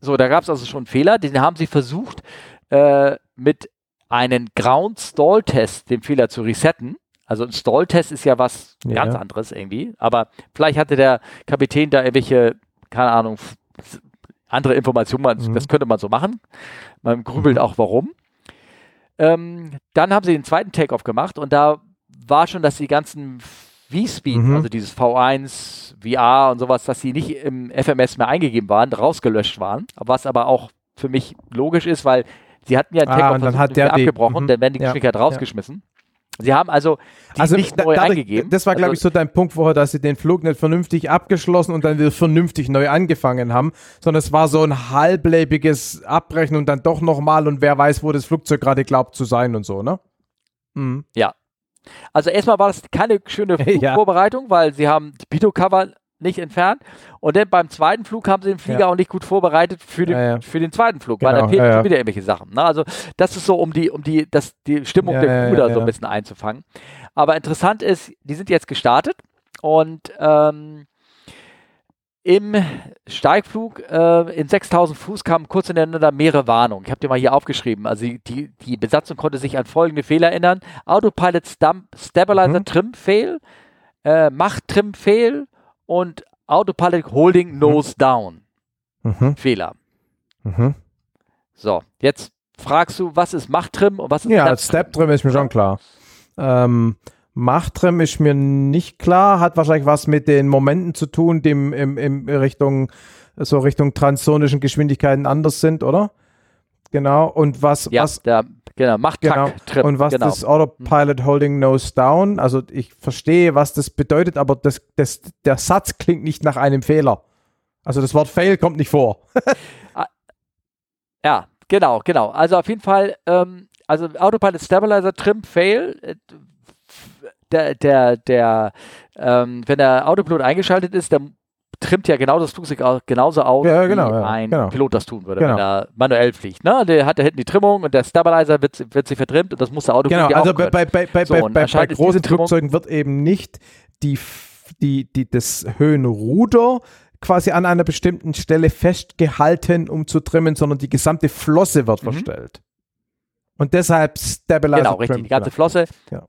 so, da gab es also schon einen Fehler, den haben sie versucht, äh, mit einem Ground Stall Test den Fehler zu resetten. Also ein Stall Test ist ja was ganz anderes irgendwie. Aber vielleicht hatte der Kapitän da irgendwelche, keine Ahnung, andere Informationen. Mhm. Das könnte man so machen. Man grübelt Mhm. auch, warum. Ähm, dann haben sie den zweiten Takeoff gemacht und da war schon, dass die ganzen V-Speed, Mhm. also dieses V1, VR und sowas, dass sie nicht im FMS mehr eingegeben waren, rausgelöscht waren. Was aber auch für mich logisch ist, weil sie hatten ja einen Ah, Takeoff und dann versucht, hat und der die- abgebrochen, mhm. dann werden die Ja, Geschwindigkeit ja. rausgeschmissen. Sie haben also Also nicht neu dadurch- eingegeben. Das war, glaube also, ich, so dein Punkt vorher, dass sie den Flug nicht vernünftig abgeschlossen und dann wieder vernünftig neu angefangen haben, sondern es war so ein halblebiges Abbrechen und dann doch nochmal und wer weiß, wo das Flugzeug gerade glaubt zu sein und so, ne? Mhm. Also erstmal war das keine schöne Ja. Vorbereitung, weil sie haben die Pitot-Cover nicht entfernt. Und dann beim zweiten Flug haben sie den Flieger Ja. auch nicht gut vorbereitet für den, Ja, ja. Für den zweiten Flug, weil da Genau, ja, ja. schon wieder irgendwelche Sachen. Ne? Also das ist so, um die, um die, das, die Stimmung der Crew da so ein bisschen einzufangen. Aber interessant ist, die sind jetzt gestartet und ähm, im Steigflug äh, in 6000 Fuß kamen kurz hintereinander mehrere Warnungen. Ich habe dir mal hier aufgeschrieben. Also die, die Besatzung konnte sich an folgende Fehler erinnern. Autopilot Stump, Stabilizer Mhm. Trim Fail, äh, Macht Trim Fail und Autopilot Holding Nose Down Mhm. Fehler. Mhm. So, jetzt fragst du, was ist Machttrim und was ist Ja, Step-Trim? Step Trim ist mir schon klar. Ähm, Machttrim ist mir nicht klar, hat wahrscheinlich was mit den Momenten zu tun, die im, im, im Richtung, so Richtung transsonischen Geschwindigkeiten anders sind, oder? Genau. Und was, Ja, was der, genau, Machttack, Genau. Trim. Und was genau. das Autopilot Holding Nose Down, also ich verstehe, was das bedeutet, aber das, das, der Satz klingt nicht nach einem Fehler. Also das Wort Fail kommt nicht vor. Ja, genau, genau. Also auf jeden Fall, ähm, also Autopilot Stabilizer Trim Fail, äh, der, der, der, ähm, wenn der Autopilot eingeschaltet ist, dann trimmt ja genau das Flugzeug au- genauso aus, Ja, genau, wie ja, ein genau. Pilot das tun würde, Genau. wenn er manuell fliegt. Ne? Der hat da hinten die Trimmung und der Stabilizer wird, wird sich vertrimmt und das muss der Autopilot Genau, also auch bei, bei, bei, So, bei, bei, großen Flugzeugen wird eben nicht die, die, die, das Höhenruder quasi an einer bestimmten Stelle festgehalten, um zu trimmen, sondern die gesamte Flosse wird Mhm. verstellt. Und deshalb Stabilizer Genau, richtig. Die ganze. Flosse. Ja.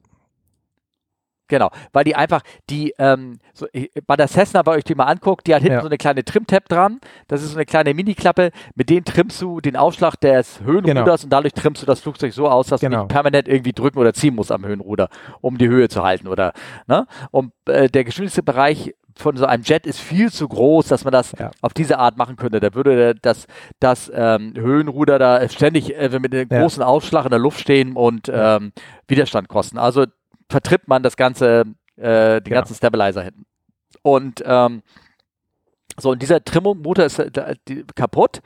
Genau, weil die einfach, die, ähm, so, ich- bei der Cessna, weil euch die mal anguckt, die hat hinten Ja. so eine kleine Trim-Tab dran. Das ist so eine kleine Mini-Klappe. Mit denen trimmst du den Aufschlag des Höhenruders und dadurch trimmst du das Flugzeug so aus, dass du Genau. nicht permanent irgendwie drücken oder ziehen musst am Höhenruder, um die Höhe zu halten. Oder, ne? Und äh, der Geschwindigkeitsbereich von so einem Jet ist viel zu groß, dass man das Ja. auf diese Art machen könnte. Da würde das, das ähm, Höhenruder da ständig äh, mit einem Ja. großen Ausschlag in der Luft stehen und Ja. ähm, Widerstand kosten. Also vertritt man das ganze, äh, den Ja. ganzen Stabilizer hinten. Und ähm, so, und dieser Trimmotor ist äh, die, kaputt.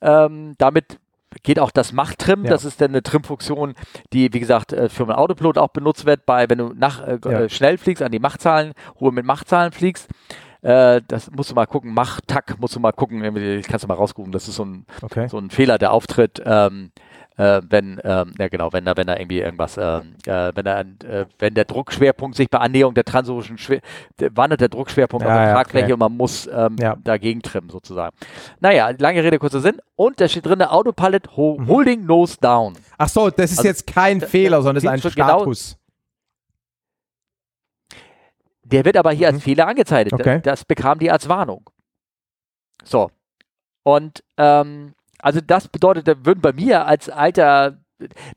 Ähm, damit geht auch das Machttrim. Ja. Das ist dann eine Trimfunktion, die, wie gesagt, äh, für einen Autopilot auch benutzt wird, bei, wenn du nach, äh, Ja. äh, schnell fliegst, an die Machtzahlen, hohe mit Machtzahlen fliegst. Äh, das musst du mal gucken. Mach-Tack musst du mal gucken. Irgendwie, Kannst du mal rausgucken. Das ist so ein, Okay. so ein Fehler, der auftritt, ähm, äh, wenn, ähm, ja genau, wenn da, wenn da irgendwie irgendwas, ähm, äh, wenn da, äh, wenn der Druckschwerpunkt sich bei Annäherung der transoceanischen Schwer, der, wandert der Druckschwerpunkt Ja, auf der ja, Tragfläche okay. und man muss ähm, Ja. dagegen trimmen sozusagen. Naja, lange Rede, kurzer Sinn. Und da steht drin, Autopilot ho Mhm. Holding Nose Down. Ach so, das ist Also, jetzt kein da- Fehler, sondern es ist ein genau- Status. Der wird aber hier Mhm. als Fehler angezeigt. Okay. Das bekam die als Warnung. So. Und ähm, also das bedeutet, da würden bei mir als alter,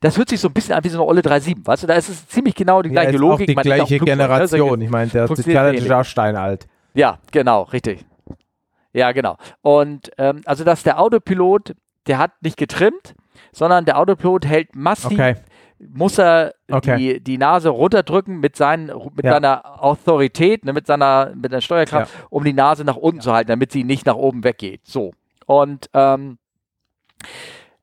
das hört sich so ein bisschen an wie so eine Olle 3.7, weißt du, da ist es ziemlich genau die Ja, gleiche Logik. auch die auch gleiche Flugzeug, ne? Generation. Ich meine, der Challenge ist auch steinalt. Ja, genau, richtig. Ja, genau. Und ähm, also, dass der Autopilot, der hat nicht getrimmt, sondern der Autopilot hält massiv, Okay. muss er Okay. die, die Nase runterdrücken mit, seinen, mit Ja. seiner Autorität, ne, mit seiner mit der Steuerkraft, um die Nase nach unten zu halten, damit sie nicht nach oben weggeht. So. Und ähm,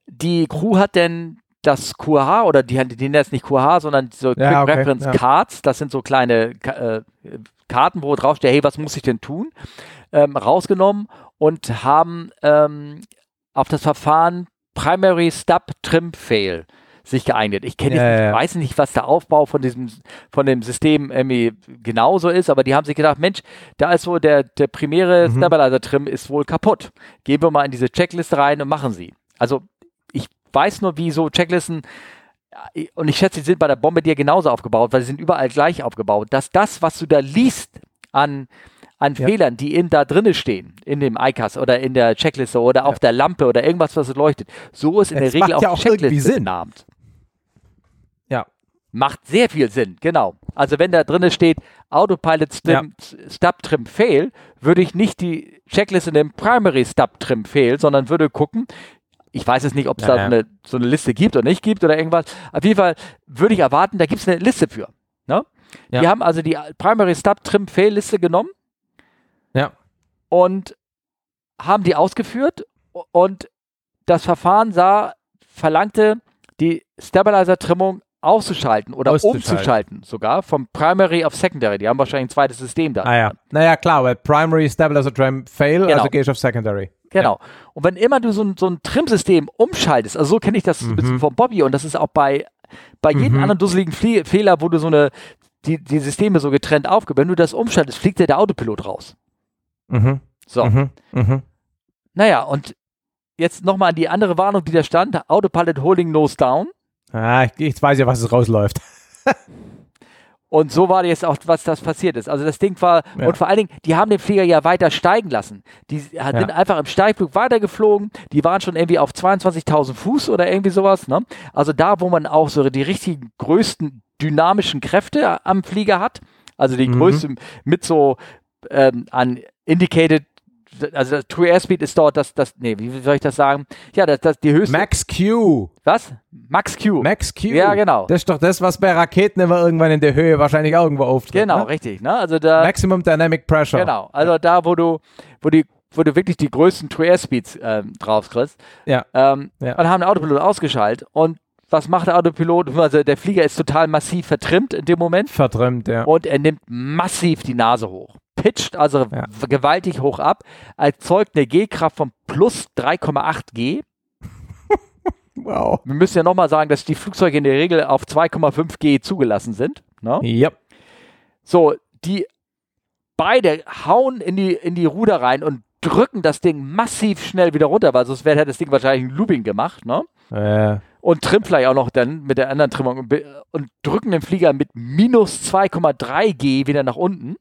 die Crew hat denn das QH oder die, die nennen es nicht QH, sondern so Quick Ja, okay, Reference ja. Cards, das sind so kleine äh, Karten, wo drauf steht, hey, was muss ich denn tun? Ähm, rausgenommen und haben ähm, auf das Verfahren Primary Stub Trim Fail sich geeignet. Ich kenne, Ja, ich weiß nicht, was der Aufbau von diesem, von dem System irgendwie genauso ist, aber die haben sich gedacht, Mensch, da ist so der, der primäre Mhm. Stabilizer-Trim ist wohl kaputt. Gehen wir mal in diese Checkliste rein und machen sie. Also ich weiß nur, wie so Checklisten ja, und ich schätze, die sind bei der Bombardier genauso aufgebaut, weil sie sind überall gleich aufgebaut, dass das, was du da liest an, an Ja. Fehlern, die in da drinne stehen, in dem ICAS oder in der Checkliste oder auf der Lampe oder irgendwas, was leuchtet, so ist in Es der Regel auch ja die auch Checkliste Sinn. benannt. Ja. Macht sehr viel Sinn, genau. Also wenn da drinne steht Autopilot Stim, Stub Trim Fail, würde ich nicht die Checkliste in dem Primary Stub Trim Fail, sondern würde gucken, ich weiß es nicht, ob es Ja, da ja. Eine, so eine Liste gibt oder nicht gibt oder irgendwas. Auf jeden Fall würde ich erwarten, da gibt es eine Liste für. Ne? Ja. Die haben also die Primary Stub Trim Fail Liste genommen Ja. und haben die ausgeführt und das Verfahren sah, verlangte, die Stabilizer-Trimmung auszuschalten oder umzuschalten sogar vom Primary auf Secondary. Die haben wahrscheinlich ein zweites System da. Ah ja. Naja, klar, weil Primary Stabilizer Trim Fail, Genau. also gehe ich auf Secondary. Genau. Und wenn immer du so ein, so ein Trim-System umschaltest, also so kenne ich das bisschen vom Bobby und das ist auch bei, bei jedem Mhm. anderen dusseligen Flie Fehler, wo du so eine, die, die Systeme so getrennt aufgibst, wenn du das umschaltest, fliegt dir der Autopilot raus. Mhm. So. Mhm. Mhm. Naja, und jetzt nochmal an die andere Warnung, die da stand, Autopilot Holding Nose Down. Ah, ich, ich weiß ja, was es rausläuft. Und so war jetzt auch, was das passiert ist. Also das Ding war, Ja. und vor allen Dingen, die haben den Flieger ja weiter steigen lassen. Die sind einfach im Steigflug weitergeflogen. Die waren schon irgendwie auf 22.000 Fuß oder irgendwie sowas. Ne? Also da, wo man auch so die richtigen größten dynamischen Kräfte am Flieger hat. Also die Mhm. größte mit so ähm, an Indicated, also das True Airspeed ist dort das, das, nee, wie soll ich das sagen? Ja, das, das die höchste, Max Q. was? Max Q. Max Q. Ja, genau. Das ist doch das, was bei Raketen immer irgendwann in der Höhe wahrscheinlich auch irgendwo auftritt. Genau, Ne? richtig. Ne? Also da, Maximum Dynamic Pressure. Genau, also da, wo du, wo die, wo du wirklich die größten True Air Speeds ähm, draufkriegst. Ja. Ähm, Ja. Und haben den Autopilot ausgeschaltet. Und was macht der Autopilot? Also der Flieger ist total massiv vertrimmt in dem Moment Vertrimmt, ja. und er nimmt massiv die Nase hoch. Pitcht also Ja. gewaltig hoch ab, erzeugt eine G-Kraft von plus 3,8 G. Wow. Wir müssen ja nochmal sagen, dass die Flugzeuge in der Regel auf 2,5 G zugelassen sind. Ne? Ja. So, die beide hauen in die, in die Ruder rein und drücken das Ding massiv schnell wieder runter, weil sonst wäre hätte das Ding wahrscheinlich ein Looping gemacht, ne? Äh, Und trimmt vielleicht auch noch dann mit der anderen Trimmung und drücken den Flieger mit minus 2,3 G wieder nach unten.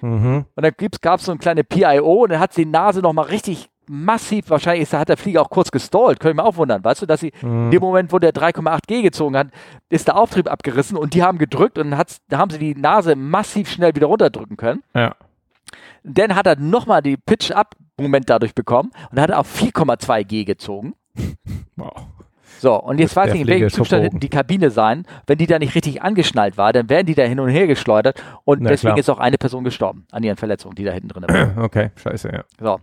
Mhm. Und dann gab es so eine kleine PIO und dann hat sie die Nase nochmal richtig massiv, wahrscheinlich ist, hat der Flieger auch kurz gestallt, könnte ich mir auch wundern, weißt du, dass sie in dem Moment, wo der 3,8 G gezogen hat, ist der Auftrieb abgerissen und die haben gedrückt und dann da haben sie die Nase massiv schnell wieder runterdrücken können. Ja. Dann hat er nochmal die Pitch-Up-Moment dadurch bekommen und hat auf 4,2 G gezogen. Wow. So, und jetzt weiß ich nicht, in welchem Zustand die Kabine sein. Wenn die da nicht richtig angeschnallt war, dann wären die da hin und her geschleudert und Na deswegen klar. ist auch eine Person gestorben an ihren Verletzungen, die da hinten drin waren. Okay, scheiße, ja. So.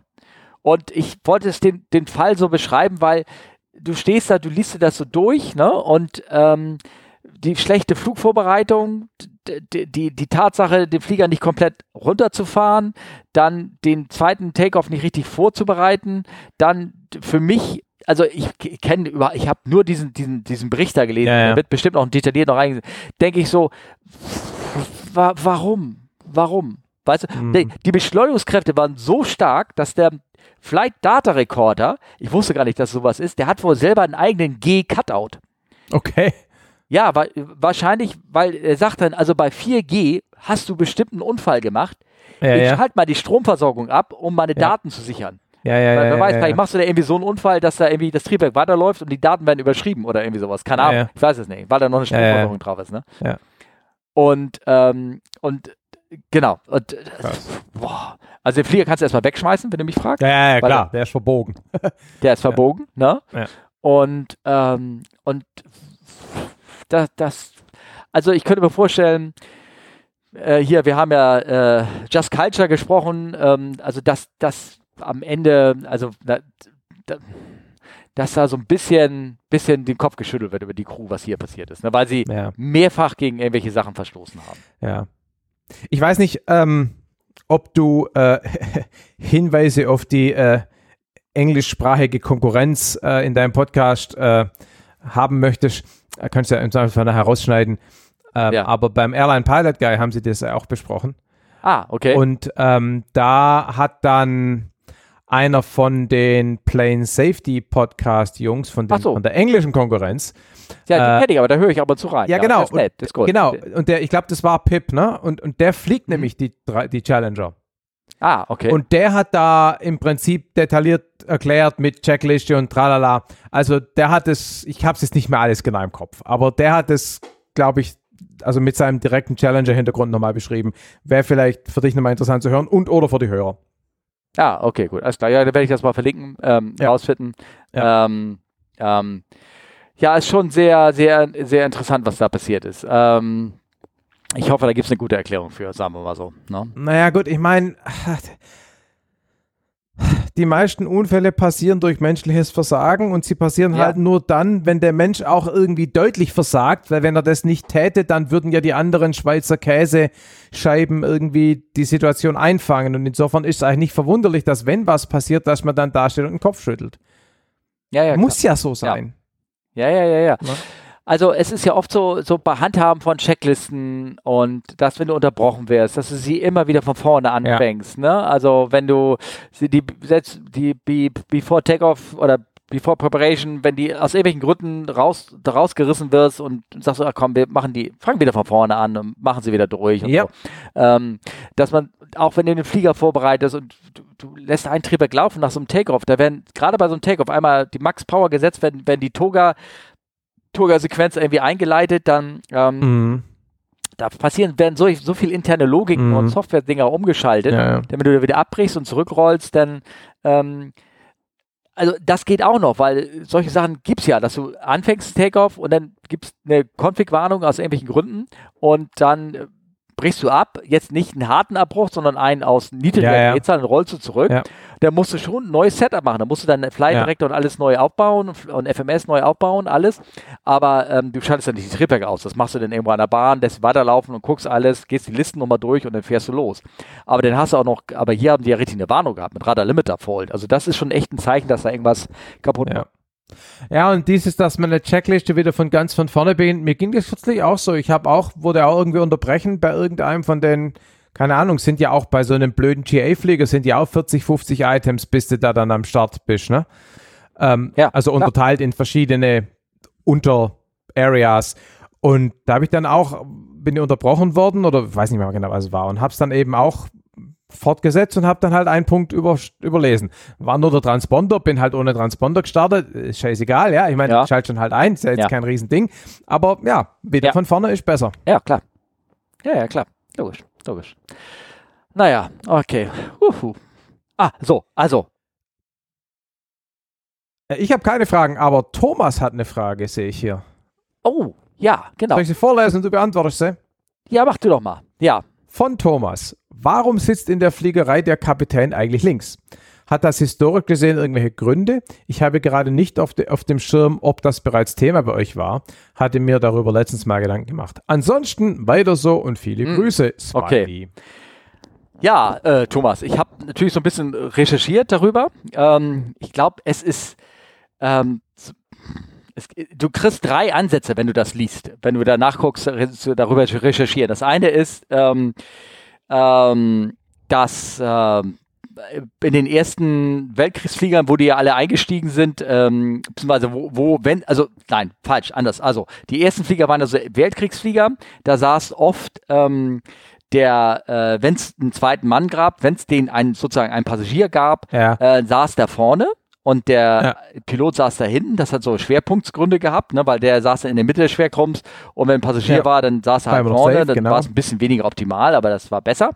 Und ich wollte es den, den Fall so beschreiben, weil du stehst da, du liest dir das so durch, ne? Und ähm, die schlechte Flugvorbereitung, d- d- die, die Tatsache, den Flieger nicht komplett runterzufahren, dann den zweiten Takeoff nicht richtig vorzubereiten, dann für mich, also ich kenne über, ich habe nur diesen, diesen, diesen Bericht da gelesen, Ja, ja. der wird bestimmt auch detailliert noch reingesehen, denke ich so, wa warum? Warum? Weißt du, Mhm. die, die Beschleunigungskräfte waren so stark, dass der Flight Data Recorder, ich wusste gar nicht, dass sowas ist, der hat wohl selber einen eigenen G-Cutout. Okay. Ja, wa wahrscheinlich, weil er sagt dann, also bei 4G hast du bestimmt einen Unfall gemacht. Ja, ich ja. schalte mal die Stromversorgung ab, um meine Ja. Daten zu sichern. Ja, ja, Weil, ja. wer weiß, ja, vielleicht ja. machst du da irgendwie so einen Unfall, dass da irgendwie das Triebwerk weiterläuft und die Daten werden überschrieben oder irgendwie sowas. Keine Ahnung, ich weiß es nicht, weil da noch eine. Stromversorgung drauf ist. Ne? Und, ähm, und genau. Und, boah. Also den Flieger kannst du erstmal wegschmeißen, wenn du mich fragst. Ja, ja, klar, der ist verbogen. Der ist verbogen, ne? Und, ähm, und das, das, also ich könnte mir vorstellen, äh, hier, wir haben ja äh, Just Culture gesprochen, ähm, also dass das am Ende, also da, da, dass da so ein bisschen, bisschen den Kopf geschüttelt wird über die Crew, was hier passiert ist, ne? weil sie Ja. mehrfach gegen irgendwelche Sachen verstoßen haben. Ja. Ich weiß nicht, ähm, ob du äh, Hinweise auf die äh, englischsprachige Konkurrenz äh, in deinem Podcast äh, haben möchtest, kannst du ja im Zweifelsfall herausschneiden. Ähm, ja. Aber beim Airline Pilot Guy haben sie das ja auch besprochen. Ah, okay. Und ähm, da hat dann einer von den Plane Safety Podcast Jungs von, den, so. von der englischen Konkurrenz. Ja, die äh, kenne ich, aber da höre ich aber zu rein. Ja, ja genau. Das ist nett, das ist gut. Genau. Und der, ich glaube, das war Pip, ne? Und, und der fliegt mhm. nämlich die, die Challenger. Ah, okay. Und der hat da im Prinzip detailliert erklärt mit Checkliste und tralala. Also der hat es, ich habe es jetzt nicht mehr alles genau im Kopf, aber der hat es, glaube ich, also mit seinem direkten Challenger-Hintergrund nochmal beschrieben. Wäre vielleicht für dich nochmal interessant zu hören und oder für die Hörer. Ja, okay, gut. Alles klar. Ja, dann werde ich das mal verlinken, ähm, ja. rausfinden. Ja. Ähm, ähm, ja, ist schon sehr, sehr, sehr interessant, was da passiert ist. Ähm, ich hoffe, da gibt es eine gute Erklärung für, sagen wir mal so. Ne? Naja, gut, ich meine, die meisten Unfälle passieren durch menschliches Versagen und sie passieren ja. halt nur dann, wenn der Mensch auch irgendwie deutlich versagt, weil wenn er das nicht täte, dann würden ja die anderen Schweizer Käsescheiben irgendwie die Situation einfangen und insofern ist es eigentlich nicht verwunderlich, dass wenn was passiert, dass man dann dasteht und den Kopf schüttelt. Ja, ja, Muss klar. ja so sein. Ja, ja, ja, ja. ja. Also es ist ja oft so, so bei Handhaben von Checklisten und dass, wenn du unterbrochen wirst, dass du sie immer wieder von vorne anfängst. Ja. Ne? Also wenn du sie die selbst die Before Takeoff oder Before Preparation, wenn die aus irgendwelchen Gründen raus, rausgerissen wirst und sagst so, ach komm, wir machen die, fangen wieder von vorne an und machen sie wieder durch und ja. so. Ähm, dass man, auch wenn du den Flieger vorbereitest und du, du lässt einen Triebwerk laufen nach so einem Takeoff, da werden gerade bei so einem Takeoff einmal die Max Power gesetzt, wenn, wenn die Toga Toga-Sequenz irgendwie eingeleitet, dann ähm, mhm. da passieren, werden so, so viel interne Logiken mhm. und Software-Dinger umgeschaltet, ja, ja. damit du da wieder abbrichst und zurückrollst, dann ähm, also das geht auch noch, weil solche Sachen gibt es ja, dass du anfängst Takeoff und dann gibt es eine Config-Warnung aus irgendwelchen Gründen und dann brichst du ab, jetzt nicht einen harten Abbruch, sondern einen aus niedriger ja, ja. dann rollst du zurück. Ja. Da musst du schon ein neues Setup machen. Da musst du dann Flight Director und alles neu aufbauen und FMS neu aufbauen, alles. Aber ähm, du schaltest dann nicht die Triebwerke aus. Das machst du dann irgendwo an der Bahn, lässt weiterlaufen und guckst alles, gehst die Listen nochmal durch und dann fährst du los. Aber dann hast du auch noch, aber hier haben die ja richtig eine Warnung gehabt mit Radar Limiter Fault. Also das ist schon echt ein Zeichen, dass da irgendwas kaputt ja. Ja, und dieses, dass man eine Checkliste wieder von ganz von vorne beginnt, mir ging das kürzlich auch so. Ich habe auch, wurde auch irgendwie unterbrechen bei irgendeinem von den, keine Ahnung, sind ja auch bei so einem blöden GA-Flieger, sind ja auch 40, 50 Items, bis du da dann am Start bist, ne? Ähm, ja, also unterteilt ja. in verschiedene Unter-Areas. Und da habe ich dann auch, bin ich unterbrochen worden oder weiß nicht mehr genau, was es war und habe es dann eben auch fortgesetzt und habe dann halt einen Punkt über, überlesen. War nur der Transponder, bin halt ohne Transponder gestartet, ist scheißegal, ja. Ich meine, ja. ich schalte schon halt ein, ist ja jetzt ja. kein Riesending. Aber ja, wieder ja. von vorne ist besser. Ja, klar. Ja, ja, klar. Logisch, logisch. Naja, okay. Uhu. Ah, so, also. Äh, ich habe keine Fragen, aber Thomas hat eine Frage, sehe ich hier. Oh, ja, genau. Soll ich sie vorlesen und du beantwortest sie? Ja, mach du doch mal. Ja. Von Thomas. Warum sitzt in der Fliegerei der Kapitän eigentlich links? Hat das historisch gesehen irgendwelche Gründe? Ich habe gerade nicht auf, de, auf, dem Schirm, ob das bereits Thema bei euch war. Hatte mir darüber letztens mal Gedanken gemacht. Ansonsten weiter so und viele hm. Grüße. Smiley. Okay. Ja, äh, Thomas, ich habe natürlich so ein bisschen recherchiert darüber. Ähm, ich glaube, es ist. Ähm, es, du kriegst drei Ansätze, wenn du das liest, wenn du da nachguckst, darüber recherchieren. Das eine ist, ähm, ähm, dass äh, in den ersten Weltkriegsfliegern, wo die ja alle eingestiegen sind, ähm, beziehungsweise wo, wo, wenn, also nein, falsch, anders. Also die ersten Flieger waren also Weltkriegsflieger, da saß oft ähm, der, äh, wenn es einen zweiten Mann gab, wenn es den einen sozusagen einen Passagier gab, ja. äh, saß der vorne und der ja. Pilot saß da hinten. Das hat so Schwerpunktsgründe gehabt, ne, weil der saß in der Mitte des Schwerkrumms und wenn ein Passagier ja. war, dann saß er halt vorne. Safe, dann genau. war es ein bisschen weniger optimal, aber das war besser.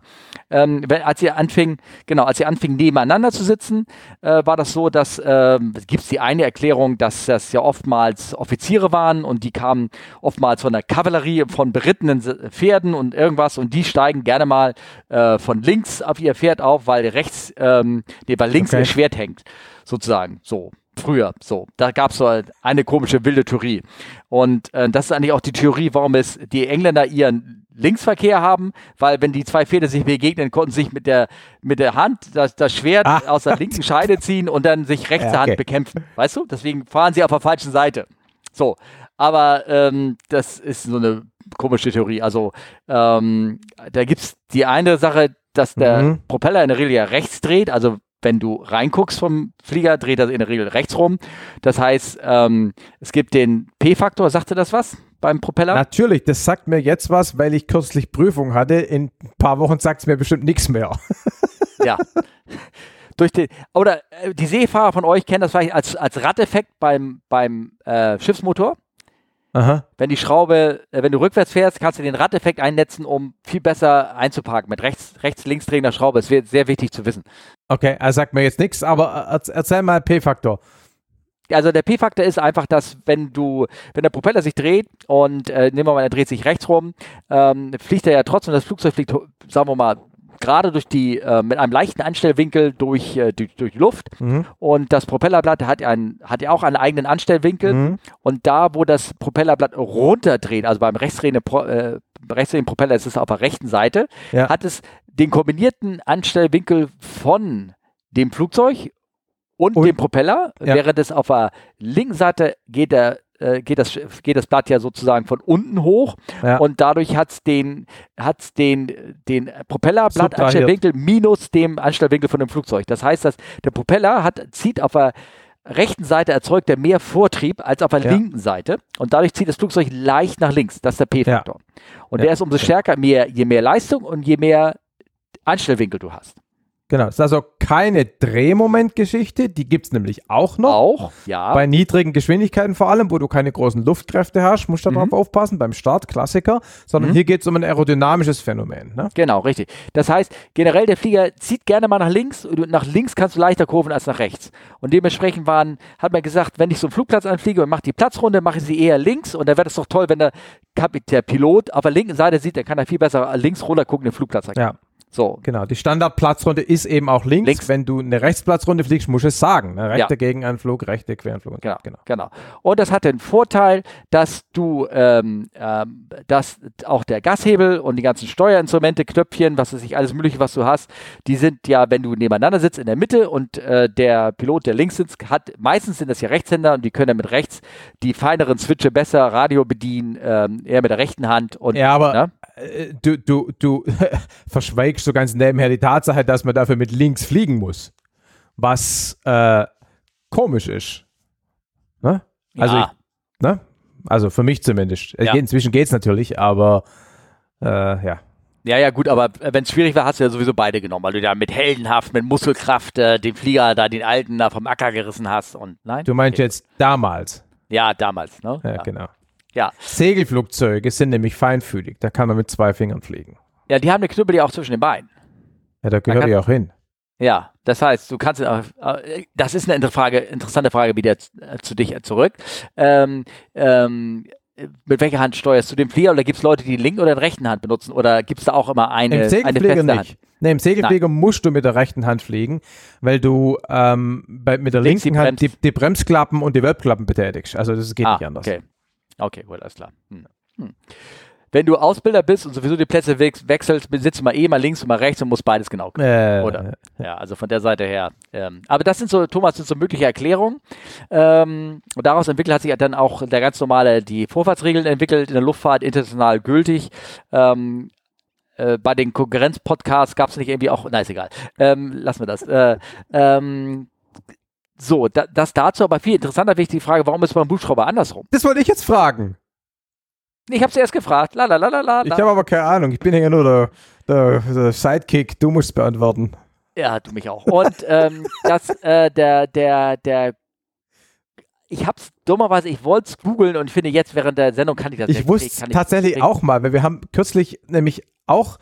Ähm, wenn, als sie anfing, genau, als sie anfingen nebeneinander zu sitzen, äh, war das so, dass äh, gibt es die eine Erklärung, dass das ja oftmals Offiziere waren und die kamen oftmals von der Kavallerie, von berittenen Pferden und irgendwas und die steigen gerne mal äh, von links auf ihr Pferd auf, weil rechts, ähm, nee, weil links okay. ihr Schwert hängt sozusagen. So, früher. So, da gab es so eine komische wilde Theorie. Und äh, das ist eigentlich auch die Theorie, warum es die Engländer ihren Linksverkehr haben, weil wenn die zwei Pferde sich begegnen, konnten sich mit der, mit der Hand das, das Schwert ah. aus der linken Scheide ziehen und dann sich rechts ja, okay. Hand bekämpfen. Weißt du? Deswegen fahren sie auf der falschen Seite. So, aber ähm, das ist so eine komische Theorie. Also ähm, da gibt es die eine Sache, dass der Mhm. Propeller in der Regel ja rechts dreht. Also wenn du reinguckst vom Flieger, dreht er in der Regel rechts rum. Das heißt, ähm, es gibt den P-Faktor, sagte das was beim Propeller? Natürlich, das sagt mir jetzt was, weil ich kürzlich Prüfung hatte. In ein paar Wochen sagt es mir bestimmt nichts mehr. Ja. Durch den, oder äh, die Seefahrer von euch kennen das vielleicht als, als Radeffekt beim, beim äh, Schiffsmotor. Aha. Wenn die Schraube, äh, wenn du rückwärts fährst, kannst du den Radeffekt einnetzen, um viel besser einzuparken. Mit rechts, rechts, links drehender Schraube. Das wäre sehr wichtig zu wissen. Okay, er sagt mir jetzt nichts, aber erz- erzähl mal P-Faktor. Also der P-Faktor ist einfach, dass wenn du, wenn der Propeller sich dreht und äh, nehmen wir mal, er dreht sich rechts rum, ähm, fliegt er ja trotzdem, das Flugzeug fliegt, sagen wir mal, gerade durch die, äh, mit einem leichten Anstellwinkel durch, äh, durch, durch Luft. Mhm. Und das Propellerblatt hat, ja einen, hat ja auch einen eigenen Anstellwinkel. Mhm. Und da, wo das Propellerblatt runterdreht, also beim rechtsdrehenden, Pro, äh, rechtsdrehenden Propeller ist es auf der rechten Seite, Ja. hat es den kombinierten Anstellwinkel von dem Flugzeug und, Und- dem Propeller, Ja. während es auf der linken Seite geht der äh, geht das, geht das Blatt ja sozusagen von unten hoch Ja. und dadurch hat es den, hat's den, den. Propellerblattanstellwinkel minus dem Anstellwinkel von dem Flugzeug. Das heißt, dass der Propeller hat, zieht auf der rechten Seite erzeugt er mehr Vortrieb als auf der Ja. linken Seite und dadurch zieht das Flugzeug leicht nach links. Das ist der P-Faktor. Und Ja. der ist umso stärker, mehr, je mehr Leistung und je mehr Anstellwinkel du hast. Genau, es ist also keine Drehmomentgeschichte, die gibt es nämlich auch noch. Auch, ja. Bei niedrigen Geschwindigkeiten vor allem, wo du keine großen Luftkräfte hast, musst du Mhm. darauf aufpassen, beim Start, Klassiker, sondern Mhm. hier geht es um ein aerodynamisches Phänomen. Ne? Genau, richtig. Das heißt, generell der Flieger zieht gerne mal nach links und nach links kannst du leichter kurven als nach rechts. Und dementsprechend waren, hat man gesagt, wenn ich so einen Flugplatz anfliege und mache die Platzrunde, mache ich sie eher links und dann wäre das doch toll, wenn der, der Pilot auf der linken Seite sieht, dann kann er viel besser links runter gucken, den Flugplatz erkennen. Ja, So, genau. Die Standardplatzrunde ist eben auch links. Links. Wenn du eine Rechtsplatzrunde fliegst, musst du es sagen. Ne? Rechter Ja. Gegenanflug, rechte Queranflug. Genau, genau. Und das hat den Vorteil, dass du, ähm, ähm, dass auch der Gashebel und die ganzen Steuerinstrumente, Knöpfchen, was weiß ich, alles Mögliche, was du hast, die sind ja, wenn du nebeneinander sitzt, in der Mitte und äh, der Pilot, der links sitzt, hat, meistens sind das ja Rechtshänder und die können dann mit rechts die feineren Switche besser, Radio bedienen, ähm, eher mit der rechten Hand und Ja, aber ne? Äh, du, du, du verschweigst so ganz nebenher die Tatsache, dass man dafür mit links fliegen muss. Was äh, komisch ist. Ne? Also, ja, ich, ne? also für mich zumindest. Äh, Ja. Inzwischen geht es natürlich, aber äh, ja. ja, ja, gut, aber wenn es schwierig war, hast du ja sowieso beide genommen, weil du da mit Heldenhaft, mit Muskelkraft äh, den Flieger da, den alten da vom Acker gerissen hast und nein? Du meinst Okay. jetzt damals. Ja, damals, ne? Ja, genau. Ja. Segelflugzeuge sind nämlich feinfühlig. Da kann man mit zwei Fingern fliegen. Ja, die haben eine Knüppel ja auch zwischen den Beinen. Ja, da gehört die auch hin. Ja, das heißt, du kannst, äh, das ist eine Frage, interessante Frage wieder äh, zu dich äh, zurück. Ähm, ähm, äh, mit welcher Hand steuerst du den Flieger oder gibt es Leute, die die linke oder die rechte Hand benutzen oder gibt es da auch immer eine, Im eine Segelflieger feste nicht. Hand? Nee, im Segelflieger musst du mit der rechten Hand fliegen, weil du ähm, bei, mit der Links die linken Hand die, die Bremsklappen und die Wölbklappen betätigst. Also das geht Ah, nicht anders. okay. Okay, gut, alles klar. Hm. Hm. Wenn du Ausbilder bist und sowieso die Plätze wechselst, sitzt du mal eh mal links und mal rechts und musst beides genau können. Äh, Oder? Ja, also von der Seite her. Ähm, aber das sind so, Thomas, sind so mögliche Erklärungen. Ähm, und daraus entwickelt hat sich dann auch der ganz normale, die Vorfahrtsregeln entwickelt in der Luftfahrt, international gültig. Ähm, äh, bei den Konkurrenz-Podcasts gab es nicht irgendwie auch, na ist egal, ähm, lassen wir das. Äh, ähm, so, da, das dazu, aber viel interessanter finde ich die Frage, warum ist beim Hubschrauber andersrum? Das wollte ich jetzt fragen. Ich habe es erst gefragt. La, la, la, la, la, Ich habe aber keine Ahnung. Ich bin ja nur der, der, der Sidekick. Du musst beantworten. Ja, du mich auch. Und ähm, das, äh, der, der, der, ich hab's dummerweise, ich wollte es googeln und ich finde jetzt während der Sendung kann ich das Ich nicht- wusste kann ich- tatsächlich ich- auch mal, weil wir haben kürzlich nämlich auch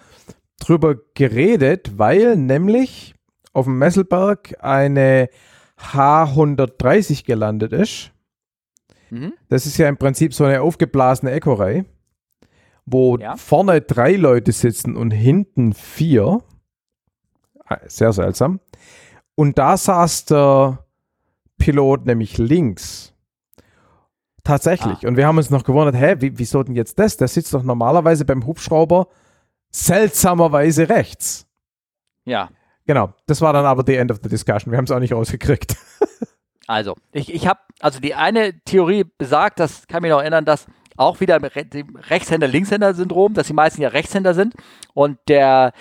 drüber geredet, weil nämlich auf dem Messelberg eine H130 gelandet ist. Mhm. Das ist ja im Prinzip so eine aufgeblasene Echo-Reihe, wo Ja. vorne drei Leute sitzen und hinten vier. Ah, Sehr seltsam. Und da saß der Pilot nämlich links. Tatsächlich. Ah. Und wir haben uns noch gewundert, hä, wie, wieso denn jetzt das? Der sitzt doch normalerweise beim Hubschrauber seltsamerweise rechts. Ja. Genau. Das war dann aber the end of the discussion. Wir haben es auch nicht rausgekriegt. Also, ich, ich habe, also die eine Theorie besagt, das kann mich noch erinnern, dass auch wieder dem Rechtshänder-Linkshänder-Syndrom, dass die meisten ja Rechtshänder sind und der,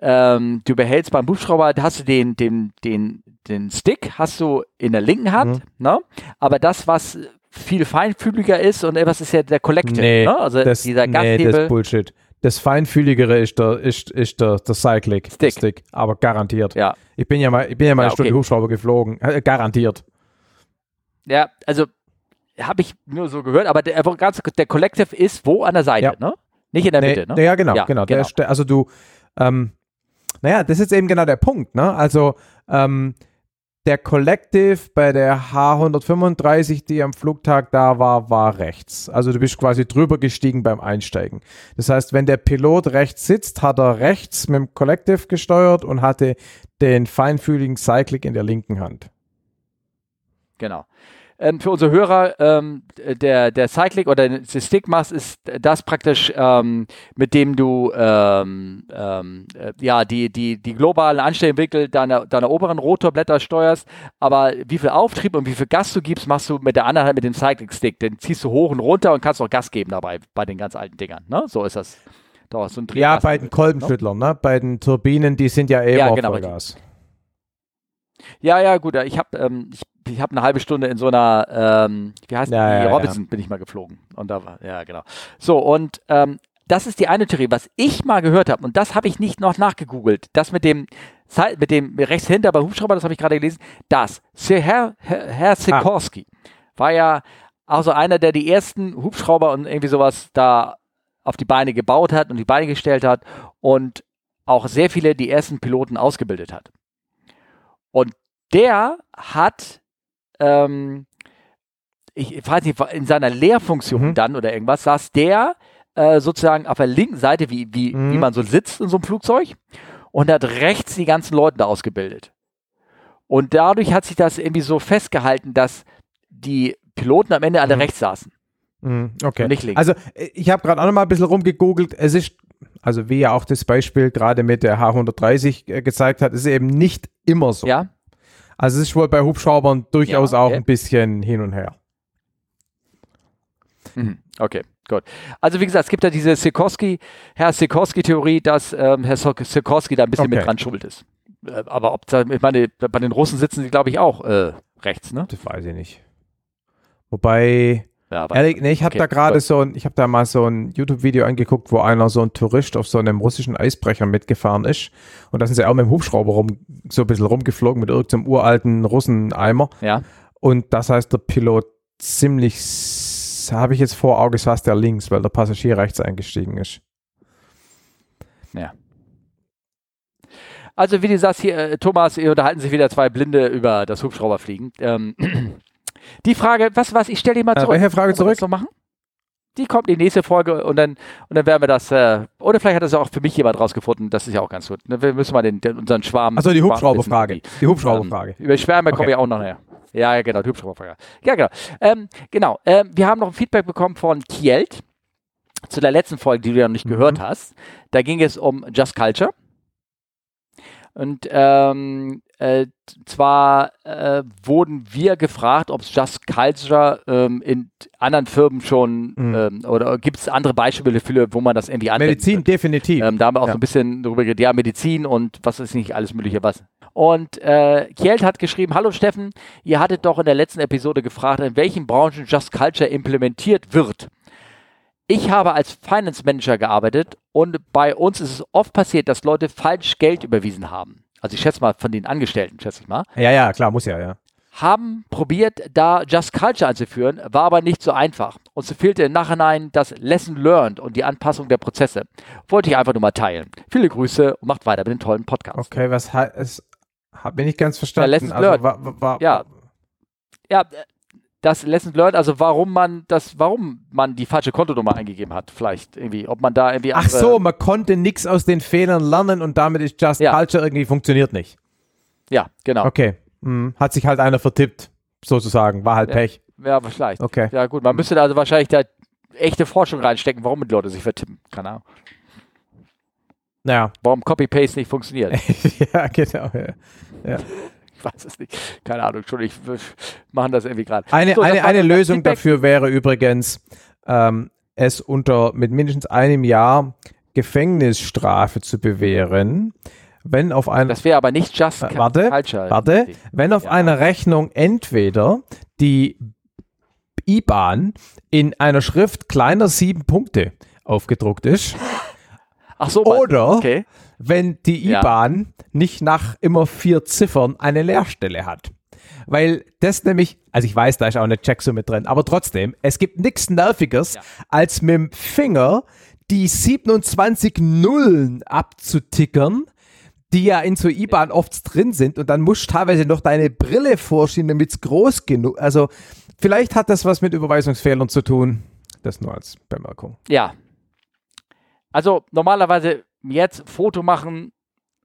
ähm, du behältst beim Hubschrauber, hast du den, den, den, den Stick, hast du in der linken Hand, mhm. ne? aber das, was viel feinfühliger ist und etwas ist ja der Collective, nee, ne? also das, dieser Gashebel. Nee, das ist Bullshit. Das feinfühligere ist der, ist, ist der, der Cyclic Stick. Stick, aber garantiert. Ja. Ich bin ja mal, ich bin ja mal ja, eine Stunde okay. Hubschrauber geflogen, äh, garantiert. Ja, also habe ich nur so gehört, aber der, ganz, der Collective ist wo an der Seite, ja. ne? Nicht in der nee, Mitte, ne? Ja, genau, ja, genau. genau. Ist, also du, ähm, naja, das ist eben genau der Punkt, ne? Also, ähm, der Collective bei der H135, die am Flugtag da war, war rechts. Also du bist quasi drüber gestiegen beim Einsteigen. Das heißt, wenn der Pilot rechts sitzt, hat er rechts mit dem Collective gesteuert und hatte den feinfühligen Cyclic in der linken Hand. Genau. Ähm, für unsere Hörer, ähm, der, der Cyclic oder der Stickmass ist das praktisch, ähm, mit dem du ähm, ähm, äh, ja, die, die, die globalen Anstellwinkel deiner, deiner oberen Rotorblätter steuerst. Aber wie viel Auftrieb und wie viel Gas du gibst, machst du mit der anderen Hand mit dem Cyclic Stick. Den ziehst du hoch und runter und kannst auch Gas geben dabei bei den ganz alten Dingern. Ne? So ist das. Da so ja, bei den Kolbenschüttlern, ne? bei den Turbinen, die sind ja eh ja, genau, Vollgas. Ja, ja, gut. Ich habe ähm, ich ich habe eine halbe Stunde in so einer, ähm, wie heißt ja, die, ja, Robinson ja. bin ich mal geflogen. Und da war, ja, genau. So, und ähm, das ist die eine Theorie. Was ich mal gehört habe, und das habe ich nicht noch nachgegoogelt, das mit dem, mit dem rechts hinter beim Hubschrauber, das habe ich gerade gelesen, das, Herr, Herr, Herr Sikorski ah. war ja also einer, der die ersten Hubschrauber und irgendwie sowas da auf die Beine gebaut hat und die Beine gestellt hat und auch sehr viele die ersten Piloten ausgebildet hat. Und der hat ähm, ich weiß nicht, in seiner Lehrfunktion mhm. dann oder irgendwas, saß der äh, sozusagen auf der linken Seite, wie, wie, mhm. wie man so sitzt in so einem Flugzeug und hat rechts die ganzen Leute da ausgebildet. Und dadurch hat sich das irgendwie so festgehalten, dass die Piloten am Ende alle mhm. rechts saßen. Mhm. Okay. Nicht links. Also ich habe gerade auch noch mal ein bisschen rumgegoogelt. Es ist, also wie ja auch das Beispiel gerade mit der H130 äh, gezeigt hat, ist eben nicht immer so. Ja. Also es ist wohl bei Hubschraubern durchaus ja, okay. auch ein bisschen hin und her. Mhm. Okay, gut. Also wie gesagt, es gibt ja diese Sikorsky, Herr Sikorsky-Theorie, dass ähm, Herr Sikorsky da ein bisschen okay. mit dran schuld ist. Äh, aber ob da, ich meine, bei den Russen sitzen sie, glaube ich, auch äh, rechts, ne? Das weiß ich nicht. Wobei, ja, Ehrlich, nee, ich habe okay, da gerade so ein, ich habe da mal so ein YouTube-Video angeguckt, wo einer so ein Tourist auf so einem russischen Eisbrecher mitgefahren ist. Und da sind sie auch mit dem Hubschrauber rum, so ein bisschen rumgeflogen mit irgendeinem uralten Russeneimer. Ja. Und das heißt, der Pilot ziemlich, habe ich jetzt vor Auge, fast der links, weil der Passagier rechts eingestiegen ist. Ja. Also wie du sagst hier, äh, Thomas, ihr unterhalten sich wieder zwei Blinde über das Hubschrauberfliegen. Ähm, Die Frage, was, was, ich stelle die mal äh, zurück. Welche Frage zurück? So machen? Die kommt in die nächste Folge und dann, und dann werden wir das, äh, oder vielleicht hat das auch für mich jemand rausgefunden, das ist ja auch ganz gut. Wir müssen mal den, den unseren Schwarm. Achso, die Hubschrauberfrage. Die Hubschrauberfrage. Ähm, über Schwärme okay. komme ich auch noch her. Ja, ja, genau, die Hubschrauberfrage. Ja, genau. Ähm, genau, ähm, wir haben noch ein Feedback bekommen von Kielt zu der letzten Folge, die du ja noch nicht mhm. gehört hast. Da ging es um Just Culture. Und ähm, äh, zwar äh, wurden wir gefragt, ob es Just Culture ähm, in anderen Firmen schon mhm. ähm, oder gibt es andere Beispiele für, wo man das irgendwie anwendet. Medizin, definitiv. Ähm, da haben wir auch ja. so ein bisschen darüber geredet, ja, Medizin und was ist nicht alles Mögliche was. Und äh, Kjeld hat geschrieben, hallo Steffen, ihr hattet doch in der letzten Episode gefragt, in welchen Branchen Just Culture implementiert wird. Ich habe als Finance Manager gearbeitet und bei uns ist es oft passiert, dass Leute falsch Geld überwiesen haben. Also ich schätze mal von den Angestellten, schätze ich mal. Ja, ja, klar, muss ja, ja. Haben probiert, da Just Culture einzuführen, war aber nicht so einfach. Uns fehlte im Nachhinein das Lesson Learned und die Anpassung der Prozesse. Wollte ich einfach nur mal teilen. Viele Grüße und macht weiter mit dem tollen Podcast. Okay, was heißt, habe ich nicht ganz verstanden. Ja, Lesson also, Learned. War, war, ja, ja, das Lesson Learned, also warum man das, warum man die falsche Kontonummer eingegeben hat, vielleicht irgendwie, ob man da irgendwie. Ach so, man konnte nichts aus den Fehlern lernen und damit ist Just ja. Culture irgendwie funktioniert nicht. Ja, genau. Okay. Hm. Hat sich halt einer vertippt, sozusagen, war halt ja. Pech. Ja, vielleicht. Okay. Ja, gut, man müsste da also wahrscheinlich da echte Forschung reinstecken, warum die Leute sich vertippen. Keine Ahnung. Ja. Warum Copy-Paste nicht funktioniert. ja, genau. Ja. ja. Ich weiß es nicht. Keine Ahnung, schon ich wir machen das irgendwie gerade. Eine, So, eine, eine Lösung Feedback. dafür wäre übrigens, ähm, es unter mit mindestens einem Jahr Gefängnisstrafe zu bewähren, wenn auf einer Das wäre aber nicht just Äh, warte. Warte, wenn auf Ja. einer Rechnung entweder die IBAN in einer Schrift kleiner sieben Punkte aufgedruckt ist Ach so, oder okay. Wenn die Ja. IBAN nicht nach immer vier Ziffern eine Leerstelle hat. Weil das nämlich, also ich weiß, da ist auch eine Checksumme drin, aber trotzdem, es gibt nichts Nerviges, Ja. als mit dem Finger die 27 Nullen abzutickern, die ja in so IBAN oft drin sind und dann musst du teilweise noch deine Brille vorschieben, damit es groß genug, also vielleicht hat das was mit Überweisungsfehlern zu tun. Das nur als Bemerkung. Ja. Also normalerweise jetzt Foto machen,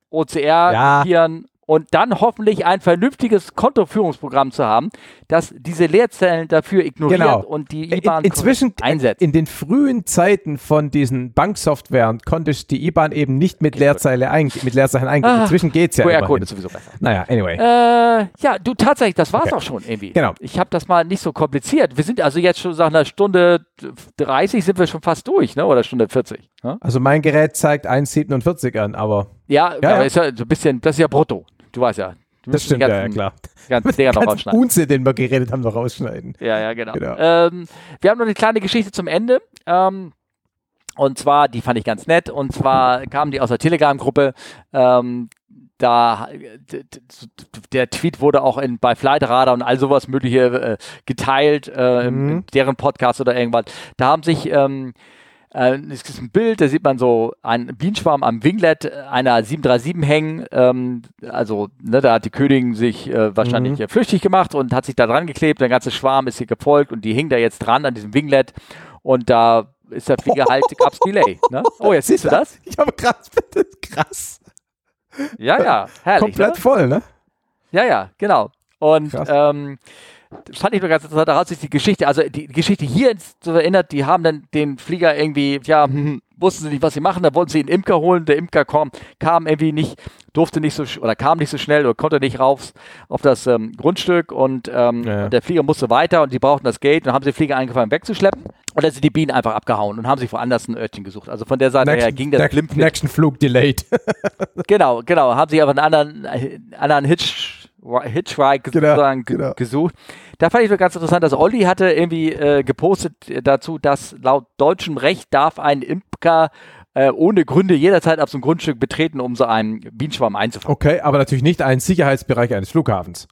OCR Ja. kopieren und dann hoffentlich ein vernünftiges Kontoführungsprogramm zu haben, das diese Leerzellen dafür ignoriert Genau. und die In, IBAN inzwischen, korrekt einsetzt. in den frühen Zeiten von diesen Banksoftwaren konntest die IBAN eben nicht mit Leerzeile einge mit Leerzeichen eingeben. Ah, Inzwischen geht's ja QR-Code immerhin. ist sowieso besser. Naja, anyway. Äh, ja, du tatsächlich, das war's Okay. auch schon irgendwie. Genau. Ich habe das mal nicht so kompliziert. Wir sind also jetzt schon nach einer Stunde 30 sind wir schon fast durch, ne? Oder Stunde 40. Ne? Also mein Gerät zeigt 1,47 an, aber Ja, Ja, aber ja. ist ja so ein bisschen, das ist ja brutto. Du weißt ja. Das stimmt ja, ja ganzen- klar. Ganzen Dinger noch Ganz rausschneiden. Unsinn, den wir geredet haben, noch rausschneiden. Ja, ja, genau. Genau. Ähm, wir haben noch eine kleine Geschichte zum Ende. Ähm, und zwar, die fand ich ganz nett. Und zwar kamen die aus der Telegram-Gruppe. Ähm, da der Tweet wurde auch in, bei Flightradar und all sowas mögliche äh, geteilt, äh, Mhm. in deren Podcast oder irgendwas. Da haben sich ähm, äh, es ist ein Bild, da sieht man so einen Bienenschwarm am Winglet einer 737 hängen. Ähm, also, ne, da hat die Königin sich äh, wahrscheinlich Mhm. äh, flüchtig gemacht und hat sich da dran geklebt. Der ganze Schwarm ist hier gefolgt und die hing da jetzt dran an diesem Winglet. Und da ist der Flieger halt, gab's Delay. Ne? Oh, jetzt siehst du das? Ich habe krass, ist krass. Ja, ja, herrlich. Komplett Ne? voll, ne? Ja, ja, genau. Und ähm, fand ich nur ganz interessant, da hat sich die Geschichte, also die Geschichte hier so erinnert, die haben dann den Flieger irgendwie, ja, hm, wussten sie nicht, was sie machen, da wollten sie einen Imker holen, der Imker kam, kam irgendwie nicht, durfte nicht so, oder kam nicht so schnell oder konnte nicht rauf auf das ähm, Grundstück und ähm, Ja, der Flieger musste weiter und die brauchten das Geld und dann haben sie den Flieger angefangen wegzuschleppen und dann sind die Bienen einfach abgehauen und haben sich woanders ein Örtchen gesucht. Also von der Seite her ging das next, nächsten Flug delayed. Genau, genau. Haben sich aber einen anderen, äh, anderen Hitch, Hitchhike Genau, genau. gesucht. Da fand ich nur ganz interessant, dass Olli hatte irgendwie äh, gepostet äh, dazu, dass laut deutschem Recht darf ein Imker äh, ohne Gründe jederzeit auf so ein Grundstück betreten, um so einen Bienenschwarm einzufangen. Okay, aber natürlich nicht ein Sicherheitsbereich eines Flughafens.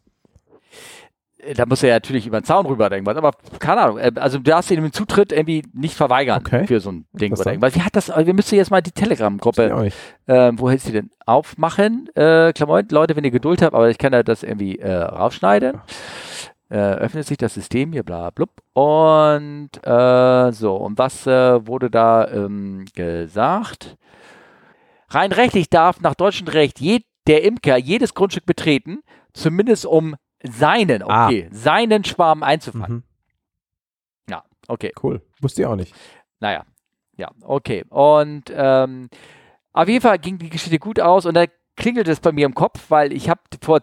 Äh, Da muss er ja natürlich über den Zaun rüber oder irgendwas. Aber keine Ahnung. äh, Also du darfst dir den Zutritt irgendwie nicht verweigern Okay. für so ein Ding irgendwas. Wie hat das, äh, wir müssen jetzt mal die Telegram-Gruppe. Ähm, wo hält sie denn? Aufmachen. Äh, Klamotten, Leute, wenn ihr Geduld habt, aber ich kann ja das irgendwie äh, rausschneiden. Äh, öffnet sich das System hier, bla blub. Und äh, so, und was äh, wurde da ähm, gesagt? Rein rechtlich darf nach deutschem Recht je, der Imker jedes Grundstück betreten, zumindest um seinen, Ah. okay, seinen Schwarm einzufangen. Mhm. Ja, okay. Cool. Wusste ich auch nicht. Naja, ja, okay. Und ähm, auf jeden Fall ging die Geschichte gut aus und da klingelt es bei mir im Kopf, weil ich habe vor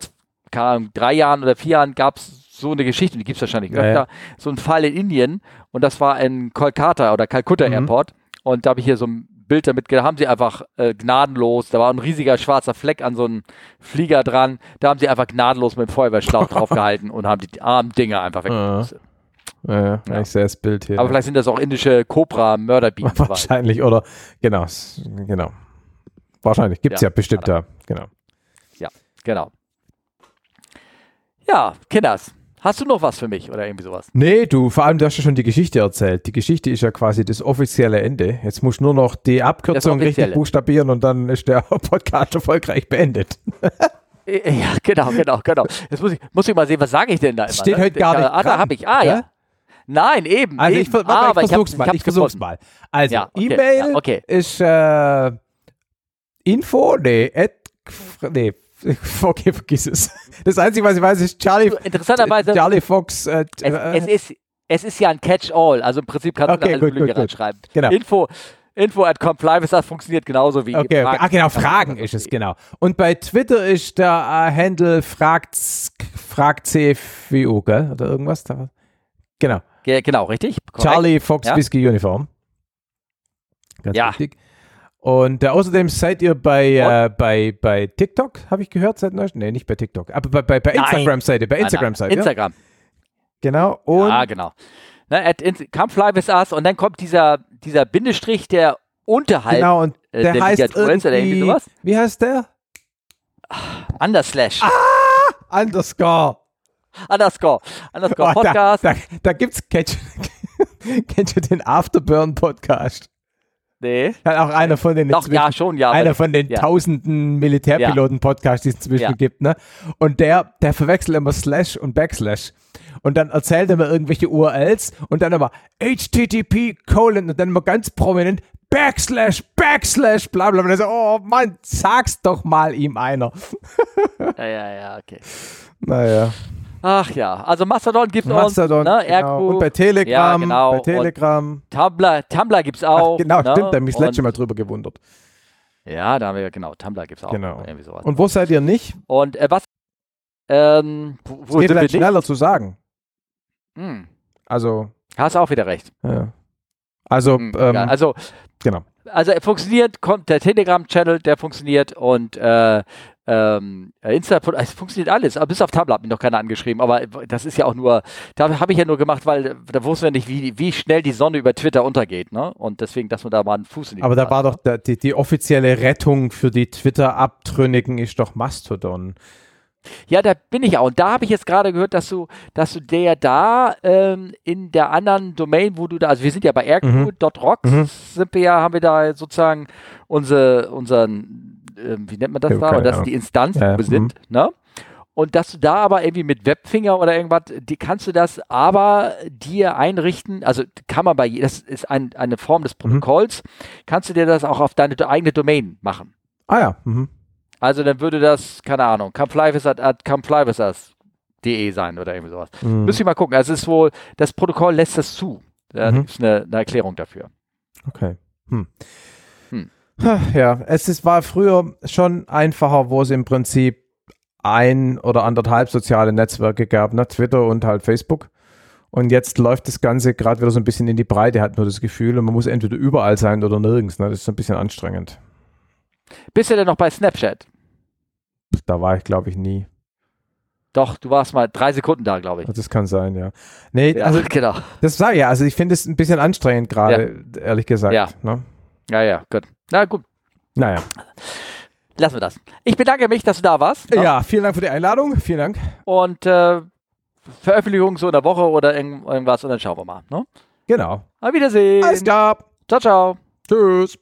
keine Ahnung, drei Jahren oder vier Jahren gab es so eine Geschichte, und die gibt es wahrscheinlich öfter, ja. so ein Fall in Indien und das war in Kolkata oder Calcutta Mhm. Airport und da habe ich hier so ein Bild damit, da haben sie einfach äh, gnadenlos, da war ein riesiger schwarzer Fleck an so einem Flieger dran, da haben sie einfach gnadenlos mit dem Feuerwehrschlauch draufgehalten und haben die armen Dinger einfach weggepustet. Ja, ja, Ja. ich sehe das Bild hier. Aber vielleicht sind das auch indische Cobra-Mörderbienen. Wahrscheinlich, oder genau, genau. Wahrscheinlich. Gibt es ja, Ja, bestimmt da. Genau. Genau. Ja, Kinders, hast du noch was für mich oder irgendwie sowas? Nee, du, vor allem, du hast ja schon die Geschichte erzählt. Die Geschichte ist ja quasi das offizielle Ende. Jetzt musst du nur noch die Abkürzung richtig buchstabieren und dann ist der Podcast erfolgreich beendet. Ja, genau, genau, genau. Jetzt muss ich, muss ich mal sehen, was sage ich denn da immer? Steht ne? heute gar nicht Ah, da habe ich. Ah, Ja? ja. Nein, eben. Also eben. ich, ah, warte, aber ich versuch's hab- mal. Ich versuch's gefunden. mal. Also, Ja, okay, E-Mail ja, okay. ist äh, Info, nee, at, nee, okay, vergiss es. Das Einzige, was ich weiß, ist Charlie, Interessanterweise, Charlie Fox. Äh, es, äh, es, ist, es ist ja ein Catch-all. Also im Prinzip kannst Okay, du da alles gut, gut. reinschreiben. Genau. Info, Info at das funktioniert genauso wie Okay, okay. Ah, genau, Fragen ist es, genau. Und bei Twitter ist der äh, Handle fragt, gell? Oder irgendwas da? Genau. Ge genau, richtig. Korrekt. Charlie Fox ja. Whiskey Uniform. Ganz ja. Richtig. Und äh, außerdem seid ihr bei, äh, bei, bei TikTok, habe ich gehört, seit neuestem? Nee, nicht bei TikTok, aber bei, bei, bei Instagram seid ihr, bei Instagram seid ihr. Instagram. Genau. Und ja, genau. Ne, at in, come fly with us und dann kommt dieser, dieser Bindestrich, der unterhalb Genau, und äh, der, der heißt irgendwie, irgendwie sowas. Wie heißt der? Underslash. Ah, underscore. Underscore. Underscore oh, Podcast. Da, da, da gibt's, kennst, kennst du den Afterburn Podcast? Nee. Ja, auch einer von den Doch, ja, schon, ja. Einer von den ja. tausenden Militärpiloten-Podcasts, die es inzwischen ja. gibt, ne? Und der, der verwechselt immer Slash und Backslash. Und dann erzählt er mir irgendwelche URLs und dann aber HTTP colon und dann immer ganz prominent Backslash, Backslash, bla bla bla. So, oh Mann, sag's doch mal ihm einer. ja, ja, ja, okay. Naja. Ach ja, also Mastodon gibt es Mastodon, ne? genau. Und bei Telegram, ja, genau. bei Telegram. Und Tumblr, Tumblr gibt es auch. Ach, genau, ne? stimmt, da habe ich das letzte Mal drüber gewundert. Ja, da haben wir, genau, Tumblr gibt es auch. Genau. Und wo seid ihr nicht? Und äh, was, ähm, wo, wo geht vielleicht schneller zu sagen. Hm. Also. Hast auch wieder recht. Ja. Also, hm, ähm, ja, also, genau. Also er funktioniert, kommt der Telegram-Channel, der funktioniert und äh, ähm, Insta, es funktioniert alles, aber bis auf Tumblr hat mich noch keiner angeschrieben, aber das ist ja auch nur, da habe ich ja nur gemacht, weil da wussten wir nicht, wie, wie schnell die Sonne über Twitter untergeht, ne? Und deswegen, dass man da mal einen Fuß in die Aber da war hat, doch der, die, die offizielle Rettung für die Twitter-Abtrünnigen ist doch Mastodon. Ja, da bin ich auch. Und da habe ich jetzt gerade gehört, dass du, dass du der da ähm, in der anderen Domain, wo du da, also wir sind ja bei airq.rocks, mhm. sind wir ja, haben wir da sozusagen unsere, unseren, äh, wie nennt man das ja, da? Das ist die Instanz, wir sind, mhm. ne? Und dass du da aber irgendwie mit Webfinger oder irgendwas, die kannst du das aber dir einrichten, also kann man bei, das ist ein, eine Form des mhm. Protokolls, mhm. kannst du dir das auch auf deine eigene Domain machen. Ah ja. Mhm. Also dann würde das, keine Ahnung, comeflywisus.comeflywisus.de sein oder irgendwie sowas. Mhm. Müsste ich mal gucken. Also es ist wohl, das Protokoll lässt das zu. Da mhm. gibt es eine, eine, Erklärung dafür. Okay. Hm. Ja, es ist, war früher schon einfacher, wo es im Prinzip ein oder anderthalb soziale Netzwerke gab, ne? Twitter und halt Facebook. Und jetzt läuft das Ganze gerade wieder so ein bisschen in die Breite, hat nur das Gefühl, und man muss entweder überall sein oder nirgends. Ne? Das ist so ein bisschen anstrengend. Bist du denn noch bei Snapchat? Da war ich, glaube ich, nie. Doch, du warst mal drei Sekunden da, glaube ich. Das kann sein, ja. Nee, ja, also, genau. Das sage ich ja, also ich finde es ein bisschen anstrengend gerade, ja. ehrlich gesagt. Ja. Ne? ja, ja, gut. Na gut. Naja. Lassen wir das. Ich bedanke mich, dass du da warst. Ne? Ja, vielen Dank für die Einladung. Vielen Dank. Und äh, Veröffentlichung so in der Woche oder irgendwas und dann schauen wir mal. Ne? Genau. Auf Wiedersehen. Alles klar. Ciao, ciao. Tschüss.